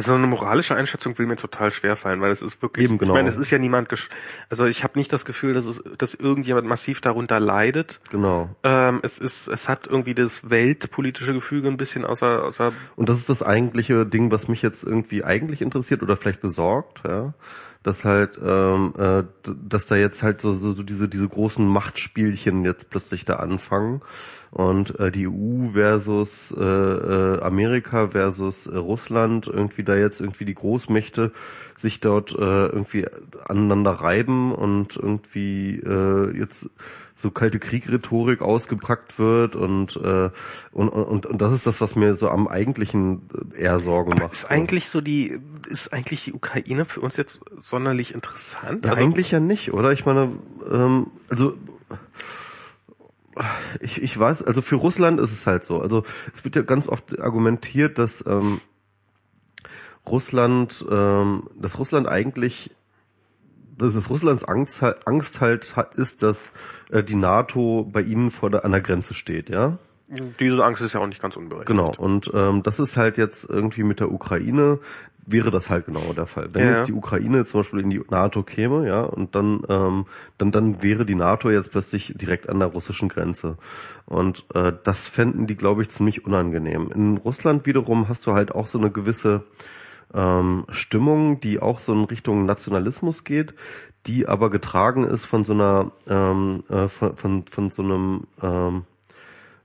Also eine moralische Einschätzung will mir total schwer fallen, weil es ist wirklich, Eben, genau. ich meine, es ist ja niemand, gesch also ich habe nicht das Gefühl, dass es, dass irgendjemand massiv darunter leidet. Genau. Ähm, es ist, es hat irgendwie das weltpolitische Gefüge ein bisschen außer, außer Und das ist das eigentliche Ding, was mich jetzt irgendwie eigentlich interessiert oder vielleicht besorgt, ja. Dass halt, ähm, äh, dass da jetzt halt so, so, so diese, diese großen Machtspielchen jetzt plötzlich da anfangen. Und äh, die EU versus äh, äh, Amerika versus äh, Russland irgendwie da jetzt irgendwie die Großmächte sich dort äh, irgendwie aneinander reiben und irgendwie äh, jetzt so kalte Kriegrhetorik ausgepackt wird und, äh, und, und, und das ist das, was mir so am eigentlichen eher Sorgen macht. ist eigentlich so die, ist eigentlich die Ukraine für uns jetzt sonderlich interessant? Ja, Also- eigentlich ja nicht, oder? Ich meine, ähm, also ich, ich weiß, also für Russland ist es halt so. Also es wird ja ganz oft argumentiert, dass ähm, Russland, ähm, dass Russland eigentlich, dass es Russlands Angst, halt- Angst halt ist, dass äh, die NATO bei ihnen vor der an der Grenze steht, ja. Diese Angst ist ja auch nicht ganz unberechtigt. Genau, und ähm, das ist halt jetzt irgendwie mit der Ukraine, wäre das halt genau der Fall. Wenn Ja. jetzt die Ukraine zum Beispiel in die NATO käme, ja, und dann, ähm, dann, dann wäre die NATO jetzt plötzlich direkt an der russischen Grenze. Und äh, das fänden die, glaube ich, ziemlich unangenehm. In Russland wiederum hast du halt auch so eine gewisse ähm, Stimmung, die auch so in Richtung Nationalismus geht, die aber getragen ist von so einer, ähm, äh, von, von, von so einem, ähm,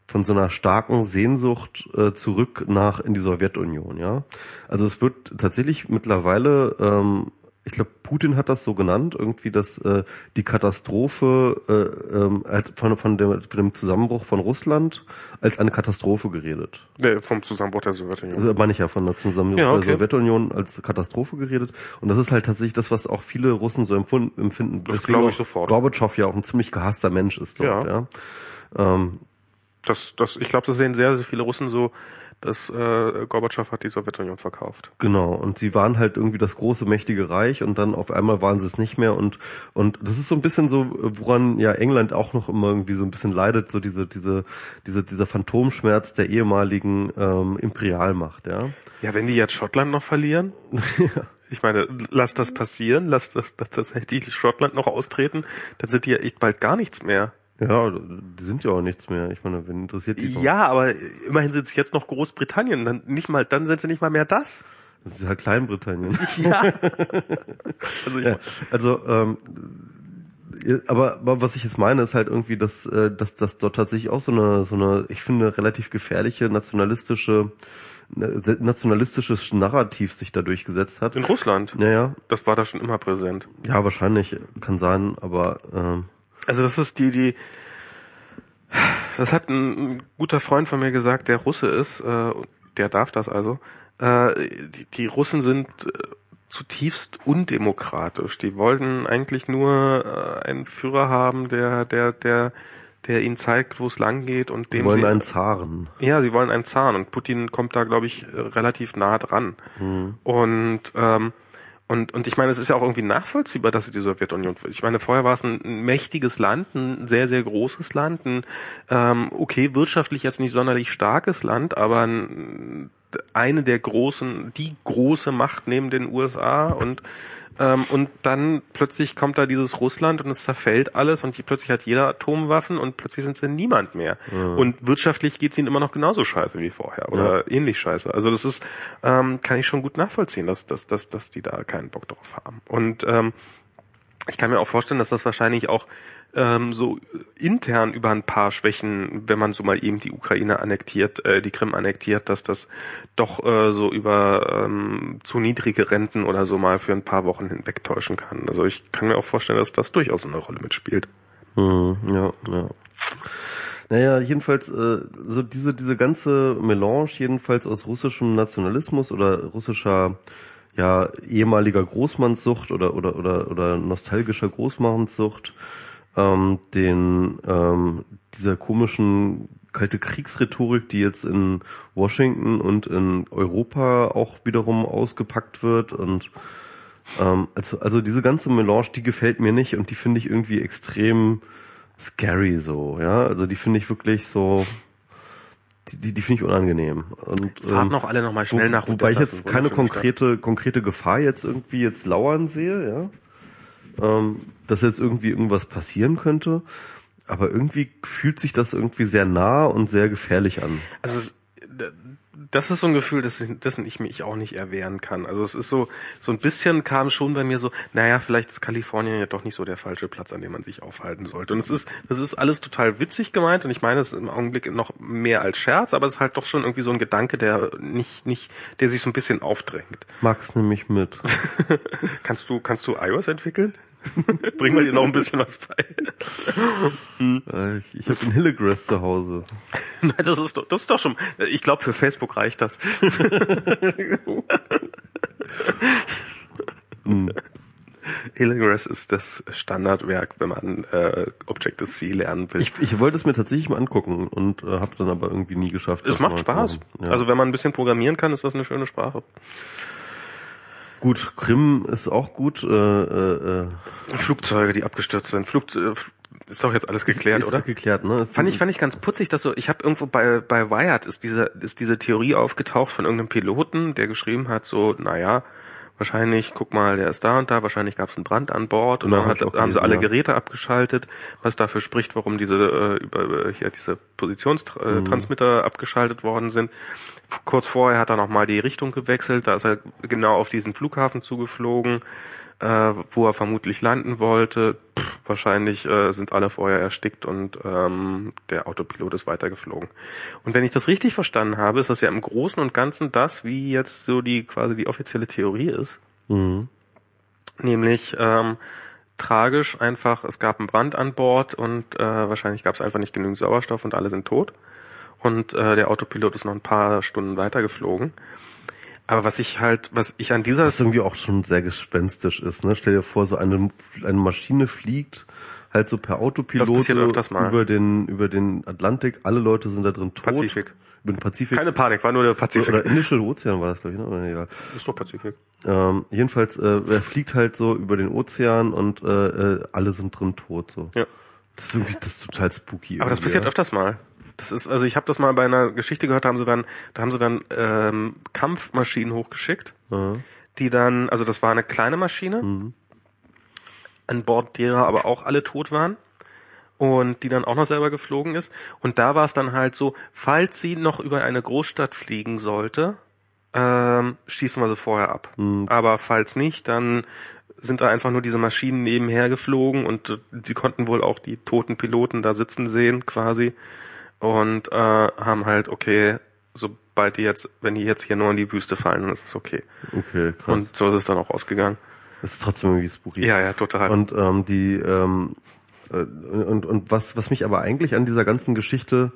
von so einer starken Sehnsucht äh, zurück nach in die Sowjetunion, ja. Also es wird tatsächlich mittlerweile, ähm, ich glaube, Putin hat das so genannt, irgendwie, dass äh, die Katastrophe äh, ähm, hat von, von, dem, von dem Zusammenbruch von Russland als eine Katastrophe geredet. Äh, vom Zusammenbruch der Sowjetunion. Also meine ich ja von der Zusammenbruch Ja, okay. der Sowjetunion als Katastrophe geredet. Und das ist halt tatsächlich das, was auch viele Russen so empfunden, empfinden. Das glaube ich sofort. Gorbatschow ja auch ein ziemlich gehasster Mensch ist dort, Ja. ja. Ähm, Das, das, ich glaube, das sehen sehr, sehr viele Russen so, dass äh, Gorbatschow hat die Sowjetunion verkauft. Genau, und sie waren halt irgendwie das große, mächtige Reich und dann auf einmal waren sie es nicht mehr und, und das ist so ein bisschen so, woran ja England auch noch immer irgendwie so ein bisschen leidet, so diese, diese, diese, dieser Phantomschmerz der ehemaligen ähm, Imperialmacht, ja. Ja, wenn die jetzt Schottland noch verlieren, ich meine, lass das passieren, lass das, das tatsächlich Schottland noch austreten, dann sind die ja echt bald gar nichts mehr. Ja, die sind ja auch nichts mehr. Ich meine, wen interessiert die doch? Ja, aber immerhin sind es jetzt noch Großbritannien, dann nicht mal, dann sind sie nicht mal mehr das. Das ist halt Kleinbritannien. Ja. also ich, Ja, also ähm, aber, aber was ich jetzt meine, ist halt irgendwie, dass, äh, dass, dass dort tatsächlich auch so eine, so eine, ich finde, relativ gefährliche nationalistische, nationalistisches Narrativ sich da durchgesetzt hat. in Russland. Ja, ja, Das war da schon immer präsent. ja, wahrscheinlich kann sein, aber ähm, Also das ist die, die, das hat ein, ein guter Freund von mir gesagt, der Russe ist, äh, der darf das also. Äh, die, die Russen sind äh, zutiefst undemokratisch. Die wollten eigentlich nur äh, einen Führer haben, der, der, der, der ihnen zeigt, wo es lang geht und dem wollen sie, einen Zaren. ja, sie wollen einen Zahn und Putin kommt da, glaube ich, relativ nah dran. Und ähm, und, und ich meine, es ist ja auch irgendwie nachvollziehbar, dass es die Sowjetunion. Ich meine, vorher war es ein mächtiges Land, ein sehr, sehr großes Land, ein ähm, okay, wirtschaftlich jetzt nicht sonderlich starkes Land, aber ein, eine der großen, die große Macht neben den USA und ähm, und dann plötzlich kommt da dieses Russland und es zerfällt alles und plötzlich hat jeder Atomwaffen und plötzlich sind sie niemand mehr. Und wirtschaftlich geht es ihnen immer noch genauso scheiße wie vorher oder ähnlich scheiße. Also das ist, ähm, kann ich schon gut nachvollziehen, dass, dass, dass, dass die da keinen Bock drauf haben. Und ähm, ich kann mir auch vorstellen, dass das wahrscheinlich auch ähm, so intern über ein paar Schwächen, wenn man so mal eben die Ukraine annektiert, äh, die Krim annektiert, dass das doch äh, so über ähm, zu niedrige Renten oder so mal für ein paar Wochen hinwegtäuschen kann. Also ich kann mir auch vorstellen, dass das durchaus eine Rolle mitspielt. Mhm, ja, ja. Naja, jedenfalls, äh, so diese, diese ganze Melange jedenfalls aus russischem Nationalismus oder russischer, ja, ehemaliger Großmannssucht oder, oder, oder, oder nostalgischer Großmannssucht, ähm, den, ähm, dieser komischen kalte Kriegsrhetorik, die jetzt in Washington und in Europa auch wiederum ausgepackt wird und ähm, also, also diese ganze Melange, die gefällt mir nicht und die finde ich irgendwie extrem scary so, ja. Also die finde ich wirklich so, die, die, die finde ich unangenehm. Und, Fahren noch alle noch mal schnell wo, nach Wobei ich jetzt keine konkrete, konkrete Gefahr jetzt irgendwie jetzt lauern sehe, ja. Ähm, dass jetzt irgendwie irgendwas passieren könnte. Aber irgendwie fühlt sich das irgendwie sehr nah und sehr gefährlich an. Also das ist so ein Gefühl, das, dessen ich mich auch nicht erwehren kann. Also es ist so, so ein bisschen kam schon bei mir so, naja, vielleicht ist Kalifornien ja doch nicht so der falsche Platz, an dem man sich aufhalten sollte. Und es ist, das ist alles total witzig gemeint und ich meine es im Augenblick noch mehr als Scherz, aber es ist halt doch schon irgendwie so ein Gedanke, der nicht, nicht, der sich so ein bisschen aufdrängt. Max nimm mich mit. Kannst du, kannst du iOS entwickeln? Bringen wir dir noch ein bisschen was bei. Äh, Ich, ich habe in Hillegrass zu Hause. Nein, das ist doch, das ist doch schon, ich glaube, für Facebook reicht das. Ingress ist das Standardwerk, wenn man äh, Objective-C lernen will. Ich, ich wollte es mir tatsächlich mal angucken und äh, habe dann aber irgendwie nie geschafft. es macht Spaß. Ja. Also wenn man ein bisschen programmieren kann, ist das eine schöne Sprache. Gut, Krim ist auch gut. Äh, äh, äh, Flugzeuge, die abgestürzt sind. Flug, äh, ist doch jetzt alles geklärt, ist oder? Geklärt, ne? Fand ich, fand ich ganz putzig, dass so, ich habe irgendwo bei, bei Wired ist diese, ist diese Theorie aufgetaucht von irgendeinem Piloten, der geschrieben hat, so, naja, wahrscheinlich, guck mal, der ist da und da, wahrscheinlich gab es einen Brand an Bord und Ja, dann hab hat, auch haben sie alle ja. Geräte abgeschaltet, was dafür spricht, warum diese, äh, über, über hier diese Positionstransmitter Mhm. abgeschaltet worden sind. Kurz vorher hat er nochmal die Richtung gewechselt, da ist er genau auf diesen Flughafen zugeflogen, äh, wo er vermutlich landen wollte. Pff, wahrscheinlich äh, sind alle vorher erstickt und ähm, der Autopilot ist weitergeflogen. Und wenn ich das richtig verstanden habe, ist das ja im Großen und Ganzen das, wie jetzt so die quasi die offizielle Theorie ist. Mhm. Nämlich ähm, tragisch einfach, es gab einen Brand an Bord und äh, wahrscheinlich gab es einfach nicht genügend Sauerstoff und alle sind tot. Und äh, der Autopilot ist noch ein paar Stunden weitergeflogen. Aber was ich halt, was ich an dieser Was irgendwie auch schon sehr gespenstisch ist, ne? Stell dir vor, so eine, eine Maschine fliegt halt so per Autopilot über den über den Atlantik, alle Leute sind da drin tot. Pazifik. Über den Pazifik. keine Panik, war nur der Pazifik. oder Indische Ozean war das, glaube ich, ne? Egal. ist doch Pazifik. Ähm, jedenfalls, äh, er fliegt halt so über den Ozean und äh, äh, alle sind drin tot. So. Ja. Das ist irgendwie das ist total spooky. Aber das passiert ja. öfters mal. Das ist, also ich habe das mal bei einer Geschichte gehört, da haben sie dann, da haben sie dann ähm, Kampfmaschinen hochgeschickt, Ja. die dann, also das war eine kleine Maschine, an Bord derer aber auch alle tot waren und die dann auch noch selber geflogen ist. Und da war es dann halt so, falls sie noch über eine Großstadt fliegen sollte, ähm, schießen wir sie vorher ab. Aber falls nicht, dann sind da einfach nur diese Maschinen nebenher geflogen und äh, sie konnten wohl auch die toten Piloten da sitzen sehen quasi und äh, haben halt okay, sobald die jetzt, wenn die jetzt hier nur in die Wüste fallen, dann ist es okay. Okay, krass. Und so ist es dann auch ausgegangen. das ist trotzdem irgendwie skurril. Ja, ja, total. Und ähm, die ähm, äh, und und was was mich aber eigentlich an dieser ganzen Geschichte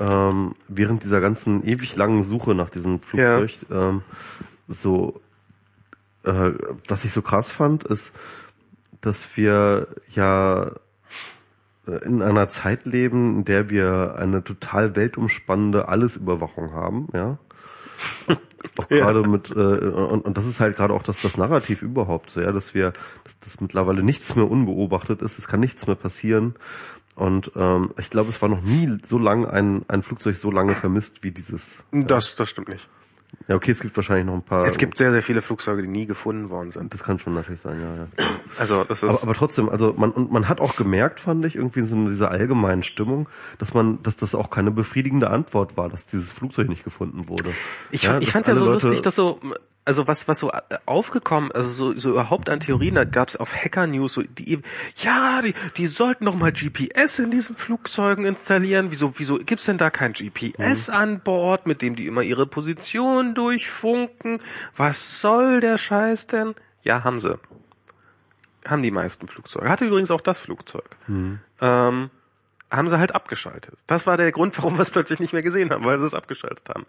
ähm, während dieser ganzen ewig langen Suche nach diesem Flugzeug ähm, so äh, was ich so krass fand ist, dass wir ja in einer Zeit leben, in der wir eine total weltumspannende Allesüberwachung haben, ja. Auch Ja. gerade mit äh, und, und das ist halt gerade auch das das Narrativ überhaupt, so, ja, dass wir dass, dass mittlerweile nichts mehr unbeobachtet ist, es kann nichts mehr passieren und ähm, ich glaube, es war noch nie so lang ein ein Flugzeug so lange vermisst wie dieses. das, das stimmt nicht. Ja, okay, es gibt wahrscheinlich noch ein paar. Es gibt sehr, sehr viele Flugzeuge, die nie gefunden worden sind. das kann schon natürlich sein, ja, ja. Also das Aber, ist aber trotzdem, also man und man hat auch gemerkt, fand ich, irgendwie in so dieser allgemeinen Stimmung, dass man, dass das auch keine befriedigende Antwort war, dass dieses Flugzeug nicht gefunden wurde. Ich, Ja, fand- ich fand's ja so Leute- lustig, dass so, also was, was so äh, aufgekommen, also so, so überhaupt an Theorien, da gab's auf Hacker News so die, ja, die, die sollten noch mal GPS in diesen Flugzeugen installieren. Wieso, wieso gibt's denn da kein GPS Mhm. an Bord, mit dem die immer ihre Position durchfunken? Was soll der Scheiß denn? Ja, haben sie. Haben die meisten Flugzeuge. Hatte übrigens auch das Flugzeug. Mhm. Ähm, haben sie halt abgeschaltet. Das war der Grund, warum wir es plötzlich nicht mehr gesehen haben, weil sie es abgeschaltet haben.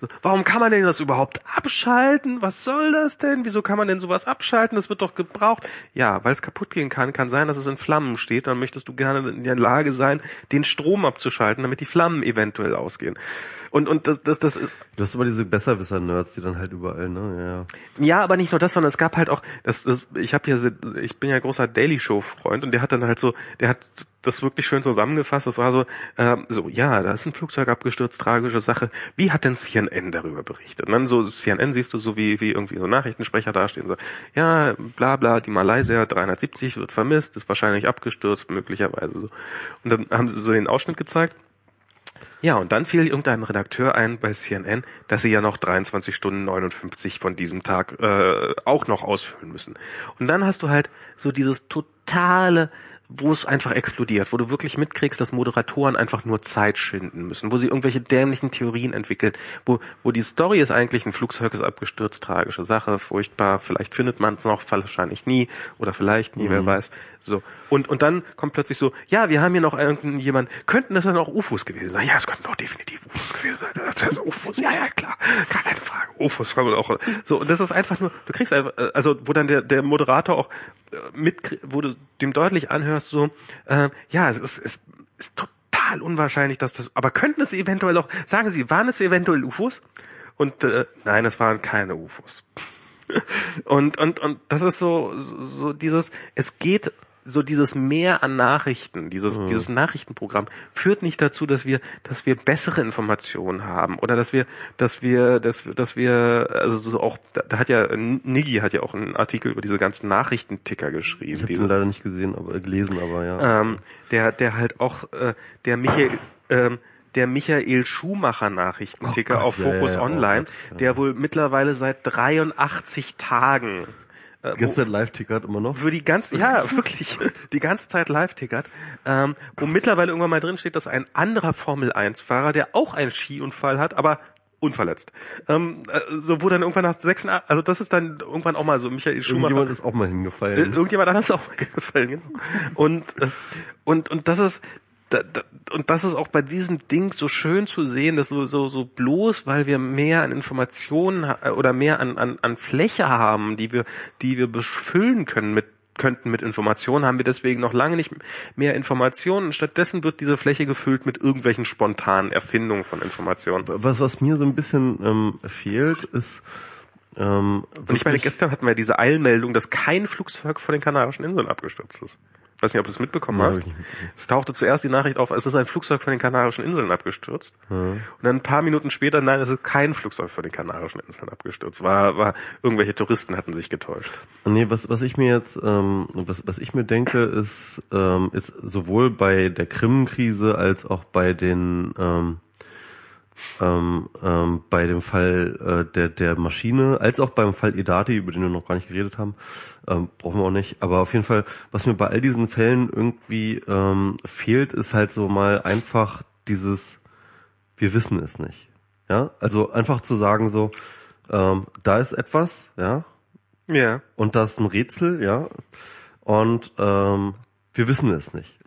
So, warum kann man denn das überhaupt abschalten? Was soll das denn? Wieso kann man denn sowas abschalten? Das wird doch gebraucht. Ja, weil es kaputt gehen kann. Kann sein, dass es in Flammen steht. Dann möchtest du gerne in der Lage sein, den Strom abzuschalten, damit die Flammen eventuell ausgehen. Und, und das, das, das ist, Du hast aber diese Besserwisser-Nerds, die dann halt überall, ne? Ja. ja, aber nicht nur das, sondern es gab halt auch, das, das ich habe hier, se- ich bin ja großer Daily Show Freund und der hat dann halt so, der hat das wirklich schön zusammengefasst. Das war so, ähm, so ja, da ist ein Flugzeug abgestürzt, tragische Sache. Wie hat denn CNN darüber berichtet? Und dann so CNN siehst du so wie wie irgendwie so Nachrichtensprecher dastehen so, ja, bla bla, die Malaysia 370 wird vermisst, ist wahrscheinlich abgestürzt, möglicherweise so. Und dann haben sie so den Ausschnitt gezeigt. Ja, und dann fiel irgendeinem Redakteur ein bei CNN, dass sie ja noch 23 Stunden 59 von diesem Tag äh, auch noch ausfüllen müssen. Und dann hast du halt so dieses totale, wo es einfach explodiert, wo du wirklich mitkriegst, dass Moderatoren einfach nur Zeit schinden müssen, wo sie irgendwelche dämlichen Theorien entwickeln, wo, wo die Story ist eigentlich, ein Flugzeug ist abgestürzt, tragische Sache, furchtbar, vielleicht findet man es noch, wahrscheinlich nie oder vielleicht nie, wer weiß. So. Und, und dann kommt plötzlich so, ja, wir haben hier noch irgendjemand, könnten das dann auch UFOs gewesen sein? Ja, es könnten auch definitiv UFOs gewesen sein. Das sind UFOs, ja, ja, klar, keine Frage. UFOs man auch. So, und das ist einfach nur, du kriegst einfach, äh, also wo dann der, der Moderator auch mit, wo du dem deutlich anhörst, so, äh, ja, es ist, es ist total unwahrscheinlich, dass das, aber könnten es eventuell auch, sagen Sie, waren es eventuell UFOs? Und äh, nein, es waren keine UFOs. Und, und, und das ist so, so dieses, es geht so dieses Mehr an Nachrichten, dieses, dieses Nachrichtenprogramm führt nicht dazu, dass wir, dass wir bessere Informationen haben oder dass wir, dass wir, dass, dass wir, also so auch, da, hat ja, Niggi hat ja auch einen Artikel über diese ganzen Nachrichtenticker geschrieben. Ich habe den leider nicht gesehen, aber gelesen, aber ja. ähm, der, der halt auch, äh, der Michael, ähm, der Michael Schumacher Nachrichtenticker Oh Gott, auf Focus ja, oh Online, Gott, ja. der wohl mittlerweile seit 83 Tagen Die ganze Zeit Live-Tickert immer noch. für die ganze, ja, wirklich, die ganze Zeit live tickert, ähm, wo mittlerweile irgendwann mal drin steht, dass ein anderer Formel-1-Fahrer, der auch einen Skiunfall hat, aber unverletzt, ähm, äh, so wo dann irgendwann nach 86, also das ist dann irgendwann auch mal so Michael Schumacher. Irgendjemand ist auch mal Äh, hingefallen. Irgendjemand anders auch mal gefallen. Genau. Und, äh, und, und das ist, da, da, und das ist auch bei diesem Ding so schön zu sehen, dass so, so, so bloß, weil wir mehr an Informationen ha- oder mehr an, an, an Fläche haben, die wir, die wir befüllen können mit könnten mit Informationen, haben wir deswegen noch lange nicht mehr Informationen. Stattdessen wird diese Fläche gefüllt mit irgendwelchen spontanen Erfindungen von Informationen. Was, was mir so ein bisschen ähm, fehlt, ist ähm, Und ich meine, gestern hatten wir diese Eilmeldung, dass kein Flugzeug vor den Kanarischen Inseln abgestürzt ist. Weiß nicht, ob du es mitbekommen Ja, hast. Es tauchte zuerst die Nachricht auf, es ist ein Flugzeug von den Kanarischen Inseln abgestürzt. Und dann ein paar Minuten später, nein, es ist kein Flugzeug von den Kanarischen Inseln abgestürzt. War, war, irgendwelche Touristen hatten sich getäuscht. Nee, was, was ich mir jetzt, ähm, was, was ich mir denke, ist, ähm, ist sowohl bei der Krim-Krise als auch bei den, ähm, ähm, ähm, bei dem Fall äh, der, der Maschine, als auch beim Fall Edati, über den wir noch gar nicht geredet haben, ähm, brauchen wir auch nicht. Aber auf jeden Fall, was mir bei all diesen Fällen irgendwie ähm, fehlt, ist halt so mal einfach dieses, wir wissen es nicht. Ja, also einfach zu sagen so, ähm, da ist etwas, ja, Ja. und das ist ein Rätsel, ja, und ähm, wir wissen es nicht.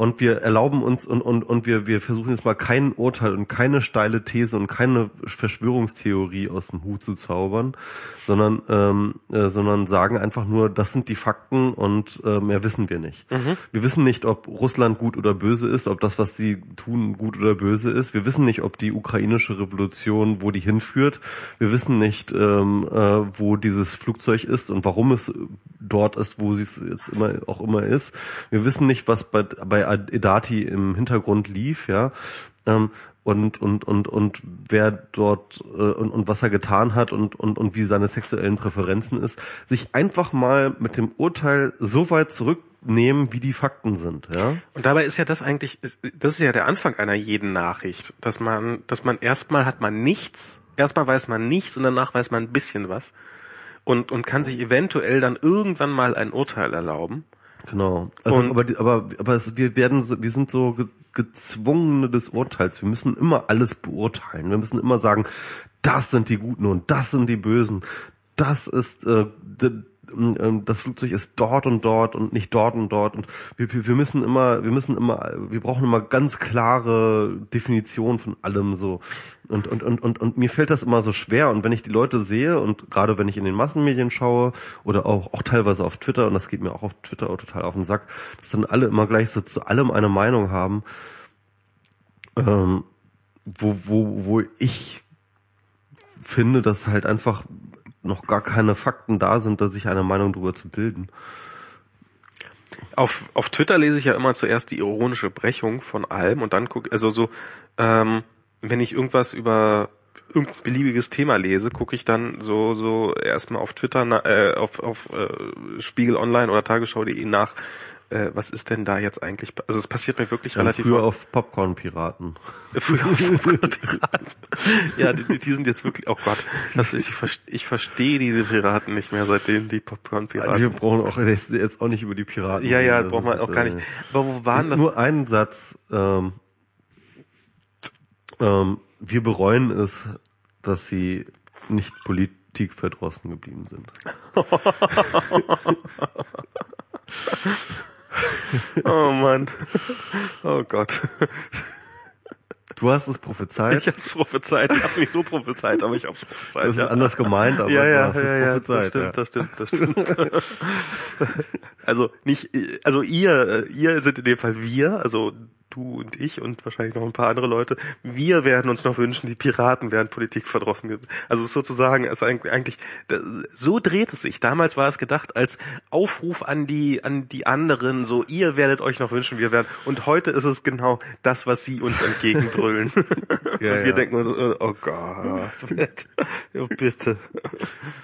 Und wir erlauben uns und, und, und wir, wir versuchen jetzt mal kein Urteil und keine steile These und keine Verschwörungstheorie aus dem Hut zu zaubern, sondern, ähm, äh, sondern sagen einfach nur, das sind die Fakten und äh, mehr wissen wir nicht. Wir wissen nicht, ob Russland gut oder böse ist, ob das, was sie tun, gut oder böse ist. Wir wissen nicht, ob die ukrainische Revolution, wo die hinführt. Wir wissen nicht, ähm, äh, wo dieses Flugzeug ist und warum es dort ist, wo sie es jetzt immer auch immer ist. Wir wissen nicht, was bei, bei Edati im Hintergrund lief, ja. Ähm, und, und, und, und wer dort äh, und, und was er getan hat und, und, und wie seine sexuellen Präferenzen ist, sich einfach mal mit dem Urteil so weit zurücknehmen, wie die Fakten sind, ja. Und dabei ist ja das eigentlich, das ist ja der Anfang einer jeden Nachricht, dass man, dass man erstmal hat man nichts, erstmal weiß man nichts und danach weiß man ein bisschen was und, und kann sich eventuell dann irgendwann mal ein Urteil erlauben. Genau. Also, Und- aber, aber, aber wir werden, so, wir sind so ge gezwungene des Urteils. Wir müssen immer alles beurteilen. Wir müssen immer sagen, das sind die Guten und das sind die Bösen. Das ist, äh, das Flugzeug ist dort und dort und nicht dort und dort. Und wir, wir wir müssen immer, wir müssen immer, wir brauchen immer ganz klare Definitionen von allem so. Und und und und und mir fällt das immer so schwer. Und wenn ich die Leute sehe und gerade wenn ich in den Massenmedien schaue oder auch auch teilweise auf Twitter und das geht mir auch auf Twitter auch total auf den Sack, dass dann alle immer gleich so zu allem eine Meinung haben, ähm, wo wo wo ich finde, dass halt einfach noch gar keine Fakten da sind, da sich eine Meinung darüber zu bilden. Auf, auf Twitter lese ich ja immer zuerst die ironische Brechung von allem und dann gucke, also so, ähm, wenn ich irgendwas über irgendein beliebiges Thema lese, gucke ich dann so so erstmal auf Twitter, äh, auf, auf äh, Spiegel Online oder Tagesschau.de nach, äh, was ist denn da jetzt eigentlich, also es passiert mir wirklich Dann relativ früher auf Popcorn-Piraten. Früher auf Piraten. Ja, die, die sind jetzt wirklich, oh Gott, das ist, ich, verste- ich verstehe diese Piraten nicht mehr, seitdem die Popcorn-Piraten. Wir brauchen auch jetzt auch nicht über die Piraten. Ja, ja, braucht man ist, auch gar äh, nicht. Aber wo waren das? Nur einen Satz. Ähm, ähm, wir bereuen es, dass sie nicht politikverdrossen geblieben sind. Oh Mann. Oh Gott. Du hast es prophezeit. Ich hab's prophezeit. Ich hab's nicht so prophezeit, aber ich hab's prophezeit. das ist ja. anders gemeint, aber ja, du ja, hast es ja, ja, das prophezeit. stimmt, das stimmt, das stimmt. also nicht, also ihr, ihr sind in dem Fall wir, also du und ich und wahrscheinlich noch ein paar andere Leute. Wir werden uns noch wünschen, die Piraten wären politikverdrossen. gewesen. Also sozusagen, also eigentlich, so dreht es sich. Damals war es gedacht als Aufruf an die, an die anderen, so ihr werdet euch noch wünschen, wir werden. Und heute ist es genau das, was sie uns entgegenbrüllen. Ja, und wir ja. denken uns, so, oh Gott, ja, bitte.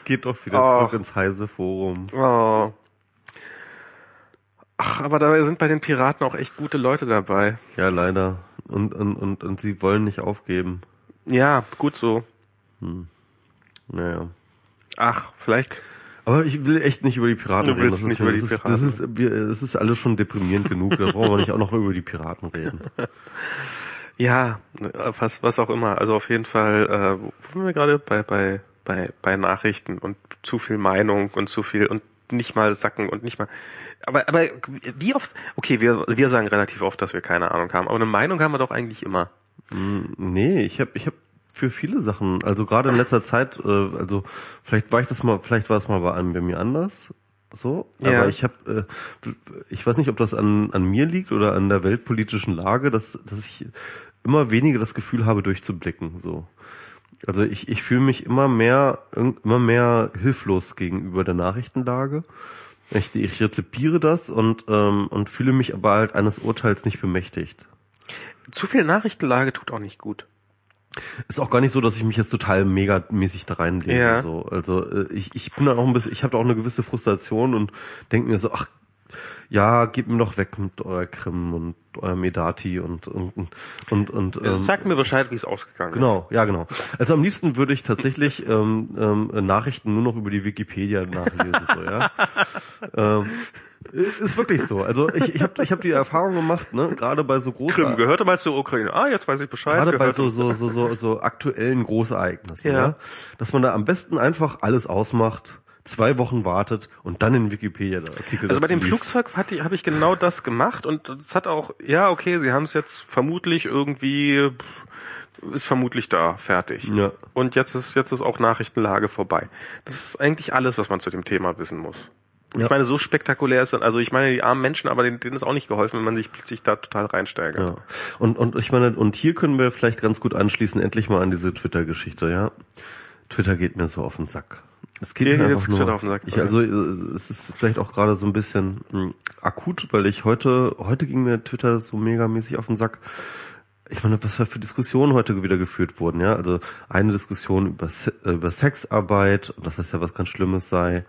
Geht doch wieder Oh. zurück ins heise Forum. Oh. Ach, aber dabei sind bei den Piraten auch echt gute Leute dabei. Ja, leider. Und, und, und, und sie wollen nicht aufgeben. Ja, gut so. Naja. Ach, vielleicht. Aber ich will echt nicht über die Piraten Du reden. willst Das nicht ist, über die das ist, Piraten. Das ist, es ist alles schon deprimierend genug. Da brauchen wir nicht auch noch über die Piraten reden. Ja, was, was auch immer. Also auf jeden Fall, äh, wo waren wir gerade bei, bei, bei, bei Nachrichten und zu viel Meinung und zu viel und nicht mal sacken und nicht mal. Aber, aber wie oft, okay, wir, wir sagen relativ oft, dass wir keine Ahnung haben, aber eine Meinung haben wir doch eigentlich immer. Nee, ich habe ich hab für viele Sachen, also gerade in letzter Zeit, äh, also vielleicht war ich das mal, vielleicht war es mal bei einem bei mir anders, so, Ja. aber ich habe, äh, ich weiß nicht, ob das an, an mir liegt oder an der weltpolitischen Lage, dass, dass ich immer weniger das Gefühl habe, durchzublicken, so. Also ich, ich fühle mich immer mehr, immer mehr hilflos gegenüber der Nachrichtenlage. Ich, ich rezipiere das und, ähm, und fühle mich aber halt eines Urteils nicht bemächtigt. Zu viel Nachrichtenlage tut auch nicht gut. Ist auch gar nicht so, dass ich mich jetzt total megamäßig da reinlese. Ja. So. Also äh, ich, ich bin da auch ein bisschen, ich habe da auch eine gewisse Frustration und denke mir so, ach ja, gebt mir doch weg mit eurer Krim und eurem Medati und und und und ähm, Sag mir Bescheid, wie es ausgegangen Genau, ja genau. Also am liebsten würde ich tatsächlich ähm, ähm, Nachrichten nur noch über die Wikipedia nachlesen, so, ja. ähm, ist wirklich so. Also ich, ich habe ich hab die Erfahrung gemacht, ne, gerade bei so ist. großen Krim gehörte mal zur Ukraine. Ah, jetzt weiß ich Bescheid. gerade bei so, so, so, so, so aktuellen Großereignissen, Ja. ja. dass man da am besten einfach alles ausmacht, zwei Wochen wartet und dann den Wikipedia-Artikel Also bei dem liest. Flugzeug hatte ich, habe ich genau das gemacht und es hat auch, ja, okay, sie haben es jetzt vermutlich irgendwie, ist vermutlich da, fertig. Ja. Und jetzt ist, jetzt ist auch Nachrichtenlage vorbei. Das ist eigentlich alles, was man zu dem Thema wissen muss. Ja. Ich meine, so spektakulär ist, also ich meine, die armen Menschen, aber denen, denen ist auch nicht geholfen, wenn man sich plötzlich da total reinsteigert. Ja. Und, und ich meine, und hier können wir vielleicht ganz gut anschließen, endlich mal an diese Twitter-Geschichte, ja. Twitter geht mir so auf den Sack. Es geht mir jetzt nur, auf den Sack, Ich, also es ist vielleicht auch gerade so ein bisschen mh, akut, weil ich heute, heute ging mir Twitter so megamäßig auf den Sack. Ich meine, was für Diskussionen heute wieder geführt wurden, ja. Also eine Diskussion über, über Sexarbeit, und dass das ja was ganz Schlimmes sei.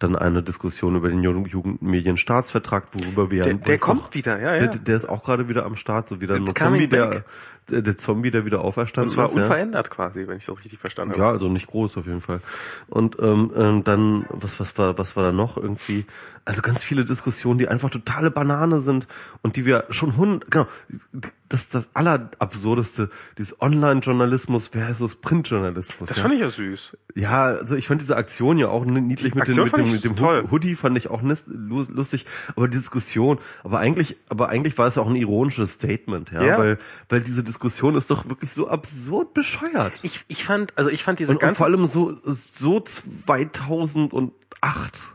Dann eine Diskussion über den Jugend- Jugendmedienstaatsvertrag, worüber wir Der, der noch- kommt wieder, ja, ja. der, der ist auch gerade wieder am Start, so wieder It's coming Zombie, der, back. Der, der Zombie, der wieder auferstanden Und zwar ist. ja. unverändert quasi, wenn ich das richtig verstanden habe. Ja, also nicht groß auf jeden Fall. Und ähm, ähm, dann, was, was war, was war da noch irgendwie? Also ganz viele Diskussionen, die einfach totale Banane sind und die wir schon hund, genau, das das allerabsurdeste, dieses Online-Journalismus versus Printjournalismus. Das ja. fand ich ja süß. Ja, also ich fand diese Aktion ja auch niedlich mit, dem, Aktion mit dem, mit dem toll. Hoodie fand ich auch lustig, aber die Diskussion, aber eigentlich, aber eigentlich war es ja auch ein ironisches Statement, ja, Ja. weil, weil diese Diskussion ist doch wirklich so absurd bescheuert. Ich, ich fand, also ich fand diese Und, und ganze vor allem so, so 2008.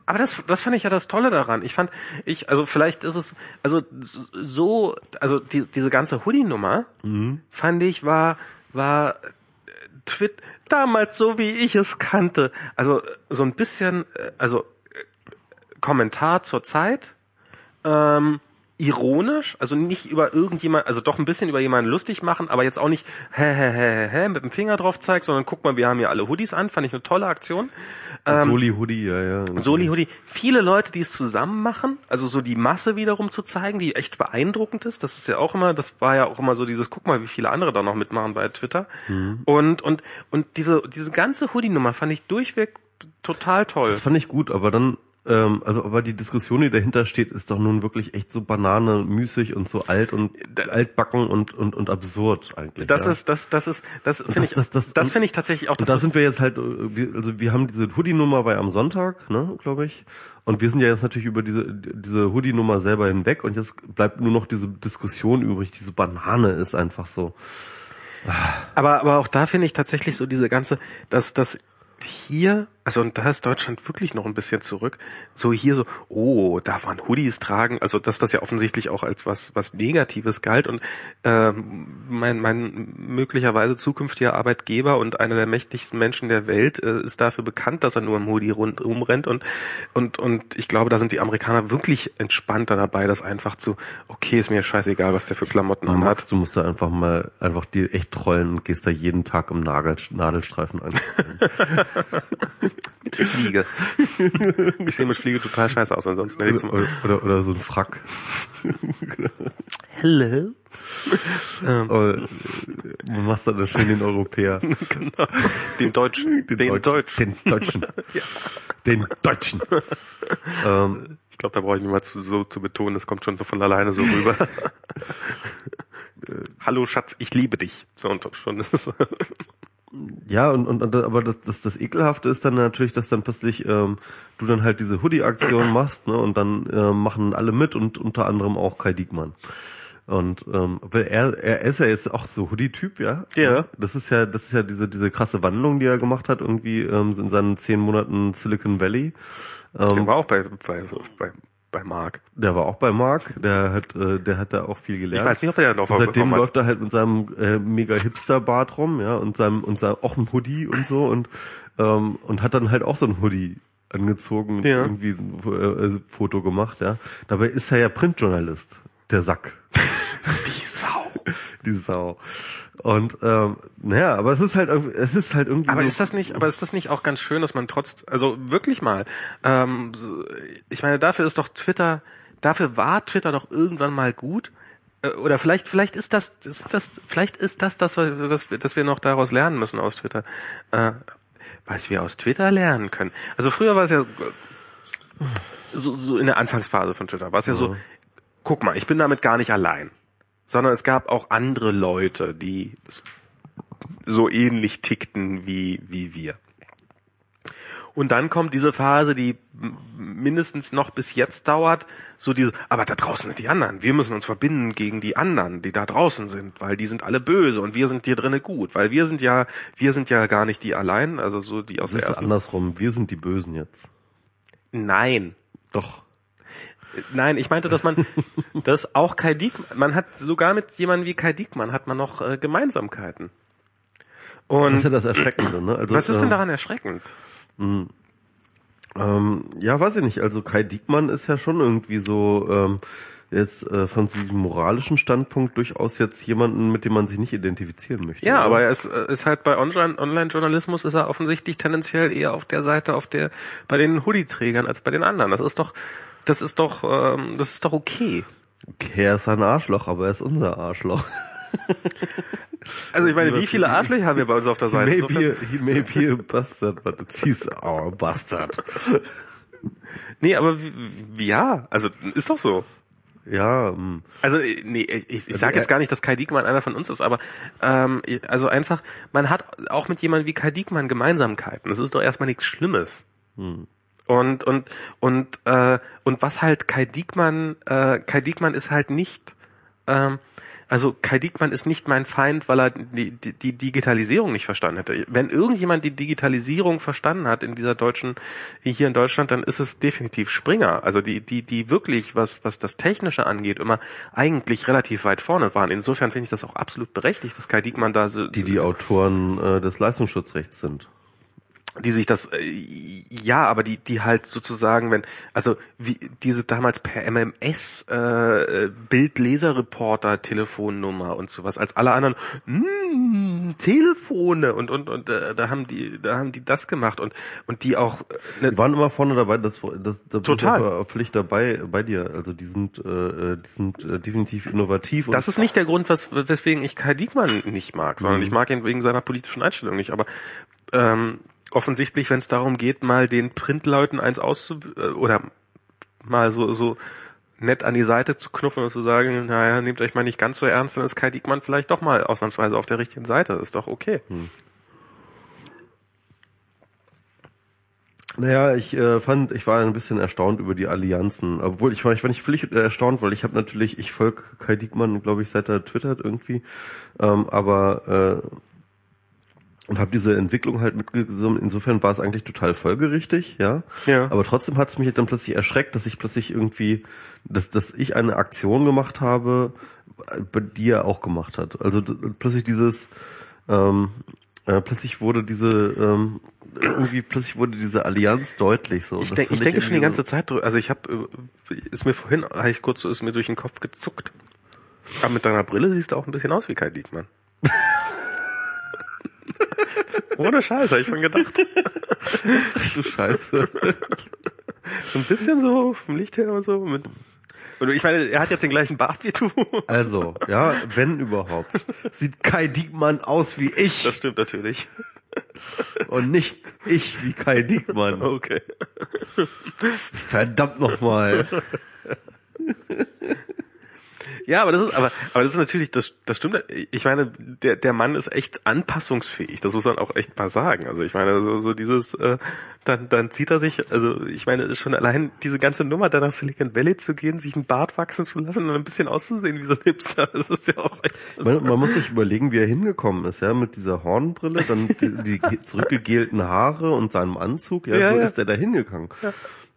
Aber das, das fand ich ja das Tolle daran. Ich fand, ich, also vielleicht ist es, also so, also die, diese ganze Hoodie-Nummer, fand ich, war, war Twit damals so, wie ich es kannte. Also so ein bisschen, äh, also äh, Kommentar zur Zeit, ähm, ironisch, also nicht über irgendjemand, also doch ein bisschen über jemanden lustig machen, aber jetzt auch nicht hä, hä, hä, hä, hä, mit dem Finger drauf zeigt, sondern guck mal, wir haben hier alle Hoodies an, fand ich eine tolle Aktion. Ähm, Soli Hoodie, ja, ja. Soli Hoodie, viele Leute, die es zusammen machen, also so die Masse wiederum zu zeigen, die echt beeindruckend ist. Das ist ja auch immer, das war ja auch immer so dieses, guck mal, wie viele andere da noch mitmachen bei Twitter. Und, und, und diese, diese ganze Hoodie-Nummer fand ich durchweg total toll. Das fand ich gut, aber dann, ähm, also aber die Diskussion, die dahinter steht, ist doch nun wirklich echt so banane, müßig und so alt und altbacken und und und absurd eigentlich. Das ja. ist, das, das ist, das finde das- ich, das- das, das- finde ich tatsächlich auch Und da sind wir jetzt halt, äh, also wir haben diese Hoodie-Nummer bei am Sonntag, ne, glaube ich. Und wir sind ja jetzt natürlich über diese diese Hoodie-Nummer selber hinweg und jetzt bleibt nur noch diese Diskussion übrig. Diese Banane ist einfach so. Aber, aber auch da finde ich tatsächlich so diese ganze, dass das hier, also und da ist Deutschland wirklich noch ein bisschen zurück, so hier so, oh, darf man Hoodies tragen, also dass das ja offensichtlich auch als was was Negatives galt. Und ähm, mein mein möglicherweise zukünftiger Arbeitgeber und einer der mächtigsten Menschen der Welt äh, ist dafür bekannt, dass er nur im Hoodie rundum rennt und und und ich glaube, da sind die Amerikaner wirklich entspannter dabei, das einfach zu, okay, ist mir scheißegal, was der für Klamotten anhat. Max, du musst da einfach mal einfach dir echt trollen und gehst da jeden Tag im Nagel, Nadelstreifen an. Fliege. ich sehe mit Fliege total scheiße aus, ansonsten hätte ich zum oder, oder, oder so ein Frack. Hello. Oder, äh, man macht dann schön den Europäer. genau. Den Deutschen. Den, Deutschen. Deutschen. Den Deutschen. Den Deutschen. ähm, Ich glaube, da brauche ich nicht mal zu, so zu betonen, das kommt schon von alleine so rüber. Hallo Schatz, ich liebe dich. So und schon ist es. Ja, und, und, und aber das, das, das Ekelhafte ist dann natürlich, dass dann plötzlich ähm, du dann halt diese Hoodie-Aktion machst, ne? Und dann äh, machen alle mit und unter anderem auch Kai Diekmann. Und ähm, weil er, er ist ja jetzt auch so Hoodie-Typ, ja. Ja. Das ist ja, das ist ja diese diese krasse Wandlung, die er gemacht hat, irgendwie ähm, in seinen zehn Monaten Silicon Valley. Der war auch bei, bei, bei, bei Mark. Der war auch bei Mark, der hat, äh, der hat da auch viel gelernt. Ich weiß nicht, ob er da noch und seitdem läuft er halt mit seinem äh, mega Hipster-Bart rum, ja, und seinem und seinem auch ein Hoodie und so und ähm, und hat dann halt auch so ein Hoodie angezogen und Ja. irgendwie ein äh, Foto gemacht, ja. Dabei ist er ja Printjournalist, der Sack, Die Sau. die Sau. Und ähm, naja, aber es ist halt irgendwie, es ist halt irgendwie. Aber so, ist das nicht, aber ist das nicht auch ganz schön, dass man trotz, also wirklich mal, ähm, ich meine, dafür ist doch Twitter dafür war Twitter doch irgendwann mal gut. Äh, Oder vielleicht, vielleicht ist das, ist das, vielleicht ist das, das, was wir, dass wir noch daraus lernen müssen aus Twitter. Äh, was wir aus Twitter lernen können. Also früher war es ja so, so in der Anfangsphase von Twitter war es ja so, guck mal, ich bin damit gar nicht allein, sondern es gab auch andere Leute, die so ähnlich tickten wie, wie wir. Und dann kommt diese Phase, die mindestens noch bis jetzt dauert, so diese, aber da draußen sind die anderen. Wir müssen uns verbinden gegen die anderen, die da draußen sind, weil die sind alle böse und wir sind hier drinnen gut, weil wir sind ja, wir sind ja gar nicht die allein, also so die aus Das der ist ersten. andersrum. Wir sind die Bösen jetzt. Nein. Doch. Nein, ich meinte, dass man, dass auch Kai Diekmann, man hat sogar mit jemandem wie Kai Diekmann hat man noch äh, Gemeinsamkeiten. Das Und ist ja das Erschreckende, ne? Also, was ist denn ähm, daran erschreckend? Ähm, ja, weiß ich nicht. Also Kai Diekmann ist ja schon irgendwie so ähm, jetzt äh, von diesem moralischen Standpunkt durchaus jetzt jemanden, mit dem man sich nicht identifizieren möchte. Ja, oder? aber er ist, äh, ist halt bei Online- Online-Journalismus ist er offensichtlich tendenziell eher auf der Seite, auf der bei den Hoodie-Trägern als bei den anderen. Das ist doch, das ist doch, ähm, das ist doch okay. Okay, er ist ein Arschloch, aber er ist unser Arschloch. Also ich meine, wie viele Arschlöcher haben wir bei uns auf der Seite? He may, be, he may be a bastard, but it's he's our bastard. nee, aber ja, also ist doch so. Ja, ähm, Also äh, nee, ich, ich Also sage jetzt gar nicht, dass Kai Diekmann einer von uns ist, aber ähm, also einfach, man hat auch mit jemandem wie Kai Diekmann Gemeinsamkeiten. Das ist doch erstmal nichts Schlimmes. Hm. Und und und äh, und was halt Kai Diekmann, äh, Kai Diekmann ist halt nicht, ähm, also Kai Diekmann ist nicht mein Feind, weil er die, die, die Digitalisierung nicht verstanden hätte. Wenn irgendjemand die Digitalisierung verstanden hat in dieser deutschen, hier in Deutschland, dann ist es definitiv Springer. Also die, die, die wirklich, was, was das Technische angeht, immer eigentlich relativ weit vorne waren. Insofern finde ich das auch absolut berechtigt, dass Kai Diekmann da so, die die Autoren äh, des Leistungsschutzrechts sind. Die sich das äh, ja, aber die die halt sozusagen, wenn also wie diese damals per MMS äh, Bildleserreporter Telefonnummer und sowas als alle anderen mh, Telefone und und und äh, da haben die da haben die das gemacht und und die auch äh, Die waren immer vorne dabei, das, das, da bin Total. aber völlig dabei bei dir. Also die sind, äh, die sind äh, definitiv innovativ. das ist nicht der Grund, was, weswegen ich Kai Diekmann nicht mag, sondern ich mag ihn wegen seiner politischen Einstellung nicht. Aber ähm, offensichtlich, wenn es darum geht, mal den Printleuten eins auszu äh, oder mal so so nett an die Seite zu knuffen und zu sagen, naja, nehmt euch mal nicht ganz so ernst, dann ist Kai Diekmann vielleicht doch mal ausnahmsweise auf der richtigen Seite. Ist doch okay. Naja, ich äh, fand, ich war ein bisschen erstaunt über die Allianzen. Obwohl, ich war, ich war nicht völlig erstaunt, weil ich habe natürlich, ich folge Kai Diekmann, glaube ich, seit er twittert irgendwie. Ähm, aber äh, und habe diese Entwicklung halt mitgesummt. Insofern war es eigentlich total folgerichtig, ja. Ja. Aber trotzdem hat es mich dann plötzlich erschreckt, dass ich plötzlich irgendwie, dass, dass ich eine Aktion gemacht habe, äh, die er auch gemacht hat. Also plötzlich dieses, ähm, äh, plötzlich wurde diese, ähm, irgendwie plötzlich wurde diese Allianz deutlich so. Ich, denk, ich denke schon die ganze Zeit drüber. Also ich habe, ist mir vorhin, hab ich kurz so, ist mir durch den Kopf gezuckt. Aber mit deiner Brille siehst du auch ein bisschen aus wie Kai Diekmann. Ohne Scheiß, hab ich schon gedacht. so, du Scheiße. So ein bisschen so vom Licht her und so. Mit, und ich meine, er hat jetzt den gleichen Bart wie du. Also, ja, wenn überhaupt. Sieht Kai Diekmann aus wie ich Das stimmt natürlich. und nicht ich wie Kai Diekmann. Okay. Verdammt nochmal. Ja, aber das ist, aber, aber das ist natürlich, das, das stimmt. Ich meine, der, der Mann ist echt anpassungsfähig. Das muss man auch echt mal sagen. Also ich meine, so, so dieses, äh, dann, dann zieht er sich, also ich meine, schon allein diese ganze Nummer, da nach Silicon Valley zu gehen, sich einen Bart wachsen zu lassen und ein bisschen auszusehen wie so ein Hipster, das ist ja auch echt. Man, man muss sich überlegen, wie er hingekommen ist, ja, mit dieser Hornbrille, dann die, die zurückgegelten Haare und seinem Anzug, ja, Ja, so ja. ist er da hingegangen.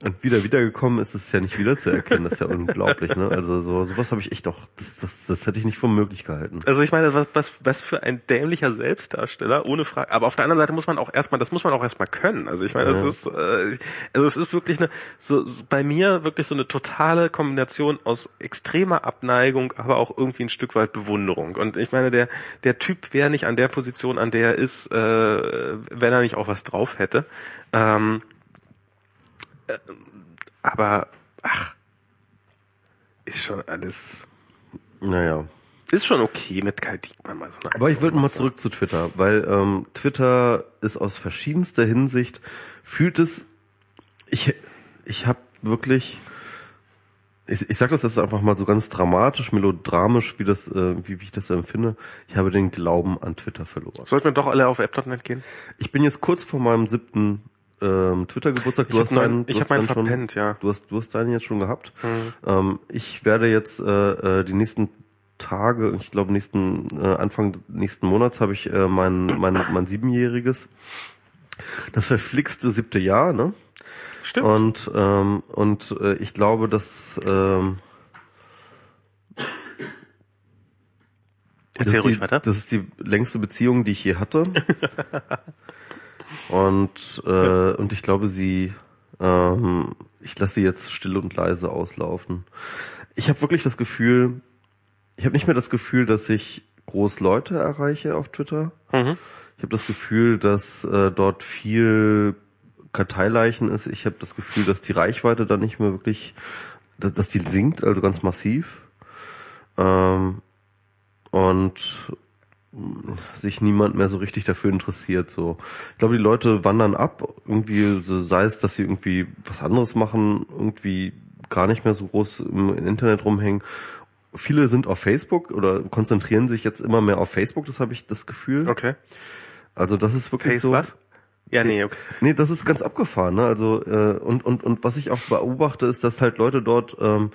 Und wieder wiedergekommen ist es ja nicht wiederzuerkennen, das ist ja unglaublich, ne? Also so sowas habe ich echt doch, das, das, das hätte ich nicht für möglich gehalten. Also ich meine, was, was, was für ein dämlicher Selbstdarsteller, ohne Frage. Aber auf der anderen Seite muss man auch erstmal, das muss man auch erstmal können. Also ich meine, das Ja. ist, äh, also es ist wirklich eine, so bei mir wirklich so eine totale Kombination aus extremer Abneigung, aber auch irgendwie ein Stück weit Bewunderung. Und ich meine, der der Typ wäre nicht an der Position, an der er ist, äh, wenn er nicht auch was drauf hätte. Ähm, äh, aber ach, ist schon alles, Naja. ist schon okay mit Kai Diekmann mal so eine Aber ich würde mal zurück zu Twitter, weil ähm, Twitter ist aus verschiedenster Hinsicht, fühlt es, ich, ich habe wirklich, ich, ich sage das jetzt einfach mal so ganz dramatisch, melodramisch, wie das, äh, wie, wie ich das empfinde. Ich habe den Glauben an Twitter verloren. Sollten wir doch alle auf app.net gehen? Ich bin jetzt kurz vor meinem siebten ähm, Twitter-Geburtstag. Du hast deinen, ich hab meinen deinen schon, verpennt, ja. Mhm. Du hast, du hast deinen jetzt schon gehabt. Ähm, ich werde jetzt äh, äh, die nächsten Tage, ich glaube nächsten äh, Anfang nächsten Monats habe ich äh, mein mein mein siebenjähriges, das verflixte siebte Jahr, ne? Stimmt. Und ähm, und äh, ich glaube, dass ähm, Erzähl das ruhig die, weiter. Das ist die längste Beziehung, die ich je hatte. und äh, und ich glaube, sie, ähm, ich lasse sie jetzt still und leise auslaufen. Ich habe wirklich das Gefühl, ich habe nicht mehr das Gefühl, dass ich groß Leute erreiche auf Twitter. Mhm. Ich habe das Gefühl, dass äh, dort viel Karteileichen ist. Ich habe das Gefühl, dass die Reichweite da nicht mehr wirklich, dass, dass die sinkt, also ganz massiv. Ähm, und sich niemand mehr so richtig dafür interessiert. So, ich glaube, die Leute wandern ab. Irgendwie, so sei es, dass sie irgendwie was anderes machen, irgendwie gar nicht mehr so groß im, im Internet rumhängen. Viele sind auf Facebook oder konzentrieren sich jetzt immer mehr auf Facebook. Das habe ich das Gefühl. Okay. Also das ist wirklich Face so. was? Ja, nee, okay. Nee, das ist ganz abgefahren. Ne? Also äh, und und und was ich auch beobachte, ist, dass halt Leute dort ähm,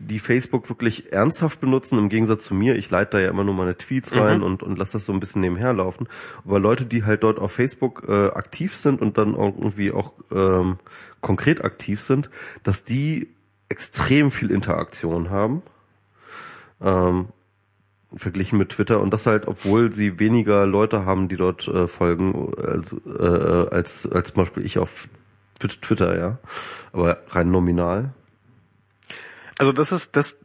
die Facebook wirklich ernsthaft benutzen, im Gegensatz zu mir. Ich leite da ja immer nur meine Tweets rein und und lasse das so ein bisschen nebenher laufen. Aber Leute, die halt dort auf Facebook äh, aktiv sind und dann auch irgendwie auch ähm, konkret aktiv sind, dass die extrem viel Interaktion haben. Ähm, verglichen mit Twitter und das halt, obwohl sie weniger Leute haben, die dort äh, folgen, als, äh, als als zum Beispiel ich auf Twi- Twitter, ja, aber rein nominal. Also das ist das,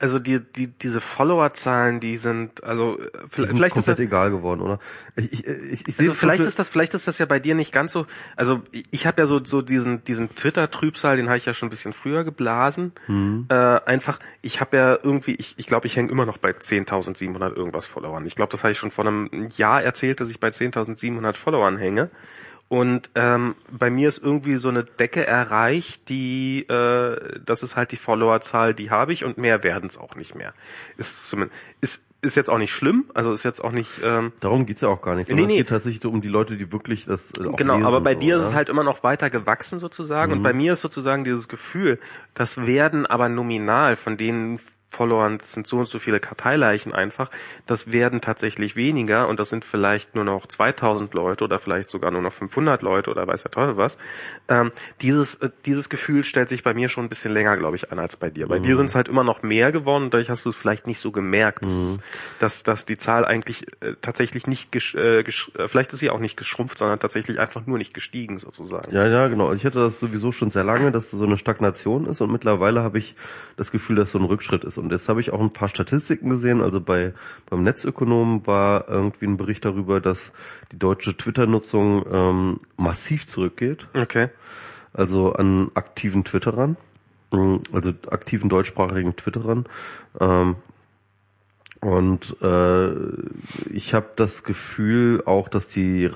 also die die diese Followerzahlen, die sind also äh, Die vielleicht, sind vielleicht ist das, egal geworden, oder? Ich, ich, ich, ich sehe also vielleicht ist das vielleicht ist das ja bei dir nicht ganz so. Also ich, ich habe ja so so diesen diesen Twitter Trübsal, den habe ich ja schon ein bisschen früher geblasen. Äh, einfach, ich habe ja irgendwie, ich ich glaube, ich hänge immer noch bei 10.700 irgendwas Followern. Ich glaube, das habe ich schon vor einem Jahr erzählt, dass ich bei 10.700 Followern hänge. Und ähm, bei mir ist irgendwie so eine Decke erreicht, die, äh, das ist halt die Followerzahl, die habe ich und mehr werden es auch nicht mehr. Ist zumindest, ist, ist jetzt auch nicht schlimm, also ist jetzt auch nicht, ähm, Darum geht's ja auch gar nicht, sondern Nee, es nee. geht tatsächlich um die Leute, die wirklich das äh, auch Genau, lesen, aber bei so, dir ist ja? es halt immer noch weiter gewachsen sozusagen und bei mir ist sozusagen dieses Gefühl, das werden aber nominal von den Followern, das sind so und so viele Karteileichen einfach, das werden tatsächlich weniger und das sind vielleicht nur noch 2000 Leute oder vielleicht sogar nur noch 500 Leute oder weiß der Teufel was. Ähm, dieses, äh, dieses Gefühl stellt sich bei mir schon ein bisschen länger, glaube ich, an als bei dir. Bei dir sind es halt immer noch mehr geworden und dadurch hast du es vielleicht nicht so gemerkt, dass, es- dass, dass die Zahl eigentlich äh, tatsächlich nicht, gesch äh, gesch äh, vielleicht ist sie auch nicht geschrumpft, sondern tatsächlich einfach nur nicht gestiegen sozusagen. Ja, ja, genau. Ich hatte das sowieso schon sehr lange, dass so eine Stagnation ist und mittlerweile habe ich das Gefühl, dass so ein Rückschritt ist. Und jetzt habe ich auch ein paar Statistiken gesehen. Also bei beim Netzökonom war irgendwie ein Bericht darüber, dass die deutsche Twitter-Nutzung ähm, massiv zurückgeht. Okay. Also an aktiven Twitterern, ähm, also aktiven deutschsprachigen Twitterern. Ähm, und äh, ich habe das Gefühl auch, dass die, äh,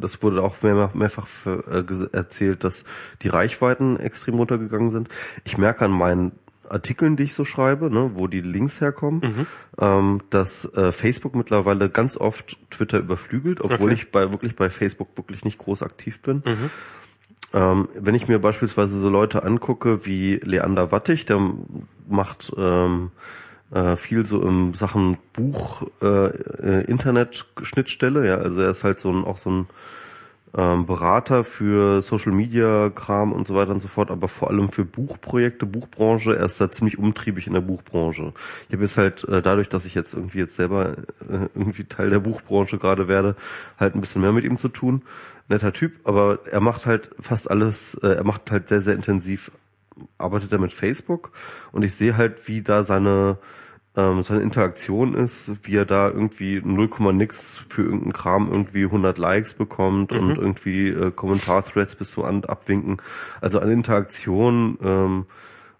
das wurde auch mehr, mehrfach für, äh, erzählt, dass die Reichweiten extrem runtergegangen sind. Ich merke an meinen Artikeln, die ich so schreibe, ne, wo die Links herkommen, ähm, dass äh, Facebook mittlerweile ganz oft Twitter überflügelt, obwohl Okay. ich bei wirklich bei Facebook wirklich nicht groß aktiv bin. Ähm, wenn ich mir beispielsweise so Leute angucke wie Leander Wattig, der macht ähm, äh, viel so im Sachen Buch äh, äh, Internet Schnittstelle, ja, also er ist halt so ein auch so ein ähm, Berater für Social Media Kram und so weiter und so fort, aber vor allem für Buchprojekte, Buchbranche, er ist da ziemlich umtriebig in der Buchbranche. Ich habe jetzt halt äh, dadurch, dass ich jetzt irgendwie jetzt selber äh, irgendwie Teil der Buchbranche gerade werde, halt ein bisschen mehr mit ihm zu tun. Netter Typ, aber er macht halt fast alles, äh, er macht halt sehr, sehr intensiv, arbeitet er mit Facebook und ich sehe halt, wie da seine ähm, seine Interaktion ist, wie er da irgendwie 0, nix für irgendeinen Kram irgendwie 100 Likes bekommt und irgendwie äh, Kommentar-Threads bis zum An abwinken. Also an Interaktion ähm,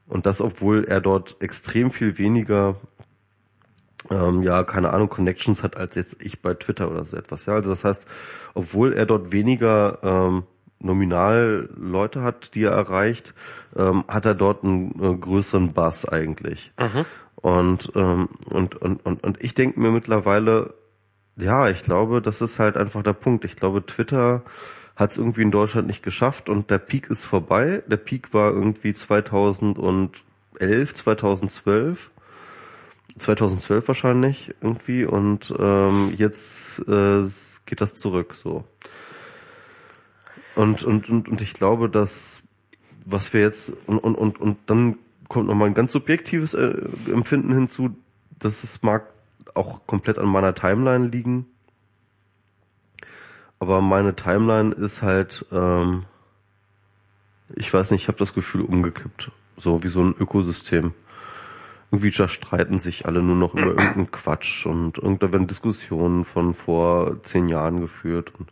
Und das, obwohl er dort extrem viel weniger, ähm, ja, keine Ahnung, Connections hat als jetzt ich bei Twitter oder so etwas. Ja, also das heißt, obwohl er dort weniger ähm, nominal Leute hat, die er erreicht, ähm, hat er dort einen äh, größeren Bass eigentlich. Mhm. Und, ähm, und, und, und, und ich denke mir mittlerweile, ja, ich glaube, das ist halt einfach der Punkt. Ich glaube, Twitter hat es irgendwie in Deutschland nicht geschafft und der Peak ist vorbei. Der Peak war irgendwie 2011, 2012. 2012 wahrscheinlich irgendwie und ähm, jetzt äh, geht das zurück so. Und, und, und, und ich glaube, dass was wir jetzt und, und, und, und dann kommt nochmal ein ganz subjektives äh, Empfinden hinzu, dass es mag auch komplett an meiner Timeline liegen. Aber meine Timeline ist halt, ähm, ich weiß nicht, ich habe das Gefühl umgekippt. So wie so ein Ökosystem. Irgendwie streiten sich alle nur noch über irgendeinen Quatsch und irgendda werden Diskussionen von vor zehn Jahren geführt und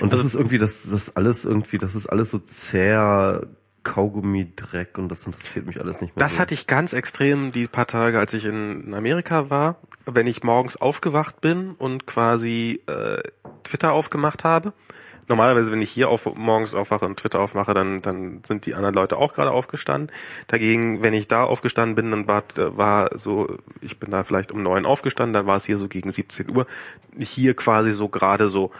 und das also, ist irgendwie, das, das alles irgendwie, das ist alles so zäh, Kaugummi-Dreck und das interessiert mich alles nicht mehr. Das so. hatte ich ganz extrem die paar Tage, als ich in Amerika war. Wenn ich morgens aufgewacht bin und quasi äh, Twitter aufgemacht habe. Normalerweise, wenn ich hier auf, morgens aufwache und Twitter aufmache, dann, dann sind die anderen Leute auch gerade aufgestanden. Dagegen, wenn ich da aufgestanden bin, dann war, war so, ich bin da vielleicht um neun aufgestanden, dann war es hier so gegen 17 Uhr. Hier quasi so gerade so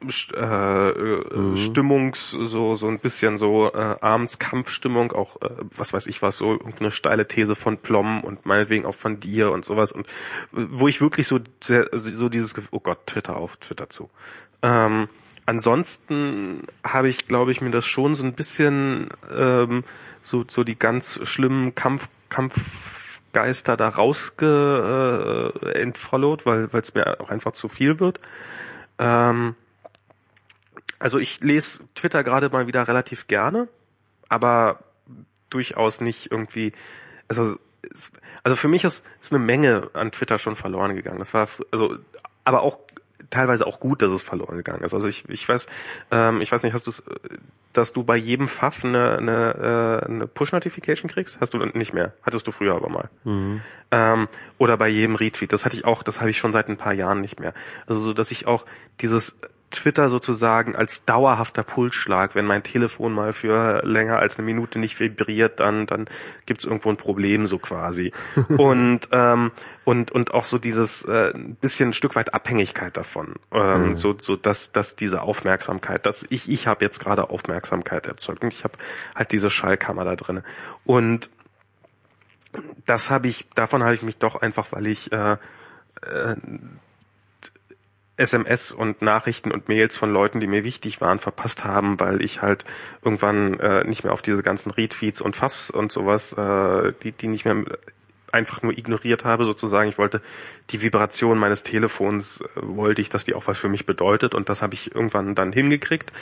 äh, mhm. Stimmungs so so ein bisschen so äh, abends Kampfstimmung auch äh, was weiß ich was so irgendeine steile These von Plom und meinetwegen auch von dir und sowas und wo ich wirklich so sehr, so dieses oh Gott Twitter auf Twitter zu ähm, ansonsten habe ich glaube ich mir das schon so ein bisschen ähm, so so die ganz schlimmen Kampf Kampfgeister da rausge äh, entfollowed weil weil es mir auch einfach zu viel wird ähm, also ich lese Twitter gerade mal wieder relativ gerne, aber durchaus nicht irgendwie, also also für mich ist, ist eine Menge an Twitter schon verloren gegangen. Das war also aber auch teilweise auch gut, dass es verloren gegangen ist. Also ich, ich weiß, ähm, ich weiß nicht, hast du dass du bei jedem Pfaff eine, eine, äh, eine Push-Notification kriegst? Hast du nicht mehr? Hattest du früher aber mal. Mhm. Ähm, oder bei jedem Retweet. Das hatte ich auch, das habe ich schon seit ein paar Jahren nicht mehr. Also so, dass ich auch dieses Twitter sozusagen als dauerhafter Pulsschlag. Wenn mein Telefon mal für länger als eine Minute nicht vibriert, dann dann gibt's irgendwo ein Problem so quasi. und ähm, und und auch so dieses äh, bisschen ein Stück weit Abhängigkeit davon. Ähm, mhm. So so dass dass diese Aufmerksamkeit, dass ich ich habe jetzt gerade Aufmerksamkeit erzeugt und ich habe halt diese Schallkammer da drinne und das habe ich davon habe ich mich doch einfach, weil ich äh, äh, SMS und Nachrichten und Mails von Leuten, die mir wichtig waren, verpasst haben, weil ich halt irgendwann äh, nicht mehr auf diese ganzen Retweets und Faffs und sowas, äh, die, die nicht mehr einfach nur ignoriert habe sozusagen. Ich wollte die Vibration meines Telefons, äh, wollte ich, dass die auch was für mich bedeutet und das habe ich irgendwann dann hingekriegt,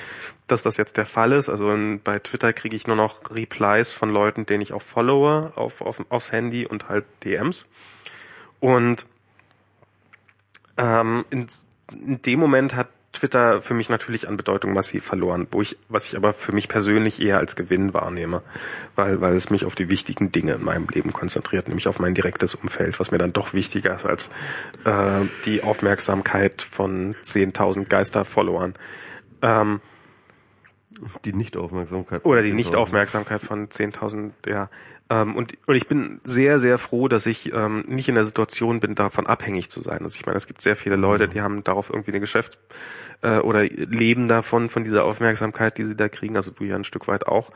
dass das jetzt der Fall ist. Also in, bei Twitter kriege ich nur noch Replies von Leuten, denen ich auch followe auf, auf, aufs Handy und halt DMs. Und ähm, in, in dem Moment hat Twitter für mich natürlich an Bedeutung massiv verloren, wo ich, was ich aber für mich persönlich eher als Gewinn wahrnehme, weil, weil es mich auf die wichtigen Dinge in meinem Leben konzentriert, nämlich auf mein direktes Umfeld, was mir dann doch wichtiger ist als äh, die Aufmerksamkeit von 10.000 Geister-Followern. Ähm, die Nichtaufmerksamkeit. Oder die Nichtaufmerksamkeit von 10.000, ja. Ähm, und, und ich bin sehr, sehr froh, dass ich ähm, nicht in der Situation bin, davon abhängig zu sein. Also ich meine, es gibt sehr viele Leute, mhm. die haben darauf irgendwie eine Geschäft äh, oder leben davon, von dieser Aufmerksamkeit, die sie da kriegen. Also du ja ein Stück weit auch.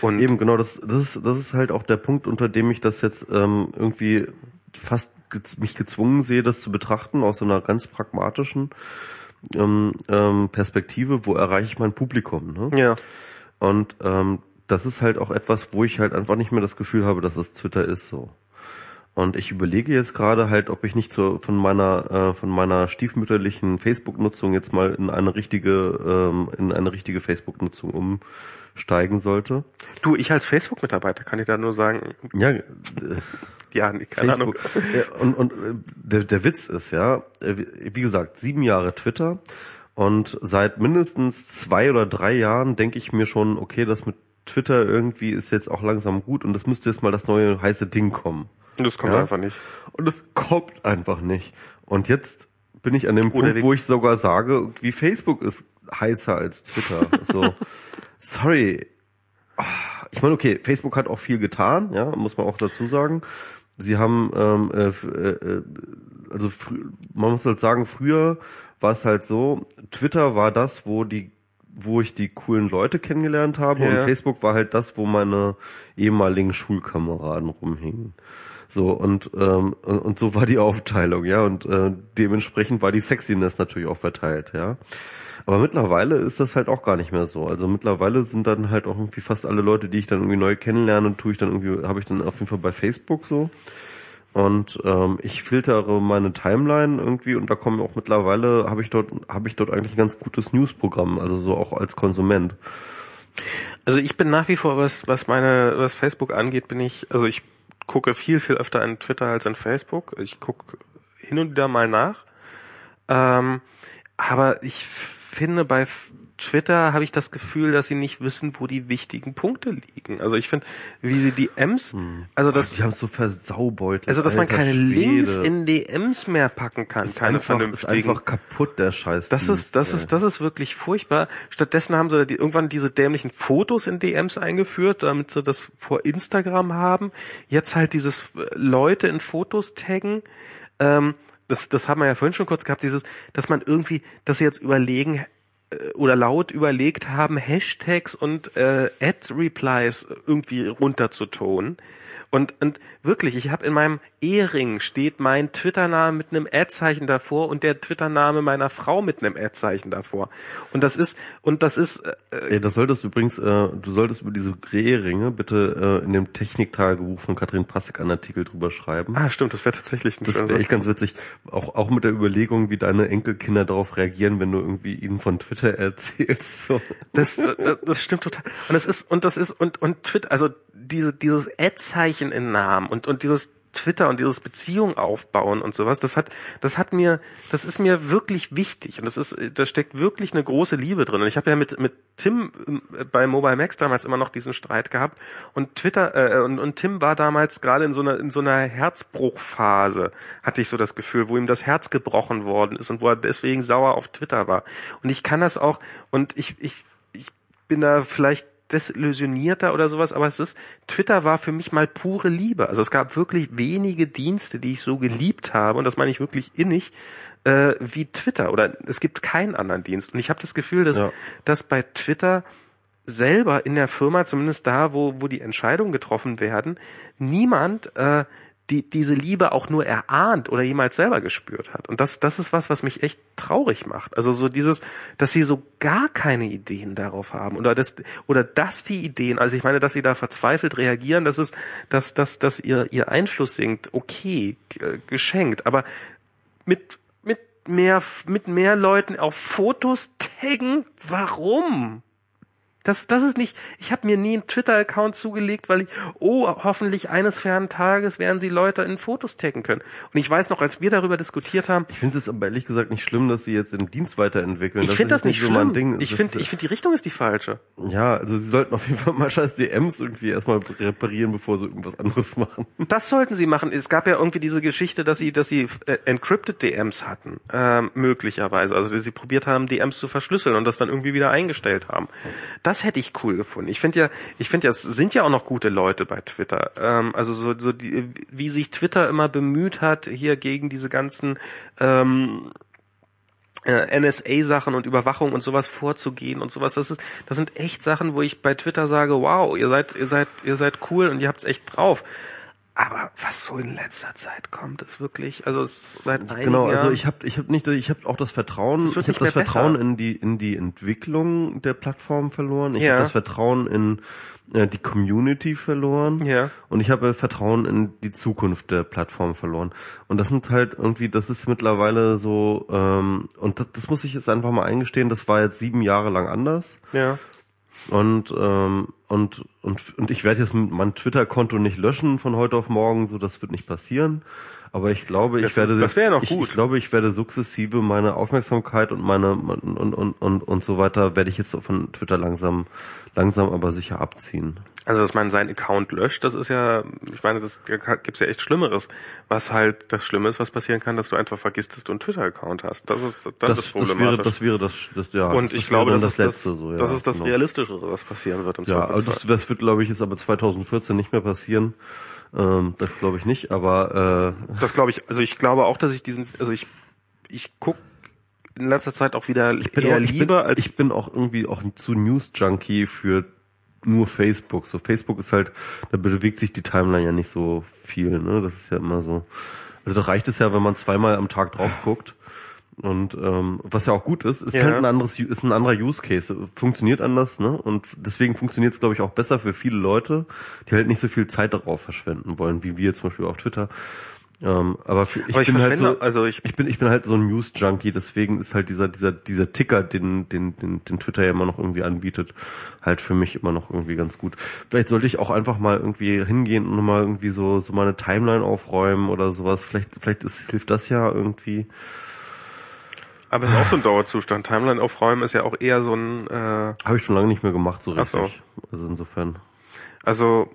Und Eben, genau, das, das, ist, das ist halt auch der Punkt, unter dem ich das jetzt ähm, irgendwie fast mich gezwungen sehe, das zu betrachten, aus so einer ganz pragmatischen ähm, ähm, Perspektive, wo erreiche ich mein Publikum. Ne? Ja. Und ähm, das ist halt auch etwas, wo ich halt einfach nicht mehr das Gefühl habe, dass es Twitter ist so. Und ich überlege jetzt gerade halt, ob ich nicht so von meiner äh, von meiner stiefmütterlichen Facebook-Nutzung jetzt mal in eine richtige ähm, in eine richtige Facebook-Nutzung umsteigen sollte. Du, ich als Facebook-Mitarbeiter kann ich da nur sagen. Ja, äh, ja, keine Facebook. Ahnung. Und und äh, der, der Witz ist ja, äh, wie gesagt, sieben Jahre Twitter und seit mindestens zwei oder drei Jahren denke ich mir schon, okay, das mit Twitter irgendwie ist jetzt auch langsam gut und das müsste jetzt mal das neue heiße Ding kommen. Das kommt Ja. einfach nicht. Und es kommt einfach nicht. Und jetzt bin ich an dem Oder Punkt, wo ich sogar sage, wie Facebook ist heißer als Twitter. so, sorry. Ah, Ich meine, okay, Facebook hat auch viel getan, ja, muss man auch dazu sagen. Sie haben, ähm, äh, äh, äh, also man muss halt sagen, früher war es halt so, Twitter war das, wo die wo ich die coolen Leute kennengelernt habe Ja. und Facebook war halt das, wo meine ehemaligen Schulkameraden rumhingen. So und ähm, und und so war die Aufteilung, ja und äh, dementsprechend war die Sexiness natürlich auch verteilt, ja. Aber mittlerweile ist das halt auch gar nicht mehr so. Also mittlerweile sind dann halt auch irgendwie fast alle Leute, die ich dann irgendwie neu kennenlerne, tue ich dann irgendwie, habe ich dann auf jeden Fall bei Facebook so. Und ähm, ich filtere meine Timeline irgendwie und da kommen auch mittlerweile, habe ich dort, habe ich dort eigentlich ein ganz gutes Newsprogramm, also so auch als Konsument. Also ich bin nach wie vor, was, was meine, was Facebook angeht, bin ich, also ich gucke viel, viel öfter an Twitter als an Facebook. Ich gucke hin und wieder mal nach. Ähm, aber ich finde, bei Twitter habe ich das Gefühl, dass sie nicht wissen, wo die wichtigen Punkte liegen. Also ich finde, wie sie die Ms, also das, Die haben so versaubeutelt. also dass man alter keine Schwede. Links in DMs mehr packen kann, ist keine einfach, ist vernünftigen. einfach kaputt, der Scheiß. Das ist, das ist, das ist wirklich furchtbar. Stattdessen haben sie irgendwann diese dämlichen Fotos in DMs eingeführt, damit sie das vor Instagram haben. Jetzt halt dieses äh, Leute in Fotos taggen. Ähm, das, das haben wir ja vorhin schon kurz gehabt, dieses, dass man irgendwie, dass sie jetzt überlegen oder laut überlegt haben, Hashtags und äh, Ad-Replies irgendwie runterzutonen. Und, und wirklich, ich habe in meinem Ehering steht mein Twitter-Name mit einem Ad-Zeichen davor und der Twitter-Name meiner Frau mit einem Ad-Zeichen davor. Und das ist, und das ist, äh, Ey, das solltest du übrigens, äh, du solltest über diese Rehringe bitte äh, in dem Techniktagebuch von Katrin Passig einen Artikel drüber schreiben. ah stimmt, das wäre tatsächlich ein Das wäre echt ganz witzig. Auch, auch mit der Überlegung, wie deine Enkelkinder darauf reagieren, wenn du irgendwie ihnen von Twitter erzählst. So. Das, das, das stimmt total. Und das ist, und das ist, und, und Twitter, also diese, dieses Ad-Zeichen in Namen und, und dieses Twitter und dieses Beziehung aufbauen und sowas, das hat, das hat mir, das ist mir wirklich wichtig und das ist, da steckt wirklich eine große Liebe drin. Und ich habe ja mit, mit Tim äh, bei Mobile Max damals immer noch diesen Streit gehabt und Twitter, äh, und, und Tim war damals gerade in so einer, in so einer Herzbruchphase, hatte ich so das Gefühl, wo ihm das Herz gebrochen worden ist und wo er deswegen sauer auf Twitter war. Und ich kann das auch, und ich, ich, ich bin da vielleicht desillusionierter oder sowas, aber es ist, Twitter war für mich mal pure Liebe. Also es gab wirklich wenige Dienste, die ich so geliebt habe, und das meine ich wirklich innig, äh, wie Twitter. Oder es gibt keinen anderen Dienst. Und ich habe das Gefühl, dass, Ja. dass bei Twitter selber in der Firma, zumindest da, wo, wo die Entscheidungen getroffen werden, niemand äh, die, diese Liebe auch nur erahnt oder jemals selber gespürt hat. Und das, das ist was, was mich echt traurig macht. Also so dieses, dass sie so gar keine Ideen darauf haben oder das, oder dass die Ideen, also ich meine, dass sie da verzweifelt reagieren, das ist, dass, dass, dass ihr, ihr Einfluss sinkt, okay, äh, geschenkt, aber mit, mit mehr, mit mehr Leuten auf Fotos taggen, warum? Das, das ist nicht, ich habe mir nie einen Twitter-Account zugelegt, weil ich, oh, hoffentlich eines fernen Tages werden sie Leute in Fotos taggen können. Und ich weiß noch, als wir darüber diskutiert haben, Ich finde es aber ehrlich gesagt nicht schlimm, dass sie jetzt den Dienst weiterentwickeln. ich finde das nicht so schlimm. mein Ding. Ich finde, ist- ich finde, die Richtung ist die falsche. Ja, also sie sollten auf jeden Fall mal scheiß DMs irgendwie erstmal reparieren, bevor sie irgendwas anderes machen. Das sollten sie machen. Es gab ja irgendwie diese Geschichte, dass sie, dass sie äh, encrypted DMs hatten, ähm, möglicherweise. Also dass sie probiert haben, DMs zu verschlüsseln und das dann irgendwie wieder eingestellt haben. Das hätte ich cool gefunden. Ich finde ja, ich finde ja, es sind ja auch noch gute Leute bei Twitter. Ähm, also so, so die, wie sich Twitter immer bemüht hat, hier gegen diese ganzen ähm, äh, NSA-Sachen und Überwachung und sowas vorzugehen und sowas. Das ist, das sind echt Sachen, wo ich bei Twitter sage, wow, ihr seid, ihr seid, ihr seid cool und ihr habt's echt drauf. Aber was so in letzter Zeit kommt, ist wirklich, also es ist seit einigen Genau, also Jahren- ich habe ich hab nicht ich habe auch das Vertrauen, Es ich habe das Vertrauen besser. in die in die Entwicklung der Plattform verloren. Ich Ja. habe das Vertrauen in äh, die Community verloren Ja. und ich habe Vertrauen in die Zukunft der Plattform verloren. Und das sind halt irgendwie, das ist mittlerweile so ähm, und das, das muss ich jetzt einfach mal eingestehen. Das war jetzt sieben Jahre lang anders. ja. Und, ähm, und, und, und ich werde jetzt mein Twitter-Konto nicht löschen von heute auf morgen, so das wird nicht passieren. Aber ich glaube, ich Das ist- werde wäre noch ich, gut. ich glaube, ich werde sukzessive meine Aufmerksamkeit und meine und und und und, so weiter werde ich jetzt von Twitter langsam langsam aber sicher abziehen. Also, dass man seinen Account löscht, das ist ja, ich meine, das gibt's ja echt Schlimmeres. Was halt das Schlimme ist, was passieren kann, dass du einfach vergisst, dass du einen Twitter-Account hast. Das ist, das, Das, ist das wäre problematisch. das wäre das das ja und das ich glaube, das, ist letzte das, so ja. das ist das genau. Realistischere, was passieren wird im Ja, also das, das wird glaube ich jetzt aber 2014 nicht mehr passieren. Ähm, das glaube ich nicht, aber äh, Das glaube ich, also ich glaube auch, dass ich diesen, also ich, ich guck in letzter Zeit auch wieder bin eher auch, ich lieber bin, als ich bin auch irgendwie auch zu News Junkie für nur Facebook. So Facebook ist halt, da bewegt sich die Timeline ja nicht so viel. Ne, das ist ja immer so. Also da reicht es ja, wenn man zweimal am Tag drauf guckt. Und ähm, was ja auch gut ist, ist Ja. halt ein anderes, ist ein anderer Use Case. Funktioniert anders, ne? Und deswegen funktioniert es, glaube ich, auch besser für viele Leute, die halt nicht so viel Zeit darauf verschwenden wollen, wie wir zum Beispiel auf Twitter. Ähm, aber für, ich Aber ich bin halt so, also ich- ich bin, ich bin halt so ein News Junkie, deswegen ist halt dieser, dieser, dieser Ticker, den, den, den, den Twitter ja immer noch irgendwie anbietet, halt für mich immer noch irgendwie ganz gut. Vielleicht sollte ich auch einfach mal irgendwie hingehen und mal irgendwie so, so meine Timeline aufräumen oder sowas. Vielleicht, vielleicht ist, hilft das ja irgendwie. aber es ist auch so ein Dauerzustand. Timeline aufräumen ist ja auch eher so ein, äh, Habe ich schon lange nicht mehr gemacht, so Ach so. richtig. Also insofern. also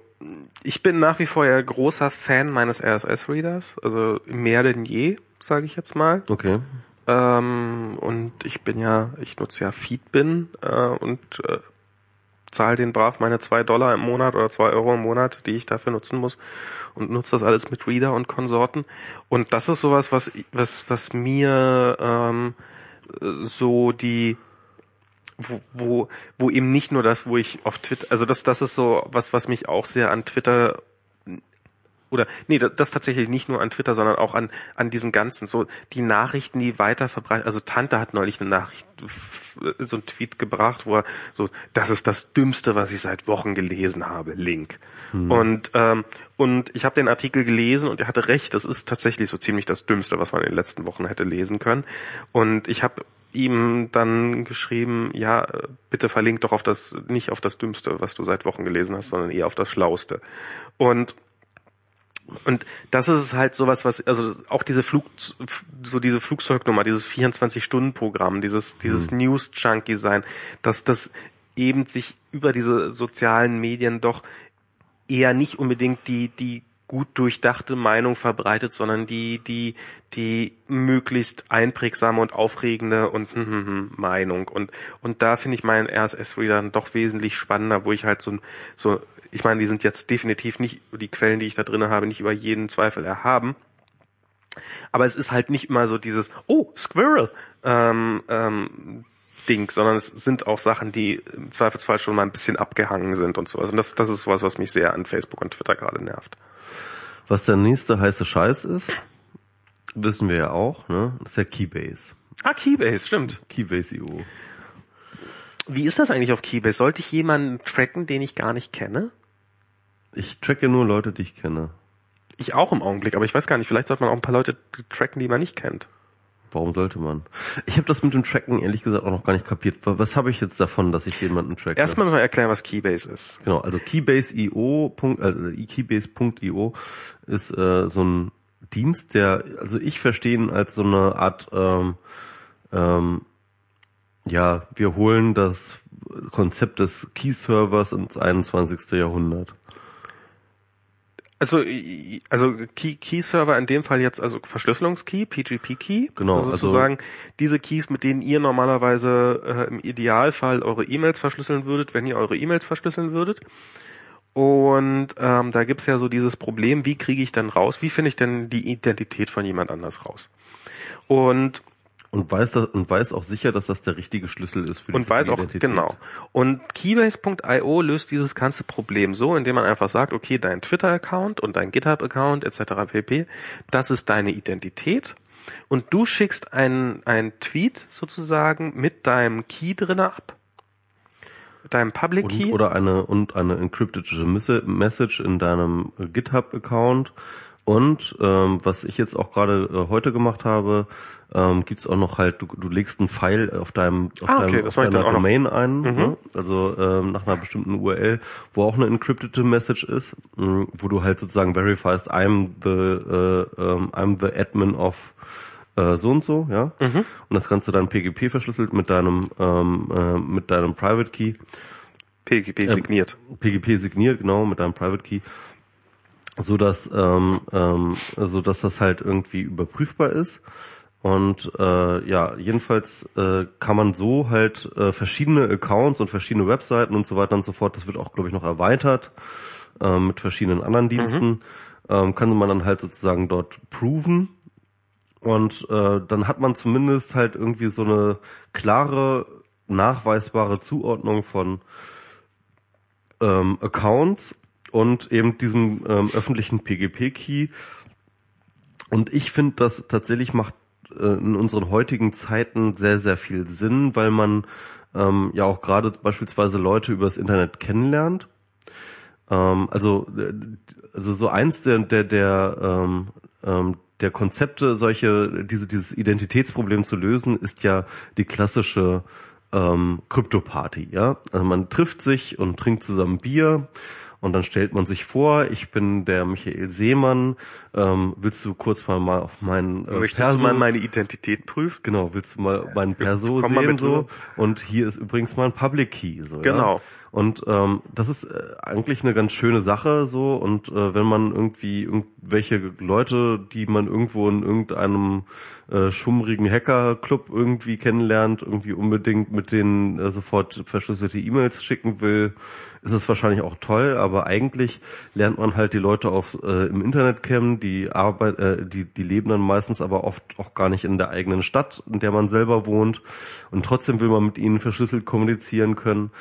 ich bin nach wie vor ja großer Fan meines RSS-Readers, also mehr denn je, sage ich jetzt mal. Okay. Ähm, und ich bin ja, ich nutze ja Feedbin äh, und äh, zahle den brav meine zwei Dollar im Monat oder zwei Euro im Monat, die ich dafür nutzen muss und nutze das alles mit Reader und Konsorten. Und das ist sowas, was was was mir ähm, so die wo, wo, wo eben nicht nur das, wo ich auf Twitter, also das, das ist so was, was mich auch sehr an Twitter oder nee, das, tatsächlich nicht nur an Twitter, sondern auch an an diesen ganzen so die Nachrichten, die weiter verbreitet. Also Tante hat neulich eine Nachricht, f- so ein Tweet gebracht, wo er so, das ist das Dümmste, was ich seit Wochen gelesen habe. Link. Und ähm, und ich habe den Artikel gelesen und er hatte recht. Das ist tatsächlich so ziemlich das Dümmste, was man in den letzten Wochen hätte lesen können. Und ich habe ihm dann geschrieben, ja, äh, bitte verlink doch auf das, nicht auf das Dümmste, was du seit Wochen gelesen hast, sondern eher auf das Schlauste. Und und das ist halt sowas, was, also auch diese Flug, so diese Flugzeugnummer, dieses 24-Stunden-Programm, dieses, dieses News-Junkie sein, dass das eben sich über diese sozialen Medien doch eher nicht unbedingt die, die gut durchdachte Meinung verbreitet, sondern die, die, die möglichst einprägsame und aufregende und hm, hm, hm, Meinung. Und, und da finde ich meinen RSS-Reader dann doch wesentlich spannender, wo ich halt so, so, ich meine, die sind jetzt definitiv nicht, die Quellen, die ich da drin habe, nicht über jeden Zweifel erhaben. Aber es ist halt nicht immer so dieses, oh, Squirrel, ähm, ähm, Ding, sondern es sind auch Sachen, die im Zweifelsfall schon mal ein bisschen abgehangen sind und sowas. Und das, das ist was, was mich sehr an Facebook und Twitter gerade nervt. Was der nächste heiße Scheiß ist, wissen wir ja auch, ne? Das ist ja Keybase. Ah, Keybase, stimmt. Keybase EU. Wie ist das eigentlich auf Keybase? Sollte ich jemanden tracken, den ich gar nicht kenne? Ich tracke nur Leute, die ich kenne. Ich auch im Augenblick, aber ich weiß gar nicht, vielleicht sollte man auch ein paar Leute tracken, die man nicht kennt. Warum sollte man? Ich habe das mit dem Tracken ehrlich gesagt auch noch gar nicht kapiert. Was habe ich jetzt davon, dass ich jemanden tracke? Erstmal mal erklären, was Keybase ist. Genau, also Keybase.io, also Keybase.io ist äh, so ein Dienst, der, also ich verstehe ihn als so eine Art, ähm, ähm, ja, wir holen das Konzept des Key-Servers ins 21. Jahrhundert. Also, also Key, Key Server in dem Fall jetzt also Verschlüsselungskey, PGP Key. Genau, Also also- sozusagen diese Keys, mit denen ihr normalerweise äh, im Idealfall eure E-Mails verschlüsseln würdet, wenn ihr eure E-Mails verschlüsseln würdet. Und ähm, da gibt's ja so dieses Problem, wie kriege ich denn raus, wie finde ich denn die Identität von jemand anders raus? Und Und weiß, das, und weiß auch sicher, dass das der richtige Schlüssel ist für die und weiß auch, Identität. genau. Und Keybase.io löst dieses ganze Problem so, indem man einfach sagt, okay, dein Twitter-Account und dein GitHub-Account etc. pp, das ist deine Identität. Und du schickst einen, einen Tweet sozusagen mit deinem Key drinne ab. Deinem Public Key. Und, oder eine, und eine encrypted Message in deinem GitHub-Account, Und ähm, was ich jetzt auch gerade äh, heute gemacht habe, ähm, gibt's auch noch halt, du, du legst einen Pfeil auf deinem auf, Ah, okay, deinem, auf deiner noch. Domain ein, Mhm. ne? also ähm, nach einer bestimmten URL, wo auch eine encryptete Message ist, mh, wo du halt sozusagen verifiest, I'm the äh, ähm, I'm the admin of äh, so und so, ja. Mhm. Und das Ganze dann PGP verschlüsselt mit deinem ähm, äh, mit deinem Private Key. PGP signiert. PGP signiert, genau, mit einem Private Key, so dass ähm, ähm, so dass das halt irgendwie überprüfbar ist. Und äh, ja, jedenfalls äh, kann man so halt äh, verschiedene Accounts und verschiedene Webseiten und so weiter und so fort, das wird auch, glaube ich, noch erweitert äh, mit verschiedenen anderen Diensten, ähm, kann man dann halt sozusagen dort proven. Und äh, dann hat man zumindest halt irgendwie so eine klare, nachweisbare Zuordnung von ähm, Accounts und eben diesem ähm, öffentlichen PGP-Key. Und ich finde, das tatsächlich macht äh, in unseren heutigen Zeiten sehr, sehr viel Sinn, weil man ähm, ja auch gerade beispielsweise Leute übers Internet kennenlernt. Ähm, also, äh, also so eins der, der, der, ähm, ähm, der Konzepte, solche, diese, dieses Identitätsproblem zu lösen, ist ja die klassische ähm, Krypto-Party, ja. Also man trifft sich und trinkt zusammen Bier und dann stellt man sich vor, ich bin der Michael Seemann, ähm, willst du kurz mal, mal auf meinen äh, Möchtest du mal meine Identität prüfen? Genau, willst du mal meinen Perso mal sehen so? Und hier ist übrigens mein Public Key so. Genau. Ja? Und ähm, das ist äh, eigentlich eine ganz schöne Sache so. Und äh, wenn man irgendwie irgendwelche Leute, die man irgendwo in irgendeinem äh, schummrigen Hacker-Club irgendwie kennenlernt, irgendwie unbedingt mit denen äh, sofort verschlüsselte E-Mails schicken will, ist es wahrscheinlich auch toll. Aber eigentlich lernt man halt die Leute auf äh, im Internet kennen, die Arbeit, äh, die die leben dann meistens aber oft auch gar nicht in der eigenen Stadt, in der man selber wohnt. Und trotzdem will man mit ihnen verschlüsselt kommunizieren können.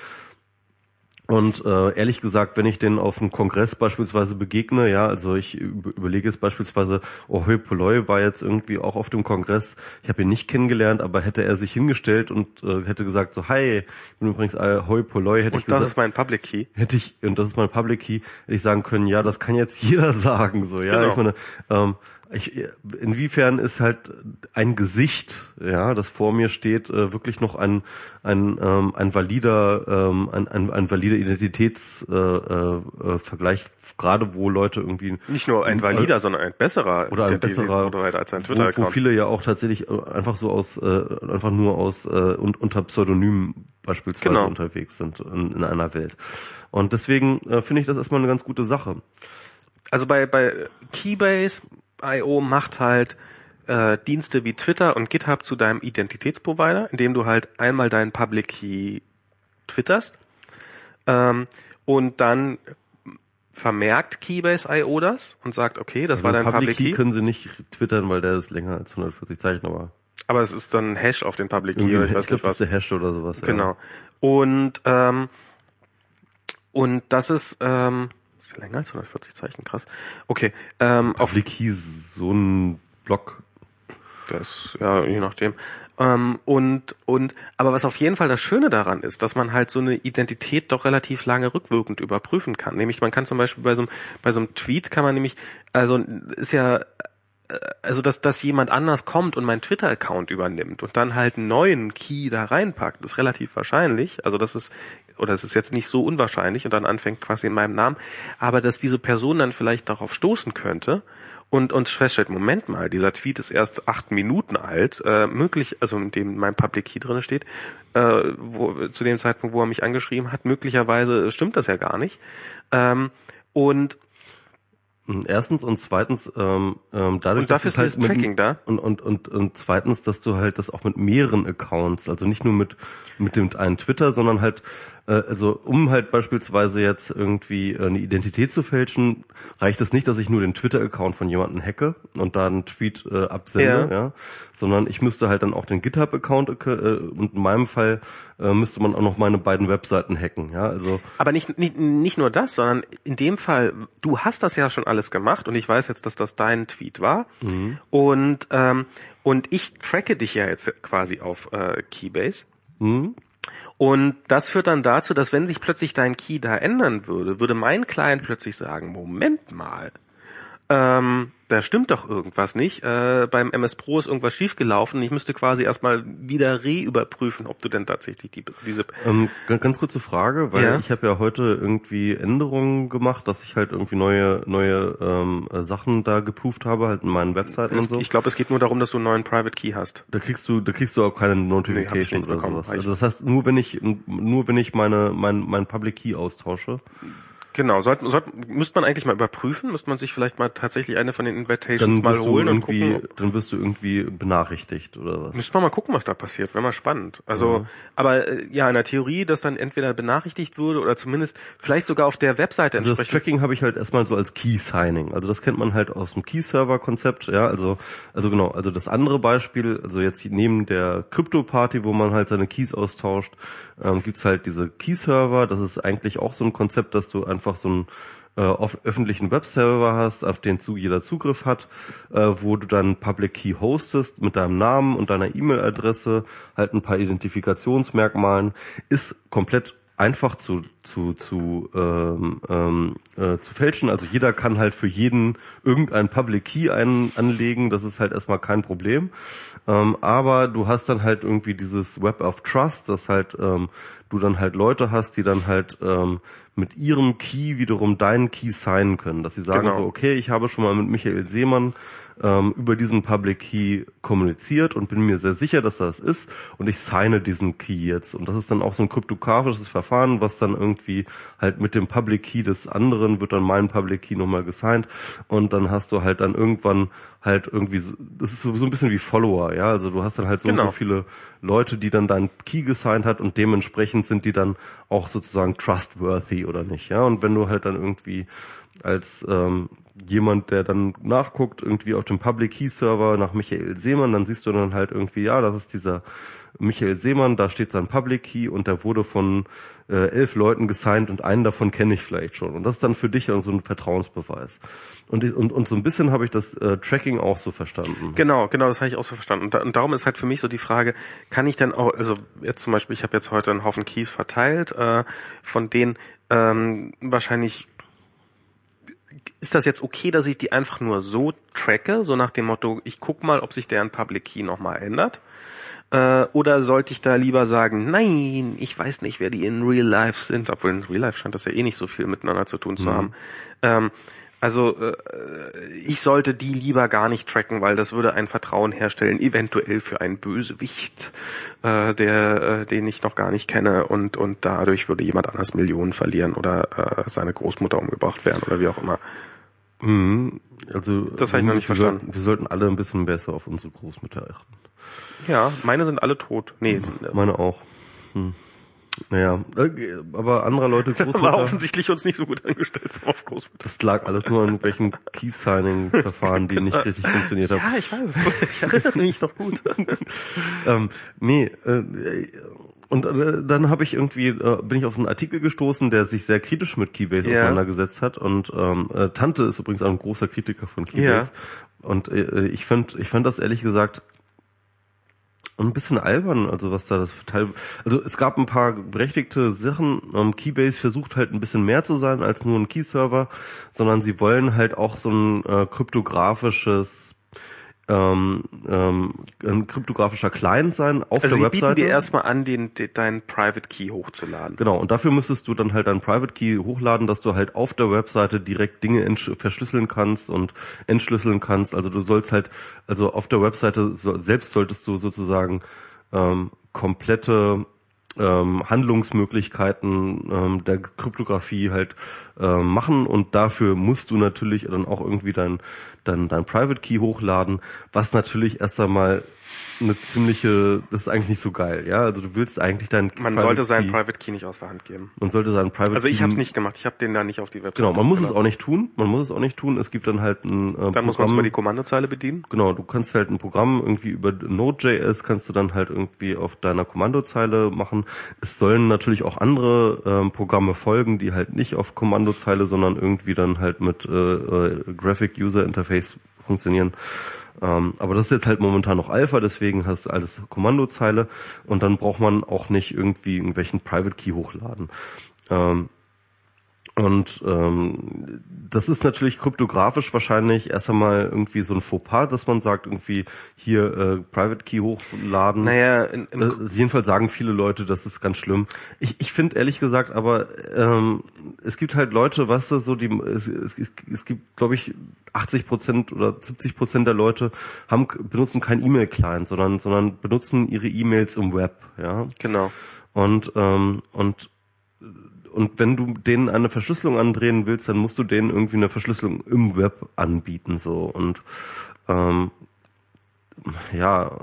Und äh, ehrlich gesagt, wenn ich den auf einem Kongress beispielsweise begegne, ja, also ich üb- überlege jetzt beispielsweise, Ohoi Poloi war jetzt irgendwie auch auf dem Kongress, ich habe ihn nicht kennengelernt, aber hätte er sich hingestellt und äh, hätte gesagt so, hi, ich bin übrigens Ahoi Poloi, hätte ich Und das gesagt, ist mein Public Key. hätte ich, und das ist mein Public Key, hätte ich sagen können, ja, das kann jetzt jeder sagen, so, ja, Genau. ich meine, ähm, ich, inwiefern ist halt ein Gesicht, ja, das vor mir steht, äh, wirklich noch ein ein ähm, ein valider ähm, ein, ein, ein valider Identitätsvergleich, äh, äh, gerade wo Leute irgendwie Nicht nur ein valider, sondern ein besserer oder ein besserer, Identitätsprovider als ein wo, wo Twitter-Account. viele ja auch tatsächlich äh, einfach so aus, äh, einfach nur aus äh, und unter Pseudonymen beispielsweise Genau. unterwegs sind in, in einer Welt. Und deswegen äh, finde ich das erstmal eine ganz gute Sache. Also bei, bei Keybase.io macht halt äh, Dienste wie Twitter und GitHub zu deinem Identitätsprovider, indem du halt einmal deinen Public Key twitterst ähm, und dann vermerkt Keybase.io das und sagt, okay, das war dein Also Public Public Key Key, können sie nicht twittern, weil der ist länger als 140 Zeichen, aber aber es ist dann ein Hash auf den Public Key oder ich ich weiß glaube, nicht das was. ist der Hash oder sowas. Genau. Und ähm, und das ist ähm, ist länger als 140 Zeichen, krass. Okay, ähm, auf ist so ein Block. Das, ja, je nachdem. Ähm, und, und, aber was auf jeden Fall das Schöne daran ist, dass man halt so eine Identität doch relativ lange rückwirkend überprüfen kann. Nämlich, man kann zum Beispiel bei so einem, bei so einem Tweet kann man nämlich, also, ist ja, also, dass, dass jemand anders kommt und meinen Twitter-Account übernimmt und dann halt einen neuen Key da reinpackt, ist relativ wahrscheinlich. Also, das ist, oder es ist jetzt nicht so unwahrscheinlich und dann anfängt quasi in meinem Namen. Aber dass diese Person dann vielleicht darauf stoßen könnte, und und feststellt, Moment mal, dieser Tweet ist erst acht Minuten alt, äh, möglich, also in dem mein Public Key drinne steht, äh, wo, zu dem Zeitpunkt, wo er mich angeschrieben hat, möglicherweise stimmt das ja gar nicht. Ähm, und Erstens und zweitens, ähm, ähm, dadurch, Und dafür dass ist dieses Tracking da? Und, und, und, und zweitens, dass du halt das auch mit mehreren Accounts, also nicht nur mit, mit dem einen Twitter, sondern halt, also um halt beispielsweise jetzt irgendwie äh, eine Identität zu fälschen, reicht es nicht, dass ich nur den Twitter-Account von jemandem hacke und da einen Tweet äh, absende, Ja. ja. sondern ich müsste halt dann auch den GitHub-Account äh, und in meinem Fall äh, müsste man auch noch meine beiden Webseiten hacken, ja, also aber nicht, nicht nicht nur das, sondern in dem Fall, du hast das ja schon alles gemacht und ich weiß jetzt, dass das dein Tweet war und ähm, und ich tracke dich ja jetzt quasi auf äh, Keybase. Und das führt dann dazu, dass wenn sich plötzlich dein Key da ändern würde, würde mein Client plötzlich sagen, Moment mal, ähm, da stimmt doch irgendwas nicht. Äh, beim MS Pro ist irgendwas schiefgelaufen. Ich müsste quasi erstmal wieder re-überprüfen, ob du denn tatsächlich die, diese. Ähm, ganz, ganz kurze Frage, weil ja. ich habe ja heute irgendwie Änderungen gemacht, dass ich halt irgendwie neue neue ähm, Sachen da geprüft habe, halt in meinen Webseiten es, und so. Ich glaube, es geht nur darum, dass du einen neuen Private Key hast. Da kriegst du, da kriegst du auch keine Notifications nee, oder sowas. Also das heißt, nur wenn ich nur wenn ich meine mein mein Public Key austausche. Genau, sollte, sollte, müsste man eigentlich mal überprüfen, müsste man sich vielleicht mal tatsächlich eine von den Invitations mal holen und gucken. Dann wirst du irgendwie benachrichtigt oder was? Müsste man mal gucken, was da passiert, wäre mal spannend. Also, ja. aber äh, ja, in der Theorie, dass dann entweder benachrichtigt würde oder zumindest vielleicht sogar auf der Webseite also Das Tracking habe ich halt erstmal so als Key Signing. Also das kennt man halt aus dem Key Server Konzept, ja, also also genau, also das andere Beispiel, also jetzt neben der Crypto Party, wo man halt seine Keys austauscht, ähm, gibt's halt diese Key Server, das ist eigentlich auch so ein Konzept, dass du einfach so einen äh, öffentlichen Webserver hast, auf den zu jeder Zugriff hat, äh, wo du dann Public Key hostest mit deinem Namen und deiner E-Mail-Adresse, halt ein paar Identifikationsmerkmalen, ist komplett einfach zu zu zu ähm, ähm, äh, zu fälschen. Also jeder kann halt für jeden irgendein Public Key ein, anlegen. Das ist halt erstmal kein Problem. Ähm, aber du hast dann halt irgendwie dieses Web of Trust, dass halt ähm, du dann halt Leute hast, die dann halt ähm, mit ihrem Key wiederum deinen Key signen können. Dass sie sagen genau. so, okay, ich habe schon mal mit Michael Seemann ähm, über diesen Public Key kommuniziert und bin mir sehr sicher, dass das ist und ich signe diesen Key jetzt. Und das ist dann auch so ein kryptografisches Verfahren, was dann irgendwie halt mit dem Public Key des anderen wird dann mein Public Key nochmal gesigned und dann hast du halt dann irgendwann halt irgendwie, das ist so, so ein bisschen wie Follower, ja, also du hast dann halt so, genau. so viele Leute, die dann deinen Key gesigned hat und dementsprechend sind die dann auch sozusagen trustworthy oder nicht, ja, und wenn du halt dann irgendwie als ähm, jemand, der dann nachguckt, irgendwie auf dem Public Key Server nach Michael Seemann, dann siehst du dann halt irgendwie, ja, das ist dieser Michael Seemann, da steht sein Public Key und der wurde von äh, elf Leuten gesigned und einen davon kenne ich vielleicht schon. Und das ist dann für dich so ein Vertrauensbeweis. Und, und, und so ein bisschen habe ich das äh, Tracking auch so verstanden. Genau, genau, das habe ich auch so verstanden. Und, da, und darum ist halt für mich so die Frage, kann ich denn auch, also jetzt zum Beispiel, ich habe jetzt heute einen Haufen Keys verteilt, äh, von denen ähm, wahrscheinlich ist das jetzt okay, dass ich die einfach nur so tracke, so nach dem Motto, ich guck mal, ob sich deren Public Key nochmal ändert? Äh, oder sollte ich da lieber sagen, nein, ich weiß nicht, wer die in Real Life sind, obwohl in Real Life scheint das ja eh nicht so viel miteinander zu tun zu mhm. haben. Ähm, also äh, ich sollte die lieber gar nicht tracken, weil das würde ein Vertrauen herstellen, eventuell für einen Bösewicht, äh, der, äh, den ich noch gar nicht kenne und und dadurch würde jemand anders Millionen verlieren oder äh, seine Großmutter umgebracht werden oder wie auch immer. Mhm. Also das habe ich noch nicht wir verstanden. Sollten, wir sollten alle ein bisschen besser auf unsere Großmütter achten. Ja, meine sind alle tot. Nee, meine auch. Hm. Naja, äh, aber anderer Leute Großmutter... war offensichtlich uns nicht so gut angestellt auf Großmutter. Das lag alles nur an irgendwelchen Key-Signing-Verfahren, die nicht richtig funktioniert haben. Ja, ich weiß. Ich erinnere mich noch gut. ähm, nee, äh, und äh, dann habe ich irgendwie äh, bin ich auf einen Artikel gestoßen, der sich sehr kritisch mit Keybase ja. auseinandergesetzt hat und ähm, äh, Tante ist übrigens auch ein großer Kritiker von Keybase ja. und äh, ich fand ich fand das ehrlich gesagt ein bisschen albern, also was da das Teil, also es gab ein paar berechtigte Sachen. Ähm, Keybase versucht halt ein bisschen mehr zu sein als nur ein Key-Server, sondern sie wollen halt auch so ein äh, kryptografisches ähm, ähm, ein kryptografischer Client sein auf also der Webseite. Also bieten dir erstmal an, den, den, deinen Private Key hochzuladen. Genau, und dafür müsstest du dann halt deinen Private Key hochladen, dass du halt auf der Webseite direkt Dinge verschlüsseln kannst und entschlüsseln kannst. Also du sollst halt, also auf der Webseite so, selbst solltest du sozusagen ähm, komplette ähm, Handlungsmöglichkeiten ähm, der Kryptographie halt ähm, machen. Und dafür musst du natürlich dann auch irgendwie dein, dein, dein Private Key hochladen, was natürlich erst einmal eine ziemliche, das ist eigentlich nicht so geil, ja. Also du willst eigentlich dein Man Private sollte seinen Key, Private Key nicht aus der Hand geben. Man sollte seinen Private Also ich habe es nicht gemacht, ich habe den da nicht auf die Website. Genau, man muss es auch nicht tun, man muss es auch nicht tun. Es gibt dann halt ein äh, Dann Programm, muss man über die Kommandozeile bedienen. Genau, du kannst halt ein Programm irgendwie über Node.js kannst du dann halt irgendwie auf deiner Kommandozeile machen. Es sollen natürlich auch andere ähm, Programme folgen, die halt nicht auf Kommandozeile, sondern irgendwie dann halt mit äh, äh, Graphic User Interface funktionieren. Ähm, aber das ist jetzt halt momentan noch Alpha, deswegen hast du alles Kommandozeile und dann braucht man auch nicht irgendwie irgendwelchen Private Key hochladen. Ähm, Und ähm, das ist natürlich kryptografisch wahrscheinlich erst einmal irgendwie so ein Fauxpas, dass man sagt, irgendwie hier äh, Private Key hochladen. Naja, in, äh, jedenfalls sagen viele Leute, das ist ganz schlimm. Ich, ich finde ehrlich gesagt, aber ähm, es gibt halt Leute, was weißt du, so die es, es, es gibt, glaube ich, 80 Prozent oder 70 Prozent der Leute haben benutzen kein E-Mail-Client, sondern sondern benutzen ihre E-Mails im Web, ja. Genau. Und ähm, und und wenn du denen eine Verschlüsselung andrehen willst, dann musst du denen irgendwie eine Verschlüsselung im Web anbieten so und ähm, ja.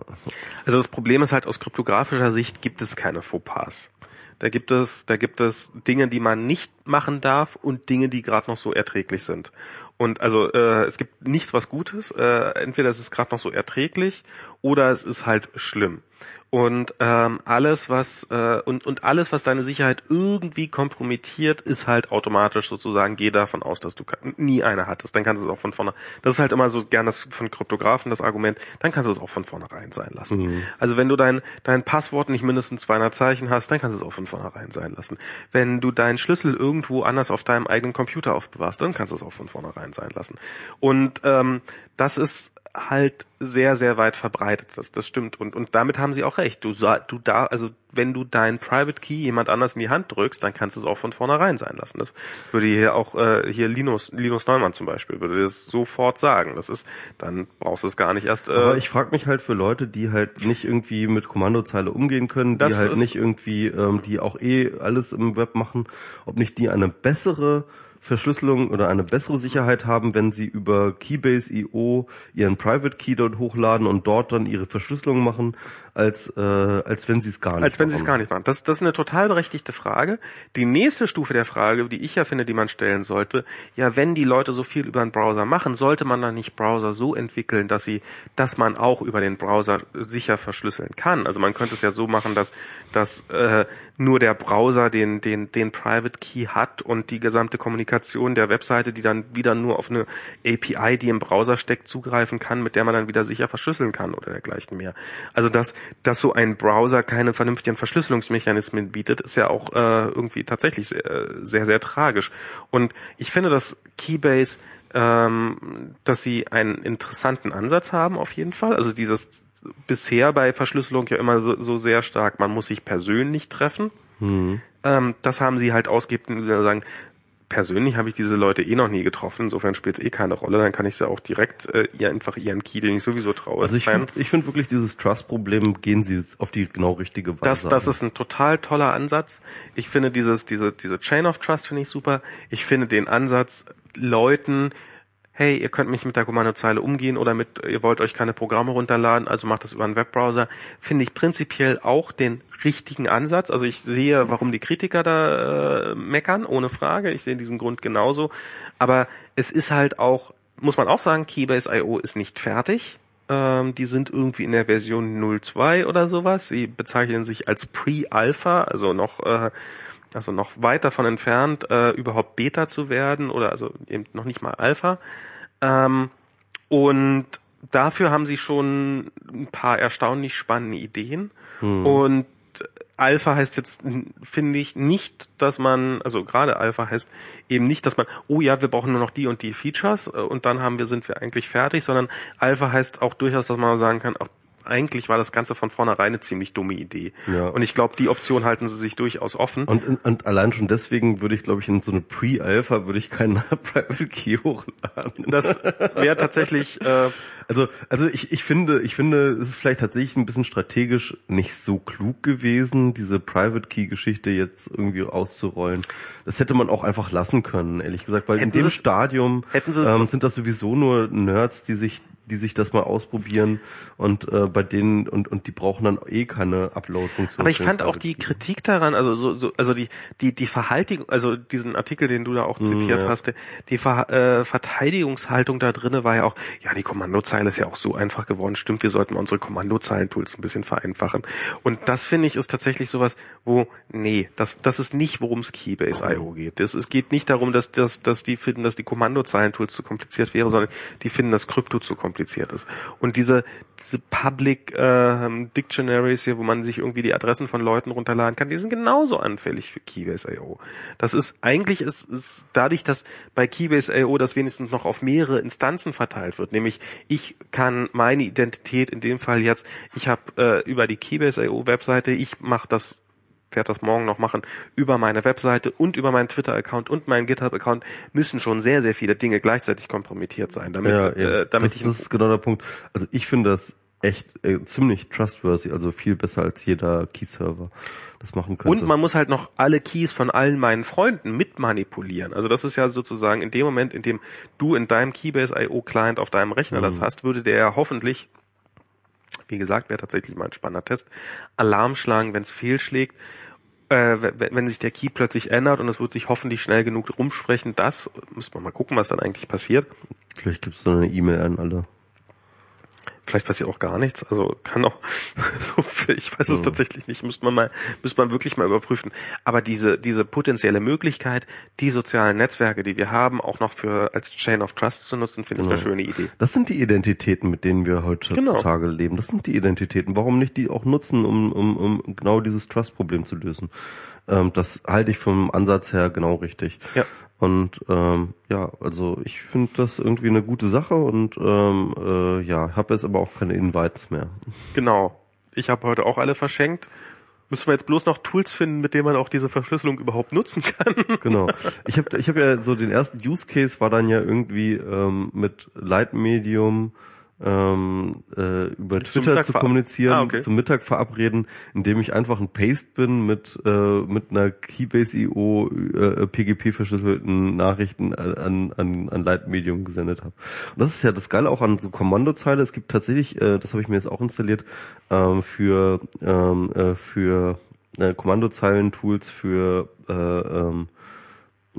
Also das Problem ist halt aus kryptografischer Sicht gibt es keine Fauxpas. Da gibt es, da gibt es Dinge, die man nicht machen darf und Dinge, die gerade noch so erträglich sind. Und also äh, es gibt nichts was Gutes. Äh, entweder es ist gerade noch so erträglich oder es ist halt schlimm und ähm, alles was äh, und und alles was deine Sicherheit irgendwie kompromittiert ist halt automatisch sozusagen geh davon aus dass du nie eine hattest. Dann kannst du es auch von vorne das ist halt immer so gern das von Kryptografen das Argument dann kannst du es auch von vornherein sein lassen. Mhm. also wenn du dein dein Passwort nicht mindestens 200 Zeichen hast dann kannst du es auch von vornherein sein lassen. Wenn du deinen Schlüssel irgendwo anders auf deinem eigenen Computer aufbewahrst dann kannst du es auch von vornherein sein lassen. Und ähm, das ist halt sehr, sehr weit verbreitet. Das, das stimmt. Und, und damit haben sie auch recht. Du, du da, also wenn du deinen Private Key jemand anders in die Hand drückst, dann kannst du es auch von vornherein sein lassen. Das würde hier auch äh, hier Linus, Linus Neumann zum Beispiel, würde das sofort sagen. Das ist, dann brauchst du es gar nicht erst. Äh, Aber ich frage mich halt für Leute, die halt nicht irgendwie mit Kommandozeile umgehen können, die halt nicht irgendwie, ähm, die auch eh alles im Web machen, ob nicht die eine bessere Verschlüsselung oder eine bessere Sicherheit haben, wenn sie über Keybase.io ihren Private Key dort hochladen und dort dann ihre Verschlüsselung machen, als, äh, als wenn sie es gar nicht machen. Als wenn sie es gar nicht machen. Das, das ist eine total berechtigte Frage. Die nächste Stufe der Frage, die ich ja finde, die man stellen sollte, ja, wenn die Leute so viel über einen Browser machen, sollte man dann nicht Browser so entwickeln, dass sie, dass man auch über den Browser sicher verschlüsseln kann. Also man könnte es ja so machen, dass, dass äh, nur der Browser den, den, den Private Key hat und die gesamte Kommunikation der Webseite, die dann wieder nur auf eine API, die im Browser steckt, zugreifen kann, mit der man dann wieder sicher verschlüsseln kann oder dergleichen mehr. Also dass, dass so ein Browser keine vernünftigen Verschlüsselungsmechanismen bietet, ist ja auch äh, irgendwie tatsächlich sehr, sehr, sehr tragisch. Und ich finde, dass Keybase ähm, dass sie einen interessanten Ansatz haben auf jeden Fall. Also dieses bisher bei Verschlüsselung ja immer so, so sehr stark, man muss sich persönlich treffen. Mhm. Ähm, das haben sie halt ausgegeben, sagen, persönlich habe ich diese Leute eh noch nie getroffen, insofern spielt es eh keine Rolle, dann kann ich sie auch direkt äh, ihr einfach ihren Key, den ich sowieso traue. Also ich finde ich finde wirklich dieses Trust-Problem gehen sie auf die genau richtige Weise. Das, das ist ein total toller Ansatz. Ich finde dieses, diese, diese Chain of Trust finde ich super. Ich finde den Ansatz, Leuten hey, ihr könnt mich mit der Kommandozeile umgehen oder mit, ihr wollt euch keine Programme runterladen, also macht das über einen Webbrowser, finde ich prinzipiell auch den richtigen Ansatz. Also ich sehe, warum die Kritiker da äh, meckern, ohne Frage. Ich sehe diesen Grund genauso. Aber es ist halt auch, muss man auch sagen, Keybase.io ist nicht fertig. Ähm, die sind irgendwie in der Version 0.2 oder sowas. Sie bezeichnen sich als Pre-Alpha, also noch äh, also noch weit davon entfernt, äh, überhaupt Beta zu werden oder also eben noch nicht mal Alpha. Ähm, und dafür haben sie schon ein paar erstaunlich spannende Ideen. Hm. Und Alpha heißt jetzt, finde ich, nicht, dass man, also gerade Alpha heißt eben nicht, dass man, oh ja, wir brauchen nur noch die und die Features äh, und dann haben wir, sind wir eigentlich fertig, sondern Alpha heißt auch durchaus, dass man sagen kann, auch eigentlich war das Ganze von vornherein eine ziemlich dumme Idee. Ja. Und ich glaube, die Option halten sie sich durchaus offen. Und, und allein schon deswegen würde ich, glaube ich, in so eine Pre-Alpha würde ich keinen Private Key hochladen. Das wäre tatsächlich. Äh, also, also ich, ich finde, ich finde, es ist vielleicht tatsächlich ein bisschen strategisch nicht so klug gewesen, diese Private Key Geschichte jetzt irgendwie auszurollen. Das hätte man auch einfach lassen können, ehrlich gesagt, weil hätten in dem Stadium ähm, sind das sowieso nur Nerds, die sich die sich das mal ausprobieren und äh, bei denen und und die brauchen dann eh keine Upload-Funktion. Aber ich fand auch die Kritik daran, also so, so also die die die Verhaltung, also diesen Artikel, den du da auch zitiert ja. hast, die Ver, äh, Verteidigungshaltung da drinne war ja auch, ja die Kommandozeile ist ja auch so einfach geworden. Stimmt, wir sollten unsere Kommandozeilen-Tools ein bisschen vereinfachen. Und das finde ich ist tatsächlich sowas, wo nee, das das ist nicht, worum es Keybase.io geht. Das, es geht nicht darum, dass dass dass die finden, dass die Kommandozeilen-Tools zu kompliziert wäre, sondern die finden das Krypto zu kompliziert kompliziert ist. Und diese, diese Public äh, Dictionaries hier, wo man sich irgendwie die Adressen von Leuten runterladen kann, die sind genauso anfällig für Keybase.io. Das ist eigentlich ist, ist dadurch, dass bei Keybase.io das wenigstens noch auf mehrere Instanzen verteilt wird. Nämlich ich kann meine Identität in dem Fall jetzt, ich habe äh, über die Keybase.io Webseite, ich mache das werde das morgen noch machen, über meine Webseite und über meinen Twitter-Account und meinen GitHub-Account müssen schon sehr, sehr viele Dinge gleichzeitig kompromittiert sein, damit, Ja, äh, damit das, ich das ist genau der Punkt. Also ich finde das echt äh, ziemlich trustworthy, also viel besser als jeder Key-Server das machen könnte. Und man muss halt noch alle Keys von allen meinen Freunden mit manipulieren. Also das ist ja sozusagen in dem Moment, in dem du in deinem Keybase.io Client auf deinem Rechner das hast, würde der ja hoffentlich, wie gesagt, wäre tatsächlich mal ein spannender Test, Alarm schlagen, wenn es fehlschlägt. Äh, wenn, sich der Key plötzlich ändert und es wird sich hoffentlich schnell genug rumsprechen, das müssen wir mal gucken, was dann eigentlich passiert. Vielleicht gibt es eine E-Mail an alle. Vielleicht passiert auch gar nichts. Also kann auch, so, ich weiß es tatsächlich nicht, müsste man mal, müsste man wirklich mal überprüfen. Aber diese, diese potenzielle Möglichkeit, die sozialen Netzwerke, die wir haben, auch noch für als Chain of Trust zu nutzen, finde ich eine schöne Idee. Das sind die Identitäten, mit denen wir heutzutage leben. Das sind die Identitäten. Warum nicht die auch nutzen, um, um, um genau dieses Trust-Problem zu lösen? Ähm, das halte ich vom Ansatz her genau richtig. Ja. Und ähm, ja, also ich finde das irgendwie eine gute Sache und ähm, äh, ja, habe jetzt aber auch keine Invites mehr. Genau. Ich habe heute auch alle verschenkt. Müssen wir jetzt bloß noch Tools finden, mit denen man auch diese Verschlüsselung überhaupt nutzen kann. Genau. Ich habe ich hab ja so den ersten Use Case war dann ja irgendwie ähm, mit Leitmedium ähm, äh, über Twitter Mittag zu kommunizieren, Ah, okay. zum Mittag verabreden, indem ich einfach ein Paste bin mit äh, mit einer Keybase.io äh, PGP verschlüsselten Nachrichten an an, an Leitmedium gesendet habe. Und das ist ja das Geile auch an so Kommandozeile. Es gibt tatsächlich, äh, das habe ich mir jetzt auch installiert ähm, für ähm, äh, für äh, Kommandozeilen-Tools für äh, ähm,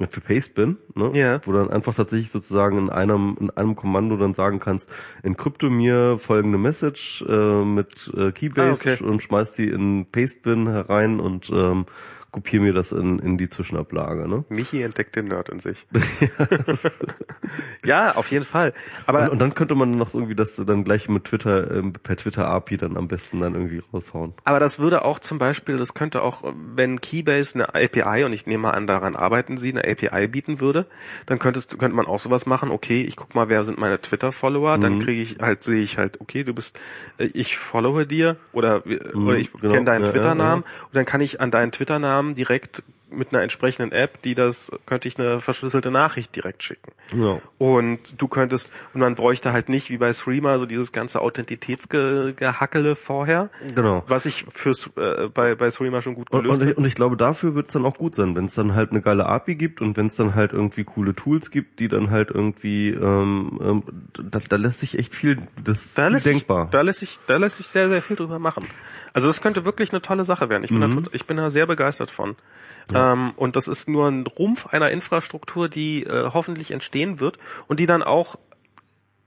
für Pastebin, ne? Ja. wo du dann einfach tatsächlich sozusagen in einem in einem Kommando dann sagen kannst, encrypte mir folgende Message äh, mit äh, Keybase Ah, okay. und schmeiß die in Pastebin herein und ähm, kopiere mir das in, in die Zwischenablage. Ne? Michi entdeckt den Nerd in sich. ja, auf jeden Fall. Aber Und, und dann könnte man noch irgendwie das dann gleich mit Twitter ähm, per Twitter API dann am besten dann irgendwie raushauen. Aber das würde auch zum Beispiel, das könnte auch, wenn Keybase eine API, und ich nehme mal an, daran arbeiten sie, eine API bieten würde, dann könntest, könnte man auch sowas machen, okay, ich guck mal, wer sind meine Twitter-Follower, dann kriege ich halt, sehe ich halt, okay, du bist, äh, ich followe dir oder, oder ich genau. kenne deinen Ja, Twitter-Namen und dann kann ich an deinen Twitter-Namen direkt mit einer entsprechenden App, die das, könnte ich eine verschlüsselte Nachricht direkt schicken. Ja. Und du könntest, und man bräuchte halt nicht wie bei Threema so dieses ganze Authentitätsgehackele vorher. Genau. Was ich fürs, äh, bei, bei Threema schon gut Und, gelöst und, ich, habe. und ich glaube, dafür wird es dann auch gut sein, wenn es dann halt eine geile API gibt und wenn es dann halt irgendwie coole Tools gibt, die dann halt irgendwie, ähm, ähm, da, da lässt sich echt viel, das ist Da sich, denkbar. da lässt sich, da lässt sich sehr, sehr viel drüber machen. Also das könnte wirklich eine tolle Sache werden. Ich bin, da, tot- ich bin da sehr begeistert von. Ähm, und das ist nur ein Rumpf einer Infrastruktur, die äh, hoffentlich entstehen wird und die dann auch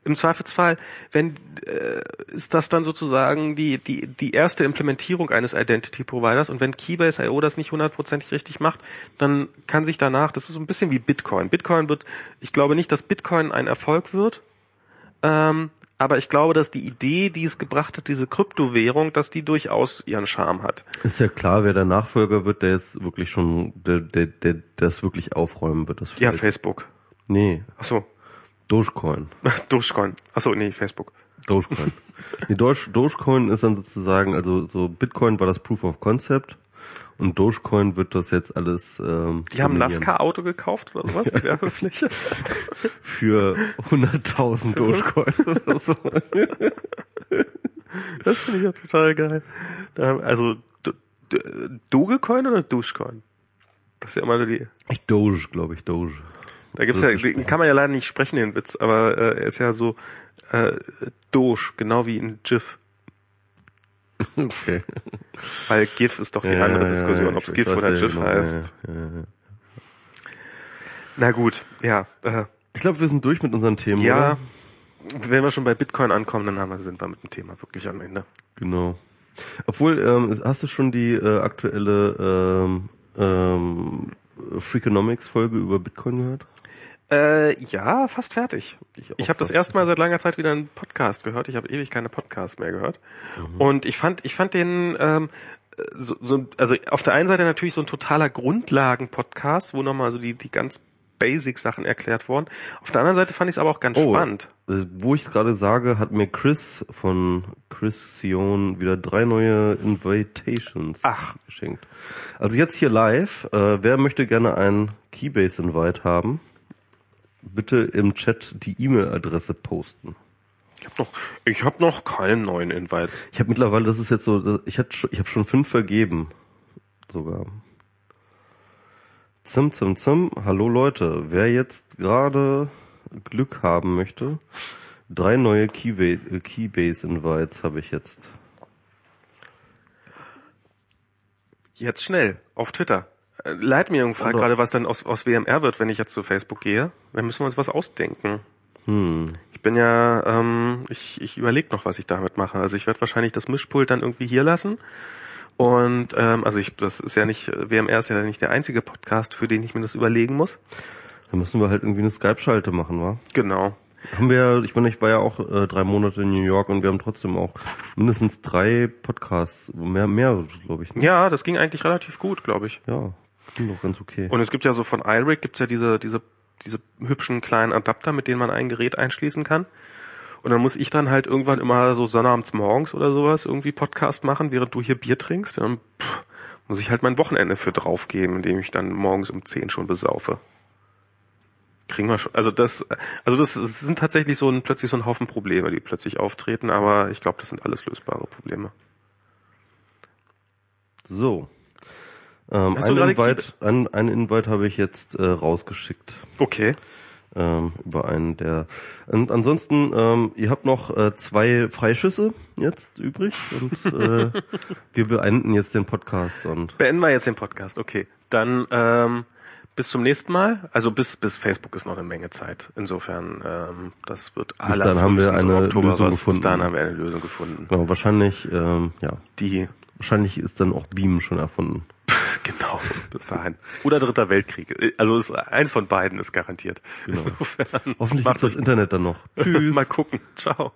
im Zweifelsfall, wenn äh, ist das dann sozusagen die die die erste Implementierung eines Identity Providers und wenn Keybase.io das nicht hundertprozentig richtig macht, dann kann sich danach, das ist so ein bisschen wie Bitcoin. Bitcoin wird, ich glaube nicht, dass Bitcoin ein Erfolg wird, ähm, aber ich glaube, dass die Idee, die es gebracht hat, diese Kryptowährung, dass die durchaus ihren Charme hat. Ist ja klar, wer der Nachfolger wird, der jetzt wirklich schon, der, der, der das wirklich aufräumen wird. Das Ja. Facebook. Nee, Ach so, Dogecoin. Dogecoin. Ach so, nee, Facebook. Dogecoin. nee, Doge, Dogecoin ist dann sozusagen, also so Bitcoin war das Proof of Concept und Dogecoin wird das jetzt alles ähm, Die haben ein. NASCAR-Auto gekauft oder sowas, die Werbefläche. für 100.000 Dogecoins oder so. Das finde ich ja total geil. Also Do- Do- Dogecoin oder Dogecoin? Das ist ja immer so die. Ich Doge, glaube ich, Doge. Da gibt's ja, kann man ja leider nicht sprechen, den Witz, aber äh, er ist ja so äh, Doge, genau wie in GIF. Okay. Weil GIF ist doch die Ja, andere ja, Diskussion, ja, ob's ich GIF oder GIF genau, heißt. Na gut, ja. Äh, Ich glaube, wir sind durch mit unseren Themen, ja, oder? wenn wir schon bei Bitcoin ankommen, dann haben wir, sind wir mit dem Thema wirklich am Ende. Genau. Obwohl, ähm, hast du schon die äh, aktuelle ähm, ähm, Freakonomics-Folge über Bitcoin gehört? Äh, ja, fast fertig. Ich Ich habe das erste Mal seit langer Zeit wieder einen Podcast gehört. Ich habe ewig keine Podcasts mehr gehört. Mhm. Und ich fand, ich fand den ähm, so, so, also auf der einen Seite natürlich so ein totaler Grundlagen-Podcast, wo nochmal so die die ganz Basic-Sachen erklärt wurden. Auf der anderen Seite fand ich es aber auch ganz spannend. Äh, wo ich es gerade sage, hat mir Chris von Chris Sion wieder drei neue Invitations Ach. geschenkt. Also jetzt hier live, äh, wer möchte gerne ein Keybase Invite haben? Bitte im Chat die E-Mail-Adresse posten. Ich habe noch, ich habe noch keinen neuen Invite. Ich habe mittlerweile, das ist jetzt so, ich hatte, schon- ich habe schon fünf vergeben, sogar. Zim, zim, zim. Hallo Leute, wer jetzt gerade Glück haben möchte, drei neue Keybase, äh, habe ich jetzt. Jetzt schnell auf Twitter. Leit mir und fragt gerade, was dann aus, aus WMR wird, wenn ich jetzt zu Facebook gehe. Dann müssen wir uns was ausdenken. Hm. Ich bin ja, ähm, ich, ich überlege noch, was ich damit mache. Also ich werde wahrscheinlich das Mischpult dann irgendwie hier lassen. Und ähm, also ich, das ist ja nicht, WMR ist ja nicht der einzige Podcast, für den ich mir das überlegen muss. Dann müssen wir halt irgendwie eine Skype-Schalte machen, wa? Genau. Haben wir, ich meine, ich war ja auch äh, drei Monate in New York und wir haben trotzdem auch mindestens drei Podcasts, mehr, mehr, glaube ich. Ne? Ja, das ging eigentlich relativ gut, glaube ich. Ja, klingt doch ganz okay. Und es gibt ja so von iRig gibt's ja diese, diese, diese hübschen kleinen Adapter, mit denen man ein Gerät einschließen kann. Und dann muss ich dann halt irgendwann immer so sonnabends morgens oder sowas irgendwie Podcast machen, während du hier Bier trinkst. Dann pff, muss ich halt mein Wochenende für draufgeben, indem ich dann morgens um 10 schon besaufe. Kriegen wir schon. Also das, also das sind tatsächlich so ein, plötzlich so ein Haufen Probleme, die plötzlich auftreten, aber ich glaube, das sind alles lösbare Probleme. So. Ähm, Hast du ein, gerade Invite, ein, ein Invite habe ich jetzt äh, rausgeschickt. Okay. Ähm, über einen der. Und ansonsten, ähm, ihr habt noch äh, zwei Freischüsse jetzt übrig und äh, wir beenden jetzt den Podcast und Beenden wir jetzt den Podcast, okay. Dann ähm, bis zum nächsten Mal. Also bis bis Facebook ist noch eine Menge Zeit. Insofern, ähm, das wird Bis dahin haben wir eine Oktober Lösung was. gefunden. Bis dahin haben wir eine Lösung gefunden. genau, wahrscheinlich, ähm, ja, Die, wahrscheinlich ist dann auch Beam schon erfunden. genau, bis dahin. Oder dritter Weltkrieg. Also ist, eins von beiden ist garantiert. Genau. Insofern, Hoffentlich macht das Internet dann noch. Tschüss. Mal gucken. Ciao.